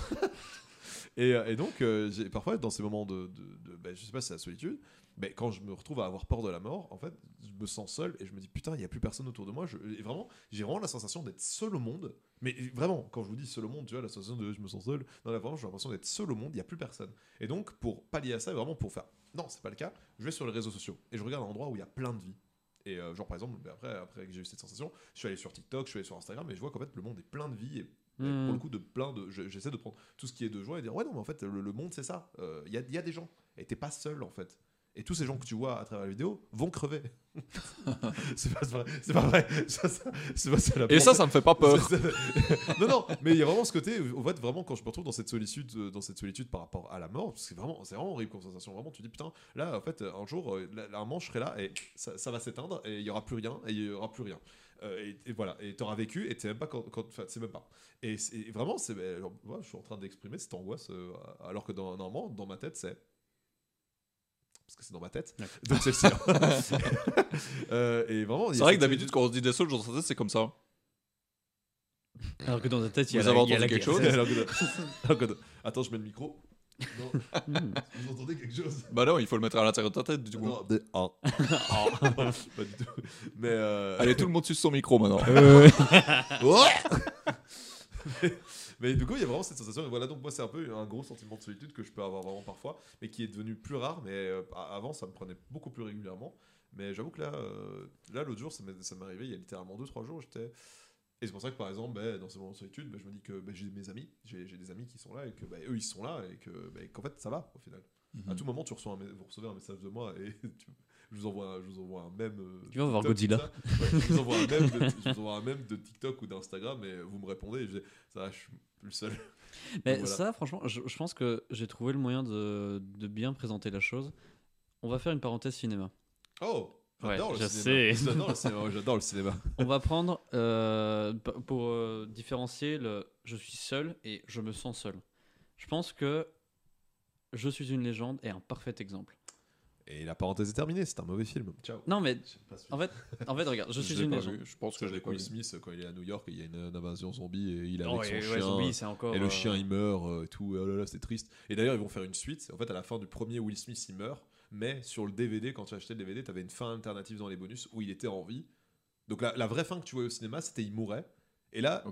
Et, euh, et donc, euh, parfois, dans ces moments de. de, de- ben, je sais pas c'est la solitude, mais quand je me retrouve à avoir peur de la mort, en fait, je me sens seul et je me dis putain, il n'y a plus personne autour de moi. Et vraiment, j'ai vraiment la sensation d'être seul au monde. Mais vraiment, quand je vous dis seul au monde, tu vois, la sensation de je me sens seul. Non, là, vraiment, j'ai l'impression d'être seul au monde, il n'y a plus personne. Et donc, pour pallier à ça, vraiment pour faire. Non, c'est pas le cas, je vais sur les réseaux sociaux et je regarde un endroit où il y a plein de vie. Et euh, genre, par exemple, ben, après, après que j'ai eu cette sensation, je suis allé sur TikTok, je suis allé sur Instagram et je vois qu'en fait, le monde est plein de vie Hmm. pour le coup de plein de je- j'essaie de prendre tout ce qui est de joie et dire ouais non mais en fait le, le monde c'est ça Euh, il y, a, il y a des gens et t'es pas seul en fait Et tous ces gens que tu vois à travers la vidéo vont crever. c'est pas, vrai. C'est pas vrai. Ça, ça- pas ça Et ça, ça me fait pas peur. non, non, mais il y a vraiment ce côté, en fait, vraiment, quand je me retrouve dans cette solitude, euh, dans cette solitude par rapport à la mort, c'est vraiment, c'est vraiment horrible comme sensation. Vraiment, tu dis, putain, là, en fait, un jour, euh, là, un moment, je serai là et ça, ça va s'éteindre et il y aura plus rien et il y aura plus rien. Euh, et, et voilà, et t'auras vécu et tu sais même pas quand, quand enfin, sais même pas. Et, c'est- et vraiment, c'est, ben, moi, je suis en train d'exprimer cette angoisse, euh, alors que dans, normalement, dans ma tête, c'est parce que c'est dans ma tête, Ouais. donc c'est le sien. Euh, et vraiment, C'est vrai que d'habitude, quand on se dit des sauts, dans sa tête, c'est comme ça. Alors que dans ta tête, il y a Vous la, avez entendu quelque guerre. chose Alors que- alors que- Attends, je mets le micro. Non, Hmm. vous entendez quelque chose? Bah non, il faut le mettre à l'intérieur de ta tête, du coup. Non, de- ah. Pas du tout. Mais euh, Allez, tout le monde suce son micro maintenant. mais, mais du coup, il y a vraiment cette sensation. Et voilà, donc moi, c'est un peu un gros sentiment de solitude que je peux avoir vraiment parfois, mais qui est devenu plus rare. Mais euh, avant, ça me prenait beaucoup plus régulièrement. Mais j'avoue que là, euh, là l'autre jour, ça m'est arrivé il y a littéralement 2-3 jours. J'étais. Et c'est pour ça que par exemple, ben, dans ce moment de solitude, ben, je me dis que ben, j'ai mes amis, j'ai des amis qui sont là et que eux ils sont là et que qu'en fait ça va au final. À tout moment, tu reçois un, vous recevez un message de moi et tu- je vous envoie un, je vous envoie un euh, Tu vas voir Godzilla. Ouais, je, vous envoie un mème de, je vous envoie un mème de TikTok ou d'Instagram et vous me répondez et je dis ça va, je suis plus seul. Mais voilà. ça, franchement, je, je pense que j'ai trouvé le moyen de, de bien présenter la chose. On va faire une parenthèse cinéma. Oh J'adore Ouais, le le cinéma. J'adore le cinéma. On va prendre euh, pour euh, différencier le je suis seul et je me sens seul. Je pense que Je suis une légende est un parfait exemple. Et la parenthèse est terminée, c'est un mauvais film. Ciao. Non mais en fait, en fait regarde, je suis une légende. vu. Je pense que je l'ai vu. Smith quand il est à New York et il y a une, une invasion zombie et il Oh, avec son et ouais, chien. zombie, c'est encore. Et le euh, chien il meurt et tout, et oh là là c'est triste. Et d'ailleurs ils vont faire une suite. En fait à la fin du premier Will Smith il meurt, mais sur le DVD quand tu achetais le DVD t'avais une fin alternative dans les bonus où il était en vie. Donc la, la vraie fin que tu voyais au cinéma c'était il mourait. Et là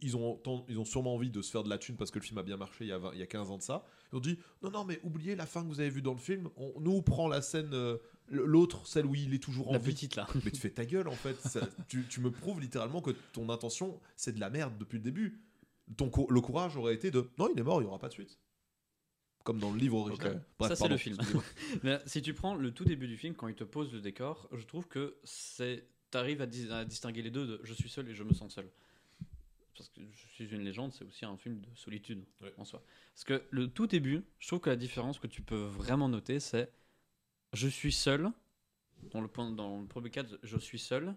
ils ont, ils ont sûrement envie de se faire de la thune parce que le film a bien marché il y a, 20 il y a 15 ans de ça. Ils ont dit non, non, mais oubliez la fin que vous avez vue dans le film. On, nous, on prend la scène, euh, l'autre, celle où il est toujours en la vie. petite là. Mais tu fais ta gueule en fait. Ça- tu, tu me prouves littéralement que ton intention c'est de la merde depuis le début. Ton le courage aurait été de non, il est mort, il n'y aura pas de suite. Comme dans le livre original. Bref, Ça, c'est le film. Mais si tu prends le tout début du film, quand il te pose le décor, je trouve que c'est. T'arrives à, dis- à distinguer les deux de je suis seul et je me sens seul. Parce que je suis une légende, c'est aussi un film de solitude Ouais. en soi. Parce que le tout début, je trouve que la différence que tu peux vraiment noter, c'est je suis seul. Dans le, point, dans le premier cas, je suis seul.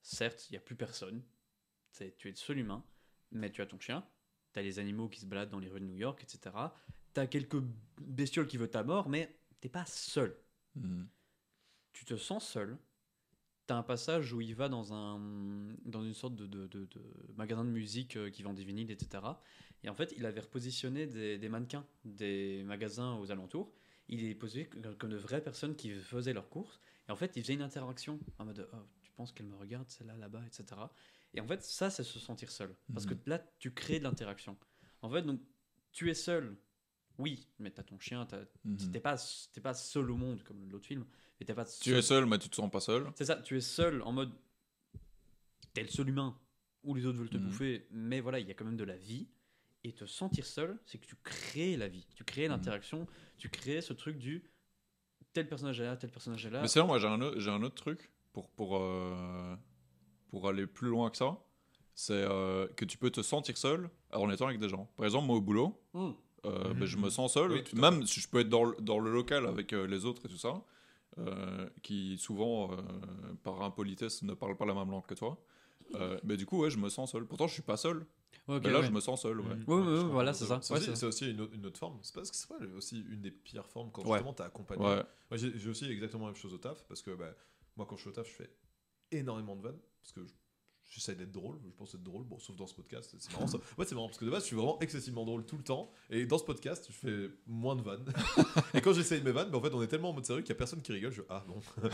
Certes, il n'y a plus personne. Tu es le seul humain, mais tu as ton chien. Tu as les animaux qui se baladent dans les rues de New York, etc. Tu as quelques bestioles qui veulent ta mort, mais t'es pas seul. Mhm. Tu te sens seul. T'as un passage où il va dans, un, dans une sorte de, de- de- de magasin de musique euh, qui vend des vinyles, etc. Et en fait, il avait repositionné des, des mannequins des magasins aux alentours. Il est posé comme de vraies personnes qui faisaient leurs courses. Et en fait, il faisait une interaction en mode oh, Tu penses qu'elle me regarde, celle-là, là-bas, etc. Et en fait, ça, c'est se sentir seul. Parce Mhm. que là, tu crées de l'interaction. En fait, donc, tu es seul. Oui, mais t'as ton chien, t'as Mhm. T'es pas, t'es pas seul au monde comme l'autre film, mais t'es pas Tu es seul, mais tu te sens pas seul. C'est ça, tu es seul en mode. T'es le seul humain, ou les autres veulent te Mhm. bouffer, mais voilà, il y a quand même de la vie. Et te sentir seul, c'est que tu crées la vie, tu crées Mhm. l'interaction, tu crées ce truc du tel personnage est là, tel personnage est là. Mais sinon, moi, j'ai un, j'ai un autre truc pour, pour, euh, pour aller plus loin que ça. C'est euh, que tu peux te sentir seul en étant avec des gens. Par exemple, moi au boulot, Hmm. Euh, Mhm. ben, je me sens seul. Oui, même si je peux être dans le, dans le local avec euh, les autres et tout ça, euh, qui souvent, euh, par impolitesse, ne parlent pas la même langue que toi. Euh, mais du coup, ouais, je me sens seul. Pourtant, je suis pas seul. Ouais, ok, mais là, ouais. je me sens seul. Ouais. Mhm. Ouais, ouais, je ouais, comprends voilà, c'est ça. C'est Ouais, aussi, c'est- c'est aussi une autre, une autre forme. C'est pas, c'est pas aussi une des pires formes quand Ouais. justement t'es accompagné. J'ai aussi exactement la même chose au taf parce que bah, moi, quand je suis au taf, je fais énormément de vannes parce que je- j'essaie d'être drôle. Je pense être drôle, bon, sauf dans ce podcast. C'est marrant ça. Ouais, c'est marrant parce que de base, je suis vraiment excessivement drôle tout le temps et dans ce podcast, je fais moins de vannes. et quand j'essaye mes vannes, bah, en fait, on est tellement en mode sérieux qu'il y a personne qui rigole. Je ah bon.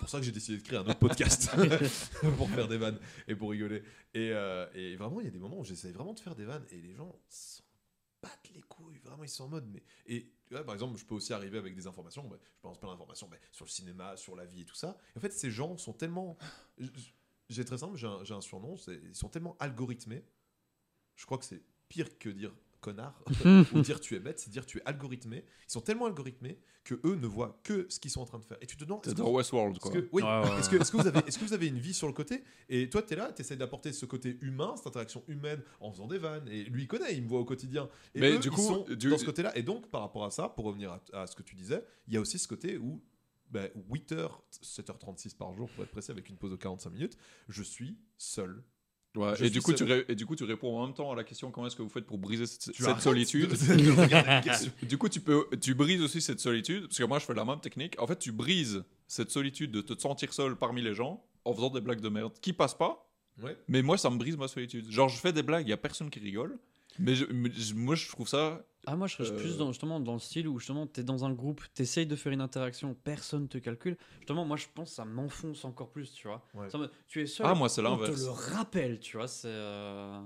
pour ça que j'ai décidé de créer un autre podcast pour faire des vannes et pour rigoler. Et, euh, et vraiment, il y a des moments où j'essaye vraiment de faire des vannes et les gens s'en battent les couilles. Vraiment, ils sont en mode. Mais... Et tu vois, par exemple, je peux aussi arriver avec des informations. bah, je pense plein d'informations bah, sur le cinéma, sur la vie et tout ça. Et en fait, ces gens sont tellement. J'ai très simple, j'ai un, un surnom. c'est- Ils sont tellement algorithmés. Je crois que c'est pire que dire connard ou dire tu es bête, c'est dire tu es algorithmé. Ils sont tellement algorithmés que eux ne voient que ce qu'ils sont en train de faire. Et tu te demandes. C'est est-ce que- dans Westworld, est-ce quoi. que, oui, ouais, est-ce que, est-ce que vous avez, est-ce que vous avez une vie sur le côté? Et toi, tu es là, tu essaies d'apporter ce côté humain, cette interaction humaine en faisant des vannes. Et lui, il connaît, il me voit au quotidien. Et Mais eux, du ils coup, sont du- dans ce côté-là. Et donc, par rapport à ça, pour revenir à, à ce que tu disais, il y a aussi ce côté où ben, 8h, 7h36 par jour, pour être précis, avec une pause de 45 minutes, je suis seul. Ouais, et, du coup, tu et du coup, tu réponds en même temps à la question comment est-ce que vous faites pour briser cette, solitude de-. Du coup, tu, peux, tu brises aussi cette solitude, parce que moi, je fais la même technique. En fait, tu brises cette solitude de te sentir seul parmi les gens en faisant des blagues de merde qui passent pas, Ouais. mais moi, ça me brise ma solitude. Genre, je fais des blagues, il y a personne qui rigole, mais, je- mais je- moi, je trouve ça. Ah, moi, je serais Euh, plus dans, justement dans le style où justement t'es dans un groupe, t'essayes de faire une interaction, personne te calcule. Justement, moi, je pense que ça m'enfonce encore plus, tu vois. Ouais. Mode, tu es seul. Ah, moi, c'est On te l'inverse. le rappelle, tu vois. C'est. euh,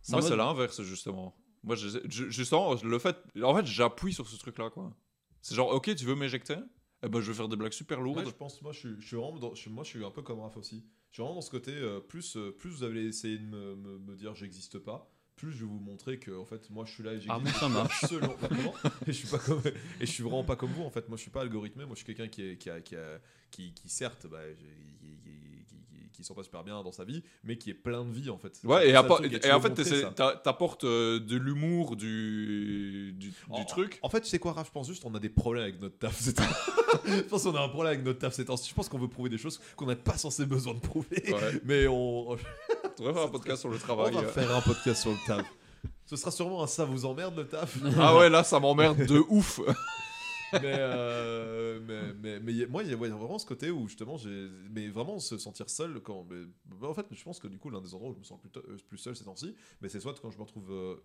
c'est Moi, en c'est mode- l'inverse, justement. Moi, je, je, justement, le fait. En fait, j'appuie sur ce truc-là, quoi. C'est genre, ok, tu veux m'éjecter? Eh ben, je vais faire des blagues super lourdes. Ouais, je pense, moi, je suis, je suis vraiment dans- je suis- moi, je suis un peu comme Raph aussi. Je suis vraiment dans ce côté, euh, plus, euh, plus vous allez essayer de me, me, me dire j'existe pas, plus je vais vous montrer que, en fait, moi, je suis là et Ah, j'existe. mais ça marche. Selon- et je suis pas comme, et je suis vraiment pas comme vous, en fait. Moi, je suis pas algorithmé. Moi, je suis quelqu'un qui, est, qui, a, qui, a- qui, qui, certes, bah, j'ai- qui, qui, qui, qui sent pas super bien dans sa vie, mais qui est plein de vie, en fait. Ouais, C'est et, et en fait, t'apportes euh, de l'humour du, du, du En- truc. En fait, tu sais quoi, Raph, je pense juste qu'on a des problèmes avec notre taf. c'est je pense qu'on a un problème avec notre taf. ces temps-ci. Je pense qu'on veut prouver des choses qu'on n'a pas censé besoin de prouver. Ouais. Mais on, Tu devrais faire un podcast sur le on travail. va euh. faire un podcast sur le taf. Ce sera sûrement un ça vous emmerde le taf. Ah ouais, là, ça m'emmerde de ouf. mais, euh, mais, mais, mais moi, il y a vraiment ce côté où justement, j'ai. Mais vraiment se sentir seul quand. mais- bah, en fait, je pense que du coup, l'un des endroits où je me sens plus, euh, plus seul ces temps-ci, mais c'est soit quand je me retrouve. euh,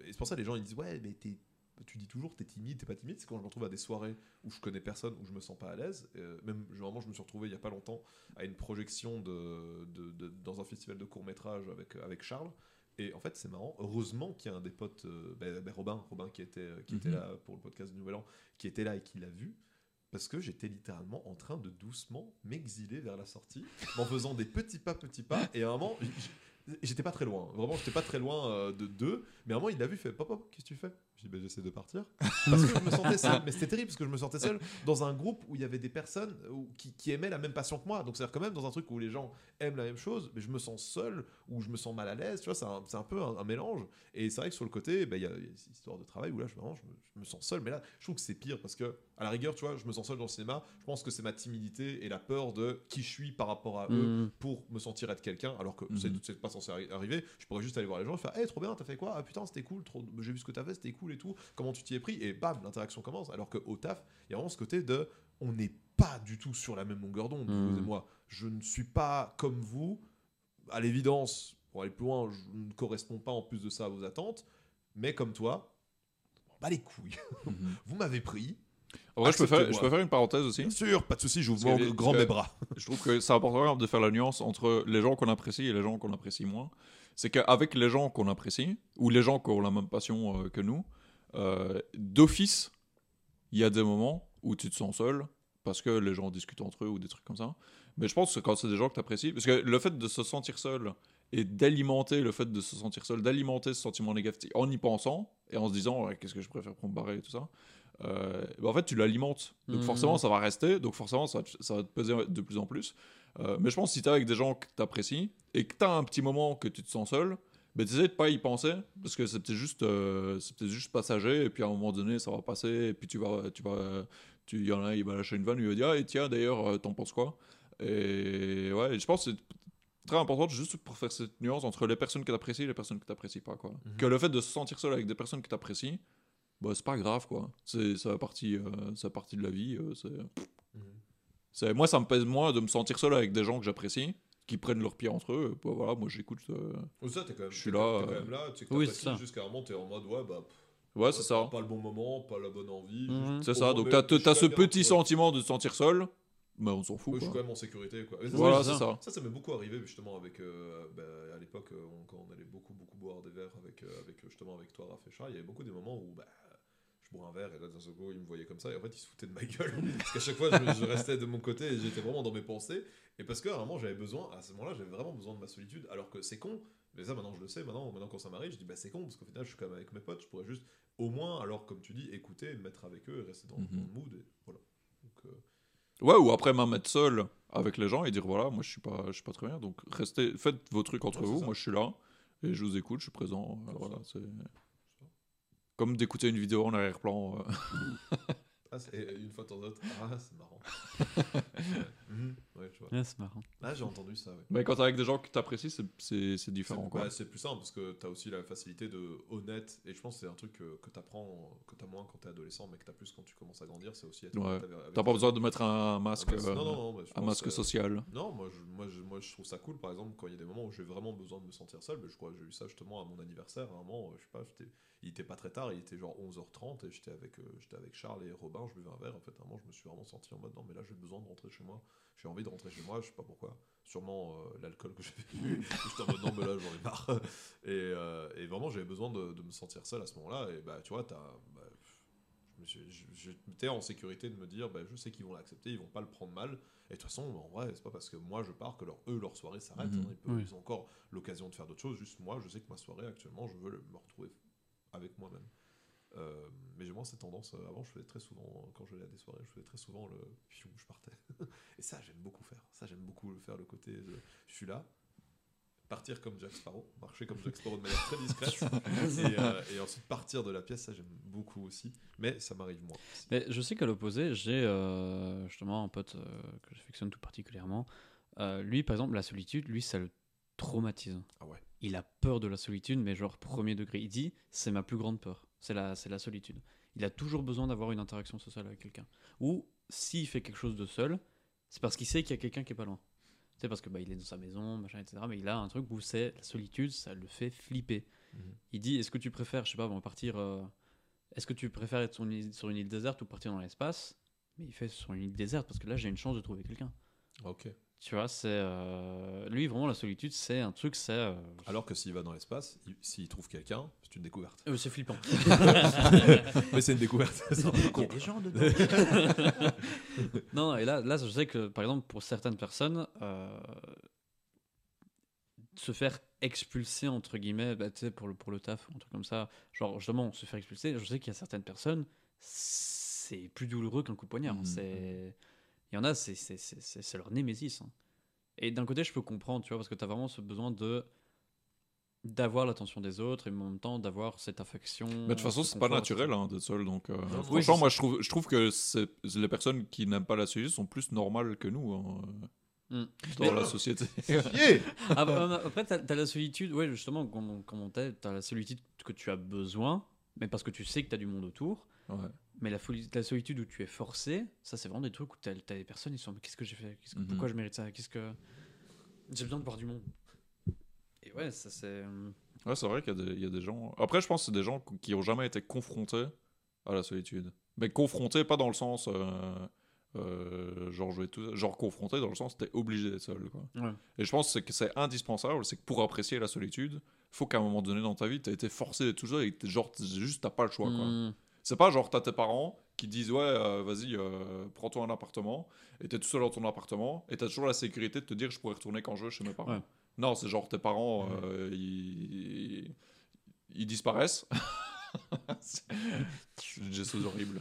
Et c'est pour ça que les gens ils disent Ouais, mais t'es- tu dis toujours t'es timide, t'es pas timide. C'est quand je me retrouve à des soirées où je connais personne, où je me sens pas à l'aise. Euh, même, vraiment, je me suis retrouvé il y a pas longtemps à une projection de, de- de- dans un festival de court-métrage avec, avec Charles. Et en fait, c'est marrant. Heureusement qu'il y a un des potes, euh, ben- ben Robin, Robin qui était, qui était Mhm. là pour le podcast du Nouvel An, qui était là et qui l'a vu. Parce que j'étais littéralement en train de doucement m'exiler vers la sortie, en faisant des petits pas, petits pas. Et à un moment, j'étais pas très loin. Vraiment, j'étais pas très loin euh, de deux. Mais à un moment, il l'a vu, il fait Pop, pop, qu'est-ce que tu fais? J'ai dit ben, J'essaie de partir. Parce que je me sentais seul. Mais c'était terrible parce que je me sentais seul dans un groupe où il y avait des personnes où- qui, qui aimaient la même passion que moi. Donc, c'est-à-dire, quand même, dans un truc où les gens aiment la même chose, mais je me sens seul, ou je me sens mal à l'aise. Tu vois, c'est un, c'est un peu un, un mélange. Et c'est vrai que sur le côté, ben, il y, a il y a cette histoire de travail où là, je, vraiment, je, me, je me sens seul. Mais là, je trouve que c'est pire parce que, à la rigueur, tu vois, je me sens seul dans le cinéma. Je pense que c'est ma timidité et la peur de qui je suis par rapport à eux Mhm. pour me sentir être quelqu'un, alors que Mhm. c'est- pas censé arri- arriver. Je pourrais juste aller voir les gens et faire Hey, trop bien, t'as fait quoi? Ah putain, c'était cool, trop... j'ai vu ce que t'as fait, c'était cool et tout. Comment tu t'y es pris Et bam, l'interaction commence. Alors qu'au taf, il y a vraiment ce côté de on n'est pas du tout sur la même longueur d'onde, vous et moi. Je ne suis pas comme vous. À l'évidence, pour aller plus loin, je ne correspond pas en plus de ça à vos attentes, mais comme toi, bah les couilles. vous m'avez pris. En vrai, je peux, faire, Accepte-moi. je peux faire une parenthèse aussi. Bien sûr, pas de souci, j'ouvre Parce que- grand- mes bras. Je trouve que c'est important de faire la nuance entre les gens qu'on apprécie et les gens qu'on apprécie moins. C'est qu'avec les gens qu'on apprécie, ou les gens qui ont la même passion euh, que nous, euh, d'office, il y a des moments où tu te sens seul, parce que les gens discutent entre eux ou des trucs comme ça. Mais je pense que quand c'est des gens que tu apprécies, parce que le fait de se sentir seul et d'alimenter le fait de se sentir seul, d'alimenter ce sentiment négatif en y pensant et en se disant Ouais, qu'est-ce que je préfère pour me barrer et tout ça, euh, bah, en fait tu l'alimentes. Donc Mhm. forcément ça va rester, donc forcément ça, va te- ça va te peser de plus en plus. Euh, mais je pense que si tu es avec des gens que tu apprécies et que tu as un petit moment que tu te sens seul, ben, tu de pas y penser parce que c'est peut-être juste, euh, juste passager et puis à un moment donné ça va passer et puis tu vas, tu vas, tu il y en a, il va lâcher une vanne, il va dire ah, et tiens d'ailleurs euh, t'en penses quoi? Et ouais, je pense que c'est très important juste pour faire cette nuance entre les personnes que tu apprécies et les personnes que tu n'apprécies pas quoi. Mhm. Que le fait de se sentir seul avec des personnes que tu apprécies, bah, c'est pas grave quoi. C'est ça partie, euh, ça partie de la vie. euh, c'est c'est- moi, ça me pèse moins de me sentir seul avec des gens que j'apprécie, qui prennent leur pied entre eux. Bah, voilà, moi j'écoute. euh, ça, t'es quand même, Je suis là, quand- t'es quand euh, même là, tu sais que oui, t'apprécies c'est ça. jusqu'à un moment, t'es en mode, ouais, bah, Ouais, c'est ça. Pas le bon moment, pas la bonne envie. Juste- C'est ça. Donc t'as ce petit ouais. sentiment de te sentir seul, mais on s'en fout. Ouais, je suis quoi. quand même en sécurité, quoi. Voilà, c'est ça. ça. Ça, ça m'est beaucoup arrivé justement avec. euh, bah, à l'époque, euh, quand on allait beaucoup, beaucoup boire des verres avec, euh, avec euh, justement avec toi, Raph et Charles, il y avait beaucoup des moments où bah, bois un verre et là, d'un seul coup, ils me voyaient comme ça et en fait, ils se foutaient de ma gueule. parce qu'à chaque fois, je, je restais de mon côté et j'étais vraiment dans mes pensées. Et parce que vraiment, j'avais besoin, à ce moment-là, j'avais vraiment besoin de ma solitude. Alors que c'est con, Mais ça, maintenant, je le sais. Maintenant, maintenant quand ça m'arrive, je dis, bah, c'est con, parce qu'au final, je suis quand même avec mes potes. Je pourrais juste, au moins, alors, comme tu dis, écouter, me mettre avec eux et rester dans, Mhm. dans le mood. Et voilà. Donc, euh, Ouais, ou après même être seul avec les gens et dire voilà, moi je suis pas, je suis pas très bien, donc restez, faites vos trucs entre Ouais, vous, ça. moi je suis là et je vous écoute, je suis présent. voilà, c'est comme d'écouter une vidéo en arrière-plan. euh. Ah, une fois de temps en autre, ah, c'est marrant. ouais. Mhm. Ouais, tu vois. Ouais, c'est marrant. Ah, j'ai entendu ça, ouais. Mais quand t'es avec des gens que t'apprécies, c'est- différent C'est bah, c'est plus simple parce que tu as aussi la facilité de honnête. Et je pense que c'est un truc que, que tu apprends, que tu as moins quand tu es adolescent, mais que tu as plus quand tu commences à grandir. C'est aussi être Ouais. T'as pas tes besoin de mettre un masque, c'est- euh, non, non, non, je un masque euh, social. Non, moi je, moi, je, moi je trouve ça cool par exemple quand il y a des moments où j'ai vraiment besoin de me sentir seul. Mais je crois que j'ai eu ça justement à mon anniversaire. À un moment, je sais pas, j'étais- il était pas très tard, il était genre 11h30 et j'étais avec, euh, j'étais avec Charles et Robin, je buvais un verre. En fait, à un moment, je me suis vraiment senti en mode non, mais là j'ai besoin de rentrer chez moi. J'ai envie de rentrer chez moi, je sais pas pourquoi. Sûrement euh, l'alcool que j'ai bu. J'étais en mode non, mais là j'en ai marre. Et, euh, et vraiment, j'avais besoin de, de me sentir seul à ce moment-là. Et bah, tu vois, t'as. bah, J'étais en sécurité de me dire, bah, je sais qu'ils vont l'accepter, ils vont pas le prendre mal. Et de toute façon, en vrai, c'est pas parce que moi je pars que leur, eux, leur soirée s'arrête. Mhm. hein. Ils, peuvent- Oui. ils ont encore l'occasion de faire d'autres choses. Juste moi, je sais que ma soirée actuellement, je veux le- me retrouver avec moi-même. Euh, mais j'ai moins cette tendance. euh, Avant, je faisais très souvent, quand j'allais à des soirées, je faisais très souvent le fiou, je partais. Et ça, j'aime beaucoup faire. Ça, j'aime beaucoup le faire, le côté je suis là, partir comme Jack Sparrow, marcher comme Jack Sparrow de manière très discrète, et, euh, et ensuite partir de la pièce, ça j'aime beaucoup aussi. Mais ça m'arrive moins. Mais je sais qu'à l'opposé, j'ai euh, justement un pote que j'affectionne tout particulièrement. Lui, par exemple, la solitude, lui, ça le traumatise. Ah ouais. Il a peur de la solitude, mais genre premier degré. Il dit, c'est ma plus grande peur, c'est la, c'est la solitude. Il a toujours besoin d'avoir une interaction sociale avec quelqu'un. Ou s'il fait quelque chose de seul, c'est parce qu'il sait qu'il y a quelqu'un qui est pas loin. C'est parce que bah, il est dans sa maison, machin, etc. Mais il a un truc où c'est la solitude, ça le fait flipper. Mhm. Il dit, est-ce que tu préfères, je sais pas, on va partir. euh, est-ce que tu préfères être sur une, île, sur une île déserte ou partir dans l'espace? Mais il fait sur une île déserte parce que là j'ai une chance de trouver quelqu'un. Ok. Tu vois, c'est euh, lui vraiment la solitude, c'est un truc, c'est euh, Alors que s'il va dans l'espace, il- s'il trouve quelqu'un, c'est une découverte. euh, c'est flippant. Mais c'est une découverte. c'est un peu con. des gens dedans. non, et là, là, je sais que par exemple pour certaines personnes, euh, se faire expulser entre guillemets, bah, tu sais, pour le pour le taf, un truc comme ça, genre justement se faire expulser. Je sais qu'il y a certaines personnes, c'est plus douloureux qu'un coup de poignard. hein. Mhm. C'est il y en a, c'est leur némésis. hein. Et d'un côté, je peux comprendre, tu vois, parce que tu as vraiment ce besoin de d'avoir l'attention des autres et en même temps d'avoir cette affection. Mais de toute façon, ce c'est pas confort, naturel hein, d'être seul. Donc, euh, franchement, moi, je trouve, je trouve que les personnes qui n'aiment pas la solitude sont plus normales que nous hein, Mm. dans Mais- la société. Yeah Ah, bah, euh, après, t'as as la solitude, ouais, justement, comme on commentait, t'as la solitude que tu as besoin, mais parce que tu sais que t'as du monde autour. Ouais. Mais la, folie- la solitude où tu es forcé, ça, c'est vraiment des trucs où t'as as des personnes, ils sont, mais qu'est-ce que j'ai fait? Que- Mhm. Pourquoi je mérite ça? Qu'est-ce que. J'ai besoin de voir du monde? Et ouais, ça, c'est. euh, Ouais, c'est vrai qu'il y, a des- il y a des gens. Après, je pense que c'est des gens qui ont jamais été confrontés à la solitude. Mais confrontés, pas dans le sens. euh, euh, genre, jouer tout... genre confrontés dans le sens t'es obligé d'être seul. Quoi. Ouais. Et je pense que c'est indispensable, c'est que pour apprécier la solitude, faut qu'à un moment donné dans ta vie, t'as été forcé d'être tout seul et genre, juste t'as pas le choix. Quoi. C'est pas genre t'as tes parents qui te disent ouais euh, vas-y euh, prends-toi un appartement et t'es tout seul dans ton appartement et t'as toujours la sécurité de te dire je pourrais retourner quand je veux chez mes parents. Ouais. Non c'est genre tes parents euh, ils, ils disparaissent. J'ai des choses horribles.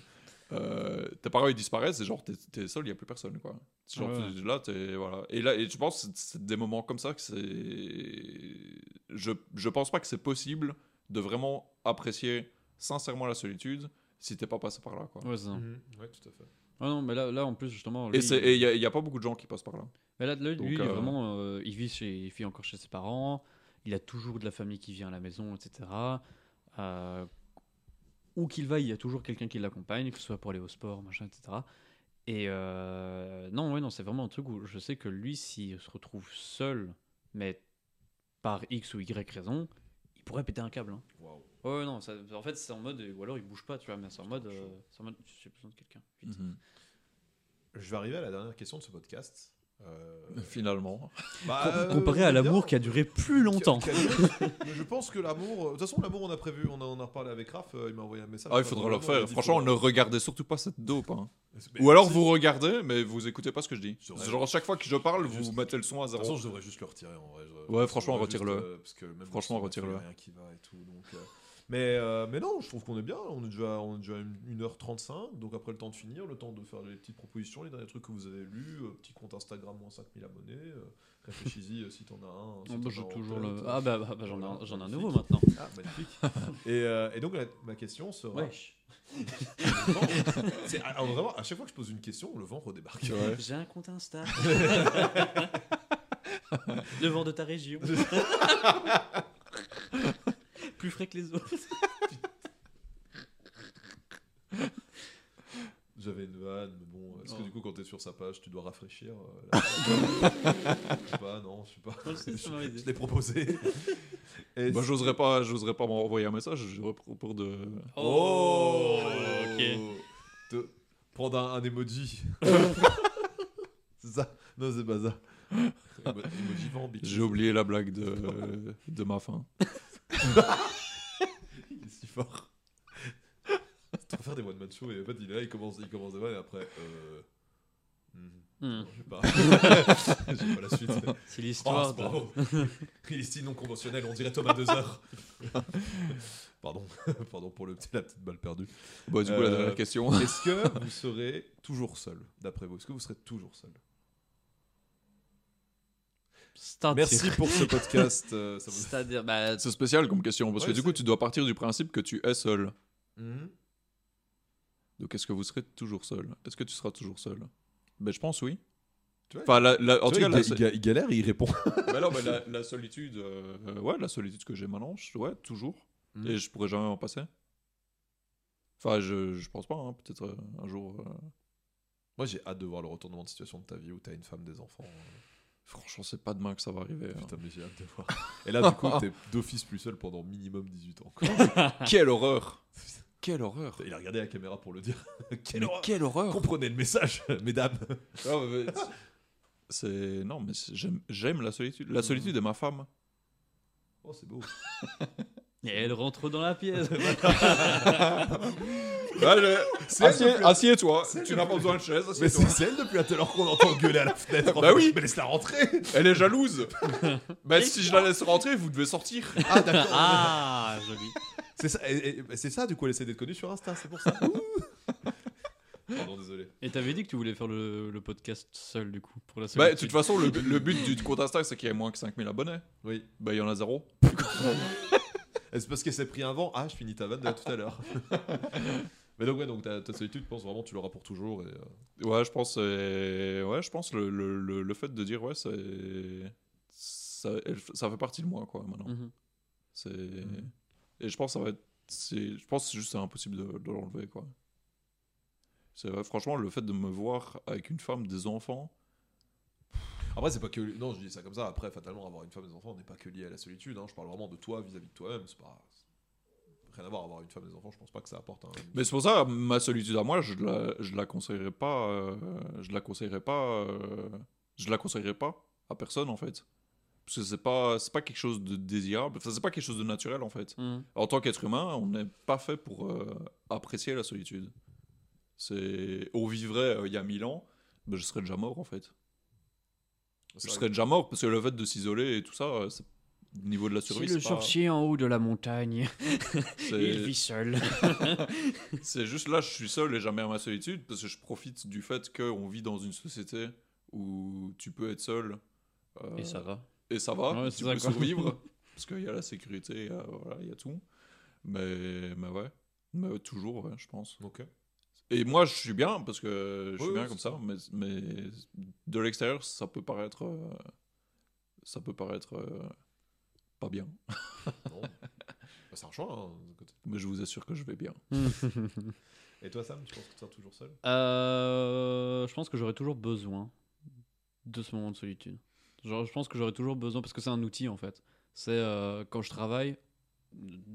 Euh, tes parents ils disparaissent et genre t'es, t'es seul, il y a plus personne quoi. C'est Genre Ouais. t'es- là t'es voilà et là et je pense c'est, c'est des moments comme ça que c'est je je pense pas que c'est possible de vraiment apprécier sincèrement la solitude si t'es pas passé par là quoi. Ouais, c'est ça. Mhm. Ouais, tout à fait. Ouais, non, mais là, là, en plus, justement. Et lui, c'est et il y, a- il y a pas beaucoup de gens qui passent par là. Mais là, là, lui, Donc, il est euh, vraiment, euh, il vit chez, il vit encore chez ses parents. Il a toujours de la famille qui vient à la maison, etc. Euh, où qu'il va, il y a toujours quelqu'un qui l'accompagne, que ce soit pour aller au sport, machin, etc. Et euh, non, ouais, non, c'est vraiment un truc où je sais que lui, s'il se retrouve seul, mais par X ou Y raison, il pourrait péter un câble. hein. Waouh. Ouais, non, ça- en fait, c'est en mode, ou alors il bouge pas, tu vois, mais c'est en mode, euh, c'est en mode, j'ai besoin de quelqu'un. vite. Je vais arriver à la dernière question de ce podcast. Euh, Finalement. bah, Com- euh, Comparé à l'amour qui a duré plus longtemps. Mais je pense que l'amour. euh, De toute façon, l'amour, on a prévu, on, a, on a reparlé avec Raph, euh, il m'a envoyé un message. Ah, il faudra le il a dit, Franchement, ne regardez surtout pas cette dope. hein. Mais- Ou alors vous regardez, mais vous écoutez pas ce que je dis. Genre, chaque fois que je parle, vous Juste- mettez le son à De toute zéro. façon, je devrais juste le retirer en vrai. je- Ouais, je franchement, juste, retire-le. euh, parce que même Franchement, le son, il y a retire-le. rien qui va et tout. Donc, euh, mais, euh, mais non, je trouve qu'on est bien. On est déjà, on est déjà à 1h35. Donc après le temps de finir, le temps de faire les petites propositions, les derniers trucs que vous avez lus. euh, petit compte Instagram, moins 5000 abonnés. euh, Réfléchis-y euh, si t'en as un. si t'en bah, as j'ai en toujours tête. le. Ah bah, bah, bah, j'en ai, un- Voilà, j'en ai un magnifique. nouveau maintenant. Ah, magnifique. et, euh, et donc, la- ma question sera. Wesh. Le vent- c'est- alors, vraiment, à chaque fois que je pose une question, le vent redébarque. Ouais. J'ai un compte Insta. le vent de ta région. Plus frais que les autres. J'avais une vanne, mais bon, est-ce que Oh. du coup, quand t'es sur sa page, tu dois rafraîchir euh, la Je sais pas, non, je sais pas. M'a aidé. je l'ai proposé. Et Bah, j'oserais pas, j'oserais pas m'envoyer un message. J'aurais pour pour de. Oh, ok. De prendre un, un emoji. c'est ça? Non, c'est pas ça. J'ai oublié la blague de, de ma fin. Il est si fort. Tu vas faire des one-man shows et en fait, il est là, il commence, il commence vannes et après. Euh... hmm, Hmm. je sais pas. J'ai pas la suite. C'est Oh, l'histoire c'est de. bravo. Il est si non conventionnel, on dirait Thomas deux heures. Pardon, pardon pour le petit, la petite balle perdue. Bah, du coup, la Euh, dernière question. Est-ce que vous serez toujours seul, d'après vous? Est-ce que vous serez toujours seul? Merci pour ce podcast. euh, ça vous- C'est-à-dire, bah, C'est spécial comme question parce Ouais, que du coup, tu dois partir du principe que tu es seul. Mhm. Donc, est-ce que vous serez toujours seul? Est-ce que tu seras toujours seul? Ben, je pense oui. Tu vois, Enfin, la- la- en Tu tout vois, cas, il, la, ga- il ga- il galère et il répond. Ben non, mais la, la solitude, euh, ouais, la solitude que j'ai maintenant, je- ouais, toujours. Mhm. Et je pourrais jamais en passer. Enfin, je, je pense pas, hein, peut-être euh, un jour. euh, Moi, j'ai hâte de voir le retournement de situation de ta vie où t'as une femme, des enfants. Franchement, c'est pas demain que ça va arriver. hein. Putain, mais j'ai hâte de voir. Et là, du coup, t'es d'office plus seul pendant minimum 18 ans. quoi. Quelle horreur Quelle horreur Il a regardé la caméra pour le dire. Quelle Mais horreur quelle horreur Comprenez le message, mesdames. Ah, mais- C'est non, mais c'est- j'aime j'aime la solitude. La solitude est ma femme. Oh, c'est beau. Et elle rentre dans la pièce. Assieds- assieds-toi. Tu n'as pas besoin de chaise. Mais c'est c'est elle depuis tout à l'heure qu'on entend gueuler à la fenêtre. Bah oui. Mais laisse-la rentrer. Elle est jalouse. Mais si je la laisse rentrer, vous devez sortir. Ah, d'accord. ah, joli. C'est ça, c'est du coup, elle essaie d'être connue sur Insta, c'est pour ça. Pardon, désolé. Et t'avais dit que tu voulais faire le, le podcast seul, du coup, pour la Bah, de toute façon, le, le but du compte Insta, c'est qu'il y ait moins que 5000 abonnés. Oui. Bah, il y en a zéro. Et C'est parce qu'elle s'est pris un vent. Ah, je finis ta vanne de tout à l'heure. Mais donc, ouais, donc ta, ta solitude, je pense vraiment tu l'auras pour toujours. Et, euh, Ouais, je pense, euh, ouais, je pense le, le, le, le fait de dire, ouais, c'est. Ça, ça fait partie de moi, quoi, maintenant. Mhm. C'est. Mhm. Et je pense que ça va être. c'est- Je pense que c'est juste impossible de, de l'enlever, quoi. C'est franchement, le fait de me voir avec une femme, des enfants. Après, c'est pas que. Non, je dis ça comme ça. Après, fatalement, avoir une femme et des enfants n'est pas que lié à la solitude. hein. Je parle vraiment de toi vis-à-vis de toi-même. C'est pas. Rien à voir. Avoir une femme et des enfants, je pense pas que ça apporte un. Mais c'est pour ça, ma solitude à moi, je la, je la conseillerais pas. euh, je la conseillerais pas. euh, je la conseillerais pas à personne, en fait. Parce que c'est pas, c'est pas quelque chose de désirable. Enfin, c'est pas quelque chose de naturel, en fait. Mhm. En tant qu'être humain, on n'est pas fait pour euh, apprécier la solitude. C'est, on vivrait euh, il y a mille ans, ben, je serais déjà mort en fait. C'est Je serais déjà mort parce que le fait de s'isoler et tout ça, c'est- au niveau de la C'est survie, le c'est, pas- sorcier en haut de la montagne. Il vit seul. c'est juste là, je suis seul et jamais à ma solitude parce que je profite du fait qu'on vit dans une société où tu peux être seul. euh, Et ça va. et ça va, Ouais, tu peux quoi. survivre parce qu'il y a la sécurité, euh, voilà, il y a tout. Mais, mais ouais, mais toujours, ouais, je pense. Ok. Et moi, je suis bien parce que je suis Oui, bien oui, comme ça, mais, mais de l'extérieur, ça peut paraître, euh, ça peut paraître euh, pas bien. Non. Bah, c'est un choix. hein, côté. Mais je vous assure que je vais bien. Et toi, Sam, tu penses que tu seras toujours seul? Euh, je pense que j'aurai toujours besoin de ce moment de solitude. Genre, je pense que j'aurai toujours besoin, parce que c'est un outil en fait. C'est euh, quand je travaille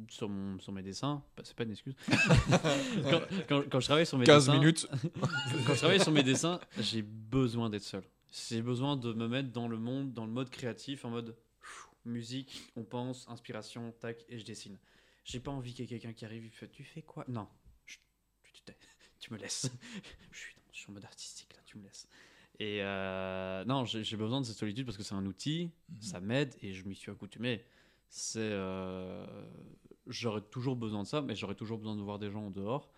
sur, mon, sur mes dessins, bah, c'est pas une excuse. quand, quand- quand je travaille sur mes 15 dessins, minutes quand je travaille sur mes dessins, j'ai besoin d'être seul. J'ai besoin de me mettre dans le monde, dans le mode créatif, en mode pff, musique, on pense, inspiration, tac, et je dessine. J'ai pas envie qu'il y ait quelqu'un qui arrive et fait Tu fais quoi? Non, tu me laisses. je, suis dans, je suis en mode artistique là, tu me laisses. Et euh, non, j'ai j'ai besoin de cette solitude parce que c'est un outil, ça m'aide et je m'y suis accoutumé. C'est, euh, j'aurais toujours besoin de ça, mais j'aurais toujours besoin de voir des gens en dehors.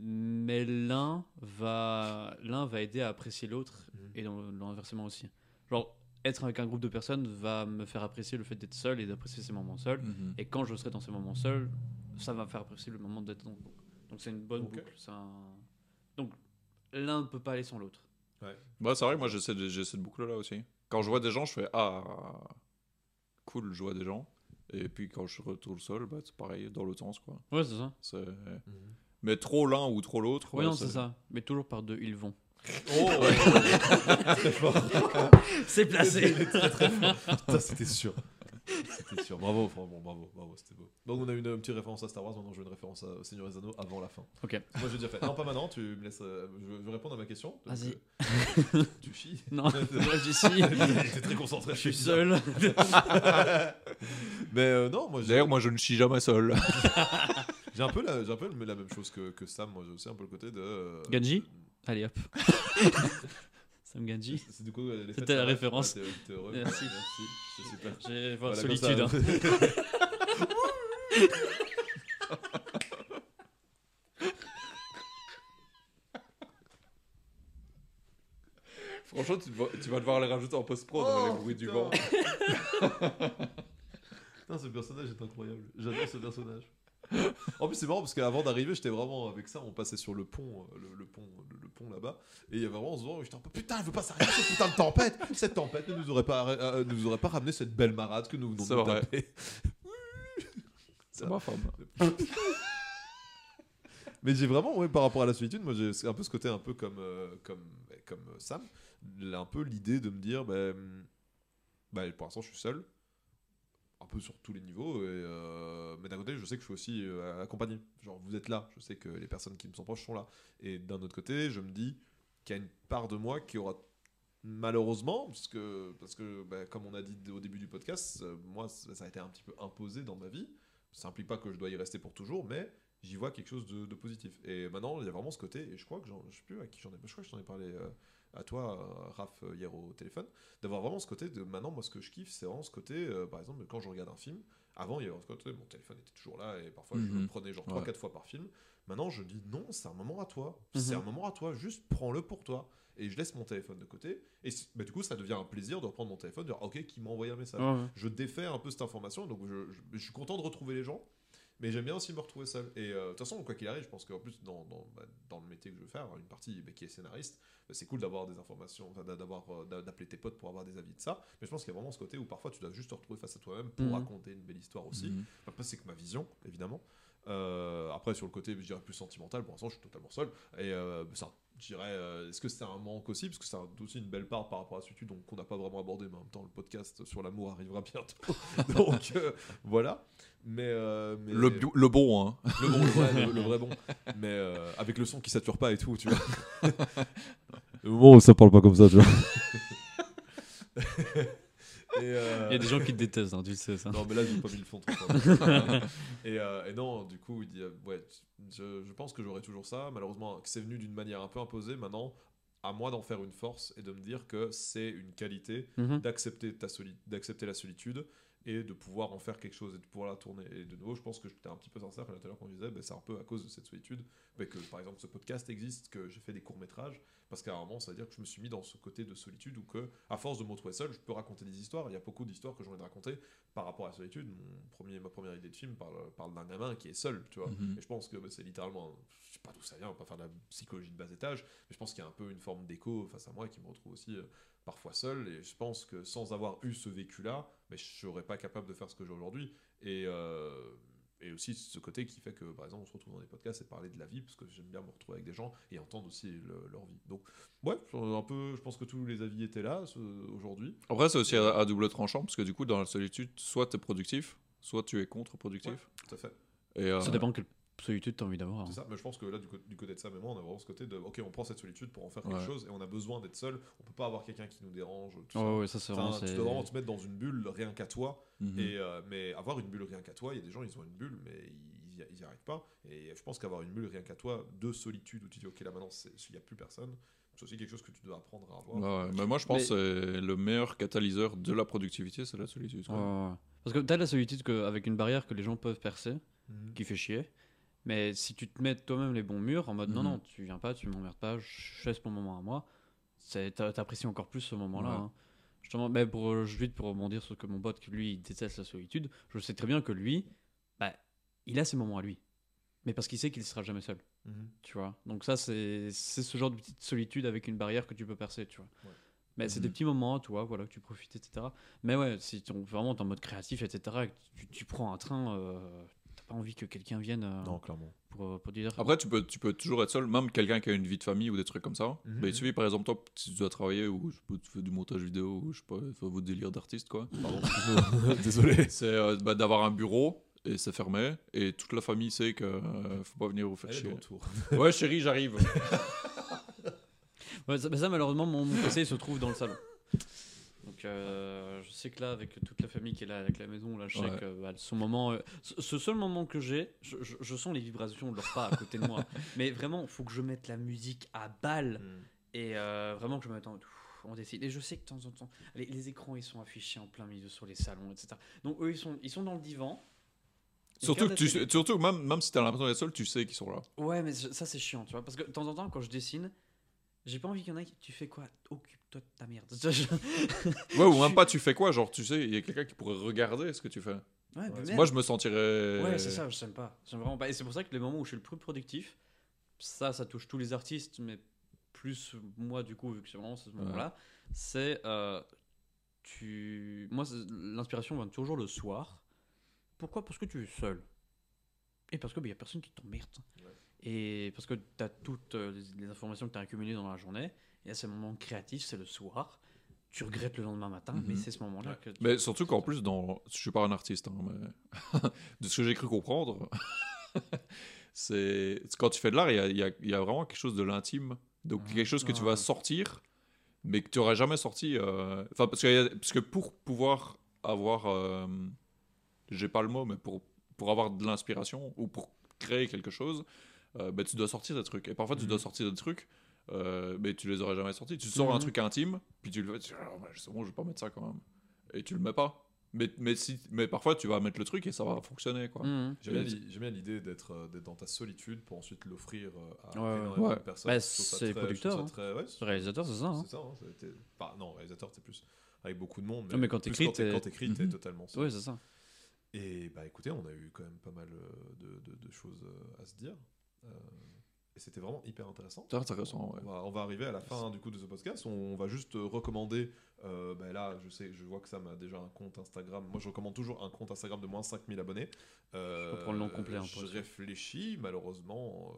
Mais l'un va, l'un va aider à apprécier l'autre Mhm. et dans, dans inversement aussi. Genre, être avec un groupe de personnes va me faire apprécier le fait d'être seul et d'apprécier ces moments seuls. Mhm. Et quand je serai dans ces moments seuls, ça va me faire apprécier le moment d'être dans le groupe. Donc c'est une bonne boucle. un- Donc l'un ne peut pas aller sans l'autre. Bah, c'est vrai, moi j'ai cette, j'ai cette boucle-là aussi. Quand je vois des gens, je fais Ah, cool, je vois des gens. Et puis quand je retourne seul, bah, c'est pareil, dans l'autre sens. Quoi. Ouais, c'est ça. C'est- Mhm. Mais trop l'un ou trop l'autre. Oui, ouais, non, c'est ça. Mais toujours par deux, ils vont. Oh Très fort. C'est placé. très très fort. Putain, c'était sûr. C'était sûr. Bravo, franchement, bravo, bravo, c'était beau. Donc on a une, une petite référence à Star Wars, maintenant je veux une référence à Seigneur des Anneaux avant la fin. Ok. Moi j'ai déjà fait. Non, pas maintenant, tu me laisses. euh, je, veux- je veux répondre à ma question. Vas-y. euh, tu chies. Non, moi j'y suis. T'es très concentré, Je suis seul. Mais euh, non, moi D'ailleurs, moi je ne chie jamais seul. j'ai un peu, la, j'ai un peu la même chose que, que Sam. Moi j'ai aussi un peu le côté de. euh, Genji Allez hop. Sam Ganji. C'est c'est du coup. les fêtes, C'était la référence. T'es- heureux. Merci. Merci. C'est super. J'ai voir Voilà, solitude. ça. hein. Franchement, tu, vas- tu vas devoir les rajouter en post-prod, Oh, les bruits du vent. Putain, ce personnage est incroyable. J'adore ce personnage. En plus, c'est marrant parce qu'avant d'arriver, j'étais vraiment avec ça. On passait sur le pont, euh, le, le pont, le, le pont là-bas, et il y avait vraiment ce vent. où J'étais un peu putain, elle veut pas s'arrêter cette putain de tempête. Cette tempête ne nous aurait pas, euh, ne nous aurait pas ramené cette belle marade que nous venons de vrai. taper. C'est ma femme. Mais j'ai vraiment, ouais, par rapport à la solitude, moi j'ai un peu ce côté un peu comme, euh, comme, comme euh, Sam, un peu l'idée de me dire, bah, bah, pour l'instant je suis seul, un peu sur tous les niveaux, et, euh, mais d'un côté je sais que je suis aussi euh, accompagné. Genre vous êtes là, je sais que les personnes qui me sont proches sont là. Et d'un autre côté, je me dis qu'il y a une part de moi qui aura malheureusement, parce que, parce que bah, comme on a dit au début du podcast, euh, moi ça, a été un petit peu imposé dans ma vie. Ça implique pas que je dois y rester pour toujours, mais j'y vois quelque chose de, positif. Et maintenant, il y a vraiment ce côté, et je crois que j'en, je sais plus à qui j'en ai, je crois que je t'en ai parlé à toi, euh, Raph, euh, hier au téléphone, d'avoir vraiment ce côté de maintenant, moi ce que je kiffe, c'est vraiment ce côté, euh, par exemple, quand je regarde un film, avant il y avait ce côté, mon téléphone était toujours là, et parfois je le Mhm. prenais genre Ouais. 3-4 fois par film. Maintenant, je dis non, c'est un moment à toi, Mhm. c'est un moment à toi, juste prends-le pour toi. Et je laisse mon téléphone de côté. Et bah, du coup, ça devient un plaisir de reprendre mon téléphone, de dire, ok, qui m'a envoyé un message ouais. je défais un peu cette information, donc je, je- je suis content de retrouver les gens, mais j'aime bien aussi me retrouver seul. Et euh, de toute façon, quoi qu'il arrive, je pense qu'en plus, dans, dans, bah, dans le métier que je veux faire, une partie bah, qui est scénariste, bah, c'est cool d'avoir des informations, d'avoir, euh, d'a- d'appeler tes potes pour avoir des avis de ça, mais je pense qu'il y a vraiment ce côté où parfois tu dois juste te retrouver face à toi-même pour Mhm. raconter une belle histoire aussi. Mhm. Après, c'est que ma vision, évidemment. Euh, après, sur le côté, je dirais plus sentimental, pour l'instant, je suis totalement seul. Et euh, ça, je dirais, euh, est-ce que c'est un manque aussi Parce que c'est un- aussi une belle part par rapport à solitude, donc qu'on n'a pas vraiment abordé, mais en même temps, le podcast sur l'amour arrivera bientôt. donc euh, voilà. Mais, euh, mais- Le, bio- le bon, hein. le bon, le vrai, le, le vrai bon. Mais avec le son qui sature pas et tout, tu vois. où ça parle pas comme ça, tu vois. Et, euh, Il y a des gens qui te détestent, hein, tu le sais ça. non, mais là, j'ai pas mis le fond et, euh, et non, du coup, il dit euh, Ouais, je, je pense que j'aurai toujours ça. Malheureusement, que c'est venu d'une manière un peu imposée. Maintenant, à moi d'en faire une force et de me dire que c'est une qualité Mhm. d'accepter ta soli- d'accepter la solitude et de pouvoir en faire quelque chose et de pouvoir la tourner. Et de nouveau, je pense que j'étais un petit peu sincère tout à l'heure quand je disais, ben, c'est un peu à cause de cette solitude ben, que, par exemple, ce podcast existe, que j'ai fait des courts-métrages, parce qu'à un moment, ça veut dire que je me suis mis dans ce côté de solitude où que, à force de me retrouver seul, je peux raconter des histoires. Il y a beaucoup d'histoires que j'ai envie de raconter par rapport à la solitude. Mon premier, ma première idée de film parle, parle d'un gamin qui est seul, tu vois. Mhm. Et je pense que ben, c'est littéralement, je sais pas d'où ça vient, on va pas faire de la psychologie de bas étage, mais je pense qu'il y a un peu une forme d'écho face à moi qui me retrouve aussi euh, parfois seul. Et je pense que sans avoir eu ce vécu-là, mais je serais pas capable de faire ce que j'ai aujourd'hui. Et, euh, et aussi ce côté qui fait que, par exemple, on se retrouve dans des podcasts et parler de la vie, parce que j'aime bien me retrouver avec des gens et entendre aussi le- leur vie. Donc, ouais, un peu, je pense que tous les avis étaient là ce- aujourd'hui. Après, c'est aussi à, à double tranchant, parce que du coup, dans la solitude, soit tu es productif, soit tu es contre-productif. Tout à fait. Et, euh, Ça dépend quel solitude t'as envie d'avoir. C'est hein. ça, mais je pense que là, du, côté de ça, même moi, on a vraiment ce côté de, ok, on prend cette solitude pour en faire quelque Ouais. chose et on a besoin d'être seul. On peut pas avoir quelqu'un qui nous dérange. Tout Ouais, ça. ouais, ça c'est Enfin, vraiment. tu c'est- dois vraiment te mettre dans une bulle rien qu'à toi. Mhm. Et, euh, mais avoir une bulle rien qu'à toi, il y a des gens, ils ont une bulle, mais ils, y- ils y arrivent pas. Et je pense qu'avoir une bulle rien qu'à toi, de solitude, où tu dis, ok, là maintenant, c'est- il n'y a plus personne, c'est aussi quelque chose que tu dois apprendre à avoir. Ouais. Mais moi, je pense Mais- que c'est le meilleur catalyseur de la productivité, c'est la solitude. quoi. Ouais, ouais, ouais. Parce que t'as la solitude que, avec une barrière que les gens peuvent percer, Mhm. qui fait chier. Mais si tu te mets toi-même les bons murs en mode non, Mhm. non, tu viens pas, tu m'emmerdes pas, je laisse mon moment à moi, t'apprécies encore plus ce moment-là. Ouais. hein. Justement, mais pour, euh, je vite pour rebondir sur ce que mon pote, lui, il déteste la solitude, je sais très bien que lui, bah, il a ses moments à lui. Mais parce qu'il sait qu'il sera jamais seul, Mhm. tu vois. Donc ça, c'est ce genre de petite solitude avec une barrière que tu peux percer, tu vois. Ouais. Mais c'est Mhm. des petits moments, tu vois, voilà, que tu profites, etc. Mais ouais, si tu vraiment t'es en mode créatif, etc., tu, tu prends un train, euh, pas envie que quelqu'un vienne euh, Non, clairement. pour, euh, pour dire. Après, tu peux, tu peux toujours être seul, même quelqu'un qui a une vie de famille ou des trucs comme ça. Mhm. Bah, il suffit, par exemple, toi, si tu dois travailler ou je pas, tu fais du montage vidéo ou je sais pas, fais votre délire d'artiste, quoi. Pardon, désolé. C'est euh, bah, d'avoir un bureau et c'est fermé et toute la famille sait que euh, faut pas venir vous faire Elle chier. retour. Ouais, chérie, j'arrive. Ouais, ça, mais ça, malheureusement, mon, mon PC se trouve dans le salon. Euh, je sais que là, avec toute la famille qui est là, avec la maison, là, je sais Ouais. que bah, son moment, euh, ce, seul moment que j'ai, je, je- je sens les vibrations de leur pas à côté de moi. Mais vraiment, il faut que je mette la musique à balle Mhm. et euh, vraiment que je me mette en. On décide. Et je sais que de temps en temps, les, les écrans ils sont affichés en plein milieu sur les salons, etc. Donc eux ils sont, ils sont dans le divan. Surtout, que tu, surtout même, même si t'as l'impression d'être seul, tu sais qu'ils sont là. Ouais, mais ça c'est chiant, tu vois. Parce que de temps en temps, quand je dessine, j'ai pas envie qu'il y en ait qui. Tu fais quoi? Occupe-toi ta merde. Ouais, ou même pas tu fais quoi, genre tu sais, il y a quelqu'un qui pourrait regarder ce que tu fais. Ouais. Moi, je me sentirais. Ouais, c'est ça, je n'aime pas. J'aime vraiment pas. Et c'est pour ça que les moments où je suis le plus productif, ça, ça touche tous les artistes, mais plus moi, du coup, vu que c'est vraiment ce moment-là, c'est. euh, tu... Moi, c'est- l'inspiration vient toujours le soir. Pourquoi? Parce que tu es seul. Et parce qu'il n'y a personne qui t'emmerde. Et parce que tu as toutes euh, les, informations que tu as accumulées dans la journée. Et c'est le moment créatif, c'est le soir. Tu regrettes le lendemain matin, mais Mhm. c'est ce moment-là Ouais. que. tu- Mais surtout qu'en plus, dans... je suis pas un artiste, hein, mais de ce que j'ai cru comprendre, c'est quand tu fais de l'art, il y a, il y a- y a vraiment quelque chose de l'intime. Donc quelque chose que tu vas sortir, mais que tu n'aurais jamais sorti. euh, Enfin, parce, a- parce que pour pouvoir avoir, euh, j'ai pas le mot, mais pour, pour avoir de l'inspiration ou pour créer quelque chose, euh, ben, tu dois sortir des trucs. Et parfois, tu Mhm. dois sortir des trucs. Euh, mais tu les aurais jamais sortis. Tu sors un Mhm. truc intime, puis tu le fais, tu dis, ouais, c'est bon, je vais pas mettre ça quand même et tu le mets pas. Mais, mais, si, mais parfois, tu vas mettre le truc et ça va fonctionner. Quoi. Mhm. J'aime bien, l'idée d'être euh, d'être dans ta solitude pour ensuite l'offrir à Ouais, ouais. énormément Ouais. de personnes. Bah, trouve ça c'est les producteurs, ça hein. très- ouais, c'est- Le réalisateur, c'est ça. hein. C'est ça, hein, ça non, réalisateur, c'est plus avec beaucoup de monde. Non, mais quand t'écris, t'es- t'es- t'es Mhm. totalement seul. Ouais, c'est ça. Et bah écoutez, on a eu quand même pas mal de, de- de choses à se dire. Euh, et c'était vraiment hyper intéressant. C'est intéressant, ouais. On, va, on va arriver à la fin du coup de ce podcast. On, va juste euh, recommander. euh, bah là, je sais, je vois que Sam a déjà un compte Instagram. Moi, je recommande toujours un compte Instagram de moins 5000 abonnés. Euh, peux prendre le nom complet, hein, je réfléchis. Malheureusement,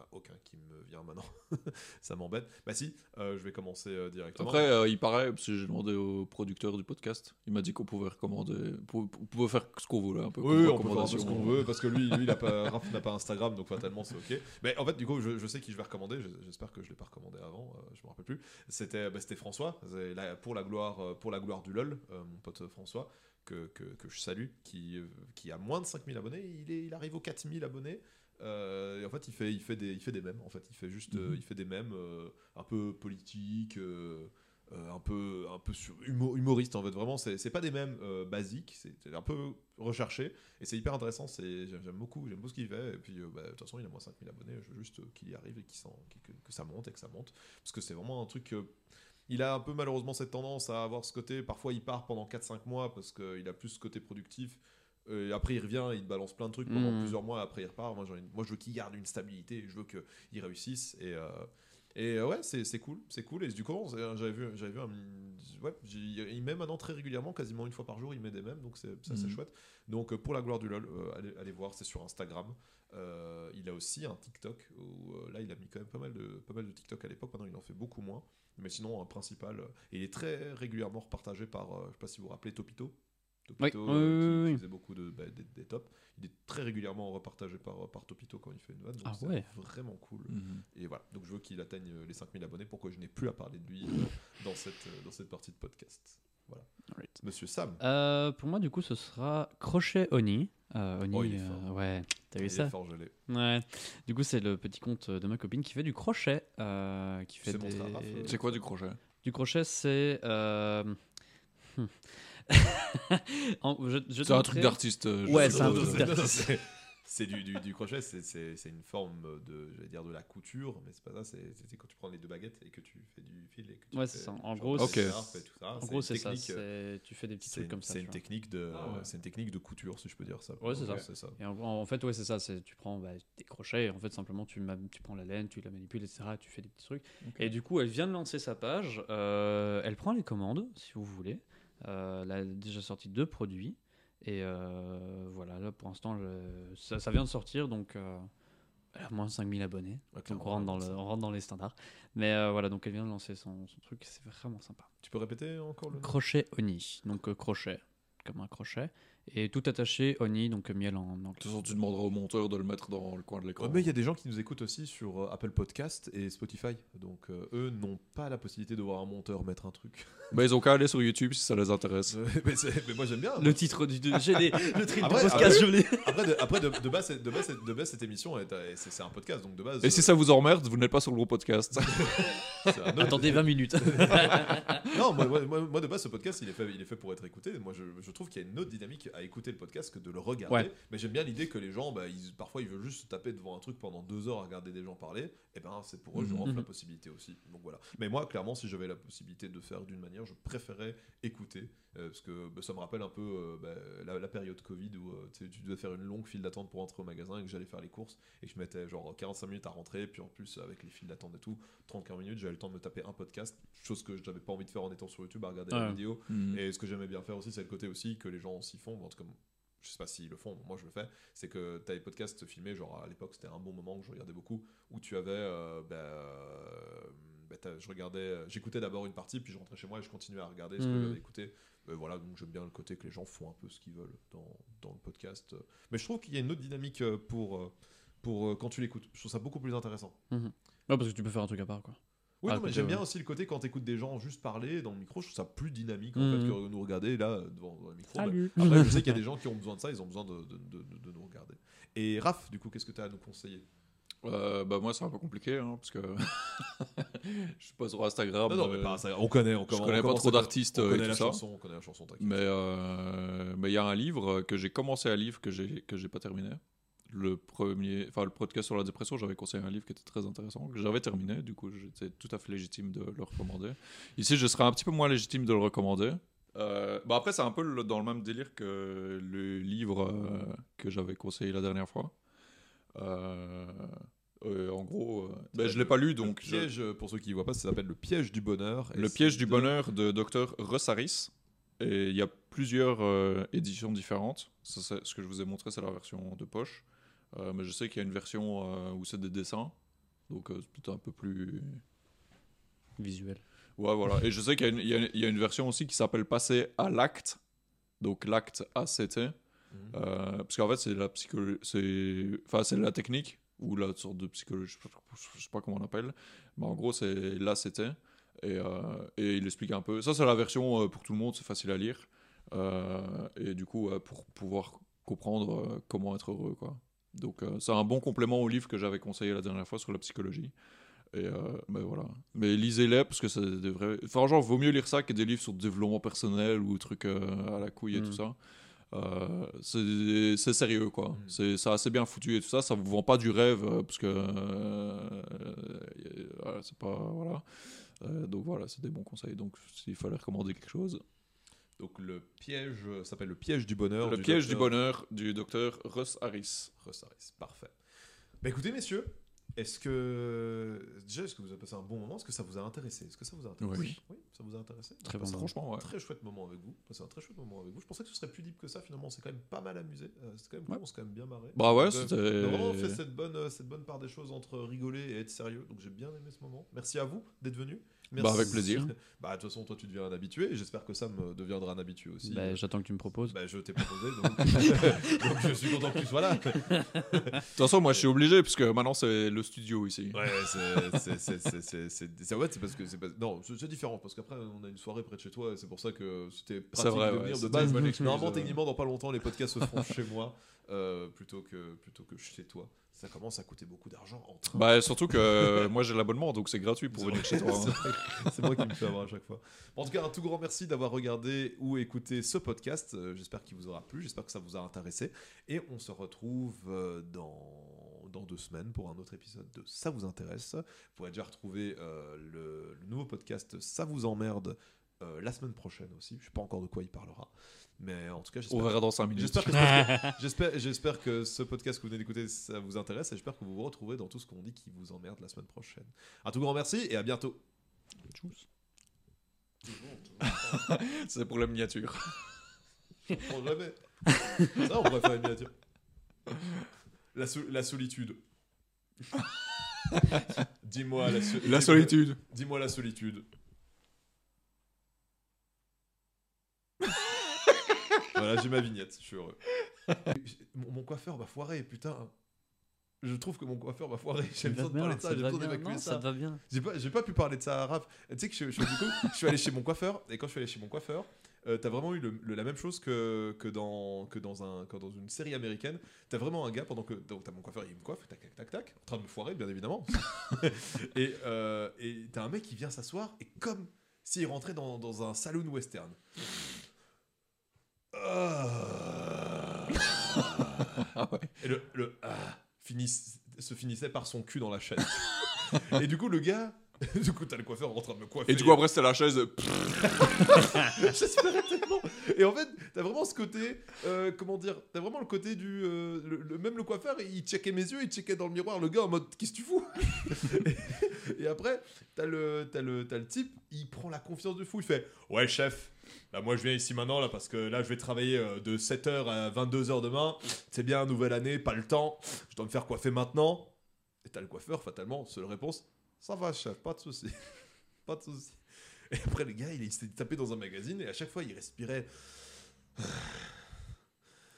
a aucun qui me vient maintenant. Ça m'embête. Bah si, euh, je vais commencer euh, directement. Après, euh, il paraît, parce que j'ai demandé au producteur du podcast, il m'a dit qu'on pouvait recommander, on pouvait faire ce qu'on voulait un peu. Oui, on peut faire ce qu'on veut parce que lui, lui il a pas, Raph n'a pas Instagram donc fatalement c'est ok. Mais en fait, du coup, je, je sais qui je vais recommander. je- J'espère que je l'ai pas recommandé avant. je me rappelle plus. C'était, bah, François la- pour la gloire, pour la gloire du lol, mon pote François que, que, que je salue, qui, qui a moins de 5000 abonnés. Il est, il arrive aux 4000 abonnés. Euh, et en fait, il fait, il fait des, il fait des mèmes. En fait, il fait juste, euh, Mhm. il fait des mèmes euh, un peu politiques. euh, euh, un peu un peu sur humo- humoriste en fait. Vraiment c'est pas des mèmes euh, basiques. C'est un peu recherché. Et c'est hyper intéressant. C'est j'aime beaucoup j'aime beaucoup ce qu'il fait. Et puis euh, bah, de toute façon il a moins 5000 abonnés. Je veux juste euh, qu'il y arrive et que, que ça monte et que ça monte. Parce que c'est vraiment un truc euh, il a un peu malheureusement cette tendance à avoir ce côté. Parfois il part pendant 4-5 mois parce qu'il a plus ce côté productif. euh, et après il revient il te balance plein de trucs pendant Mhm. plusieurs mois après il repart moi, je veux qu'il garde une stabilité je veux qu'il réussisse et euh, et euh, ouais, c'est cool, c'est cool. Et du coup, j'avais vu, vu un, ouais, il met maintenant très régulièrement, quasiment une fois par jour, il met des mèmes, donc c'est ça c'est Mhm. chouette. Donc euh, pour la gloire du lol, euh, allez, allez voir, c'est sur Instagram. Euh, il a aussi un TikTok où euh, là il a mis quand même pas mal de pas mal de TikTok à l'époque. Maintenant il en fait beaucoup moins, mais sinon un principal. euh, et il est très régulièrement repartagé par, euh, je sais pas si vous vous rappelez Topito. Topito, Oui, euh, oui, qui, oui, qui oui. faisait beaucoup de, bah, des, des tops. Il est très régulièrement repartagé par, par Topito quand il fait une vanne. Donc Ah c'est ouais. vraiment cool. Mhm. Et voilà, donc je veux qu'il atteigne euh, les 5000 abonnés pour que je n'ai plus à parler de lui euh, dans, cette, dans cette partie de podcast? Voilà. Monsieur Sam. Euh, pour moi, du coup, ce sera Crochet Oni. Euh, Oni, Oh, il est euh, fort. ouais, t'as vu il ça? est fort gelé. Ouais. Du coup, c'est le petit compte de ma copine qui fait du crochet. euh, qui fait des... C'est quoi du crochet? Du crochet, c'est. euh, hmm. Je- je C'est un truc d'artiste. euh, je Ouais, sais c'est un pas, truc euh, d'artiste. C'est- du, du, du crochet, c'est- c'est c'est une forme de, j'allais dire, de la couture, mais c'est pas ça, c'est c'est quand tu prends les deux baguettes et que tu fais du fil et que tu Ouais, fais c'est ça. En gros, c'est- écharpes et tout ça. En gros, c'est ça. technique, euh, c'est- Tu fais des petits C'est trucs une, comme ça. c'est une technique de, Ah ouais. c'est une technique de couture, si je peux dire ça. Ouais, c'est ça. c'est ça. Et en, en fait, ouais, c'est ça. c'est- Tu prends bah, des crochets et en fait, simplement, tu, prends la laine, tu la manipules, etc. Tu fais des petits trucs. Et du coup, elle vient de lancer sa page. euh, elle prend les commandes, si vous voulez. Euh, elle a déjà sorti deux produits. Et euh, voilà, là, pour l'instant, ça, ça vient de sortir. Donc, euh, elle a moins de 5000 abonnés. Donc, on rentre, dans le, ça. on rentre dans les standards. Mais euh, voilà, donc elle vient de lancer son, son truc. C'est vraiment sympa. Tu peux répéter encore le nom? Crochet Oni. Donc, euh, crochet, comme un crochet. Et tout attaché, Oni, donc euh, miel en De anglais. toute façon, tu demanderas au monteur de le mettre dans le coin de l'écran. Ouais, mais il y a des gens qui nous écoutent aussi sur euh, Apple Podcast et Spotify. Donc euh, eux n'ont pas la possibilité de voir un monteur mettre un truc. Mais ils ont qu'à aller sur YouTube si ça les intéresse. mais, c'est- mais moi j'aime bien. Le titre du. de- les- le titre Après- du podcast, après- je l'ai. Après, de, après de, de base, de, base, de base, cette émission, est- est- c'est c'est un podcast. Donc de base. Et si euh, ça vous emmerde, vous n'êtes pas sur le gros podcast. Attendez 20 minutes. non, moi, moi- moi- moi, de base, ce podcast, il est fait, il est fait pour être écouté. Moi, je, je trouve qu'il y a une autre dynamique à écouter le podcast que de le regarder. Ouais. Mais j'aime bien l'idée que les gens, bah, ils- parfois, ils veulent juste se taper devant un truc pendant deux heures à regarder des gens parler. Et ben, c'est pour eux, je Mhm. offre la Mhm. possibilité aussi. Donc voilà. Mais moi, clairement, si j'avais la possibilité de faire d'une manière, je préférais écouter. euh, parce que bah, ça me rappelle un peu euh, bah, la, la période Covid où euh, tu devais faire une longue file d'attente pour entrer au magasin et que j'allais faire les courses et que je mettais genre 45 minutes à rentrer. Puis en plus, avec les files d'attente et tout, 30-40 minutes, j'avais le temps de me taper un podcast. Chose que je n'avais pas envie de faire en étant sur YouTube à regarder la vidéo. Mhm. Et ce que j'aimais bien faire aussi, c'est le côté aussi que les gens aussi font. En tout cas, je sais pas s'ils le font, moi je le fais. C'est que tu as les podcasts filmés, genre à l'époque, c'était un bon moment que je regardais beaucoup, où tu avais. euh, bah, euh, bah, je regardais, j'écoutais d'abord une partie, puis je rentrais chez moi et je continuais à regarder ce que Mhm. j'avais écouté. Voilà, donc j'aime bien le côté que les gens font un peu ce qu'ils veulent dans, dans le podcast. Mais je trouve qu'il y a une autre dynamique euh, pour, pour quand tu l'écoutes. Je trouve ça beaucoup plus intéressant. Ouais, parce que tu peux faire un truc à part, quoi. Oui, Ah, non, mais j'aime bien aussi le côté quand tu écoutes des gens juste parler dans le micro, je trouve ça plus dynamique en Mhm. fait que nous regarder là devant le micro. Bah, Salut. après, je sais qu'il y a des gens qui ont besoin de ça, ils ont besoin de, de, de- de- de nous regarder. Et Raph, du coup, qu'est-ce que tu as à nous conseiller? Euh, bah moi c'est un peu compliqué hein, parce que je suis pas sur Instagram. Non, non, mais pas on connaît, on, je connais on pas trop à- d'artistes On euh, et connaît tout la ça. chanson, on connaît la chanson. Mais euh, mais il y a un livre que j'ai commencé un livre que j'ai que j'ai pas terminé. Le premier, enfin le podcast sur la dépression, j'avais conseillé un livre qui était très intéressant que j'avais terminé. Du coup, j'étais tout à fait légitime de le recommander. Ici, je serais un petit peu moins légitime de le recommander. Euh, bah après, c'est un peu le- dans le même délire que le livre euh, que j'avais conseillé la dernière fois. Euh, en gros, ben, je l'ai pas lu, Le donc je- piège, pour ceux qui ne voient pas, ça s'appelle le piège du bonheur. Le piège du de- bonheur de Dr. Rossaris. Et il y a plusieurs éditions différentes. Ça, ce que je vous ai montré, c'est la version de poche. Euh, mais je sais qu'il y a une version euh, où c'est des dessins. Donc euh, c'est peut-être un peu plus. Visuel. Ouais, voilà. Et je sais qu'il y, a une- il y y a une version aussi qui s'appelle Passer à l'acte. Donc l'acte ACT. Mhm. Euh, parce qu'en fait, c'est la psychologie. Enfin, c'est la technique ou la sorte de psychologie. Je sais pas- je sais pas comment on appelle. Mais en gros, c'est l'ACT. Et, euh, et il explique un peu. Ça, c'est la version pour tout le monde, c'est facile à lire. Euh, et du coup, pour pouvoir comprendre comment être heureux, quoi. Donc, euh, c'est un bon complément au livre que j'avais conseillé la dernière fois sur la psychologie. Et euh, ben voilà. Mais lisez-les parce que c'est des vrais. Enfin, genre, vaut mieux lire ça que des livres sur le développement personnel ou trucs euh, à la couille et Mm. tout ça. Euh, c'est sérieux quoi. Mm. C'est assez bien foutu et tout ça. Ça vous vend pas du rêve parce que voilà, c'est pas voilà. Donc voilà, c'est des bons conseils. Donc s'il fallait recommander quelque chose, Donc le piège euh, s'appelle le piège du bonheur. le piège du docteur bonheur du docteur Russ Harris. Rossaris. Parfait. Bah écoutez, messieurs, est-ce que. Déjà, est-ce que vous avez passé un bon moment? Est-ce que ça vous a intéressé? Est-ce que ça vous a intéressé? Oui. ça vous a intéressé? Très passé bon Franchement, ouais. Très chouette moment avec vous. C'est un très chouette moment avec vous. Je pensais que ce serait plus deep que ça. Finalement, on s'est quand même pas mal amusé. Euh, C'était quand même cool. Ouais. On s'est quand même bien marré. Bah ouais, c'était. on a vraiment fait cette bonne, euh, cette bonne part des choses entre rigoler et être sérieux. Donc j'ai bien aimé ce moment. Merci à vous d'être venu. Bah, avec plaisir. Bah, de toute façon, toi, tu deviens un habitué. et J'espère que Sam euh, deviendra un habitué aussi. Bah, J'attends que tu me proposes. Bah, je t'ai proposé, donc... donc je suis content que tu sois là. De toute façon, moi, je suis obligé, puisque maintenant, c'est le studio ici. Ouais, c'est- c'est- ouais, parce que c'est pas- non, c'est différent parce qu'après on a une soirée près de chez toi et c'est pour ça que c'était pratique vrai, de ouais, venir de c'était base. Normalement, euh. techniquement, dans pas longtemps, les podcasts se feront chez moi euh, plutôt que plutôt que chez toi. Ça commence à coûter beaucoup d'argent en train. Bah, surtout que euh, moi, j'ai l'abonnement, donc c'est gratuit pour venir chez toi. c'est hein. C'est moi qui me fais avoir à chaque fois. En tout cas, un tout grand merci d'avoir regardé ou écouté ce podcast. Euh, J'espère qu'il vous aura plu, j'espère que ça vous a intéressé. Et on se retrouve euh, dans, dans deux semaines pour un autre épisode de Ça vous intéresse. Vous pourrez déjà retrouver euh, le, le nouveau podcast Ça vous emmerde euh, la semaine prochaine aussi. Je sais pas encore de quoi il parlera. Mais en tout cas, On j'espère verra dans 5 minutes. J'espère que, ce podcast- j'espère, que ce podcast que vous venez d'écouter, ça vous intéresse et j'espère que vous vous retrouverez dans tout ce qu'on dit qui vous emmerde la semaine prochaine. Un tout grand merci et à bientôt. C'est pour la miniature. Je comprends jamais. Ça, on pourrait faire une miniature. La, so- la solitude. Dis-moi la, so- La solitude. Dis-moi la solitude. Voilà, j'ai ma vignette, je suis heureux. Mon, mon coiffeur m'a foiré, putain. Je trouve que mon coiffeur m'a foiré. J'ai besoin de parler de ça, j'ai besoin d'évacuer ça. ça va bien. J'ai pas, j'ai pas pu parler de ça à Raph. Tu sais que je, je- du coup, je suis allé chez mon coiffeur, et quand je suis allé chez mon coiffeur, euh, t'as vraiment eu le- le- la même chose que, que, dans, que, dans un, que dans une série américaine. T'as vraiment un gars, pendant que. Donc t'as mon coiffeur, il me coiffe, tac, tac, tac, tac, en train de me foirer, bien évidemment. et euh, et t'as un mec qui vient s'asseoir, et comme s'il rentrait dans, dans un saloon western. Ah. Et le, le ah finisse- se finissait par son cul dans la chaise. et du coup, le gars, du coup, t'as le coiffeur en train de me coiffer. Et du coup, après, c'était la chaise. J'espérais tellement. Et en fait, t'as vraiment ce côté, euh, comment dire, t'as vraiment le côté du, euh, le- le- même le coiffeur, il checkait mes yeux, il checkait dans le miroir le gars en mode, qu'est-ce que tu fous? Et, et après, t'as le, t'as le, t'as le type, il prend la confiance de fou, il fait, ouais chef. Bah moi je viens ici maintenant là parce que là je vais travailler euh, de 7h à 22h demain. C'est bien, nouvelle année, pas le temps. Je dois me faire coiffer maintenant. Et t'as le coiffeur, fatalement, seule réponse, ça va chef, pas de souci. pas de souci. Et après le gars, il, il s'est tapé dans un magazine et à chaque fois il respirait.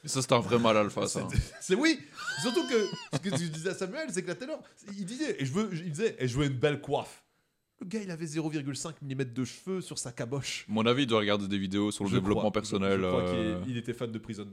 Et ça, c'était un vrai mal alpha, ça. C'est- C'est oui. Surtout que ce que je disais à Samuel, c'est que la Taylor, il disait, et je veux, il disait, et je veux une belle coiffe. Le gars, il avait 0,5 mm de cheveux sur sa caboche. Mon avis, il doit regarder des vidéos sur le Je développement crois- personnel. Je, je crois euh, qu'il il était fan de Prison Break.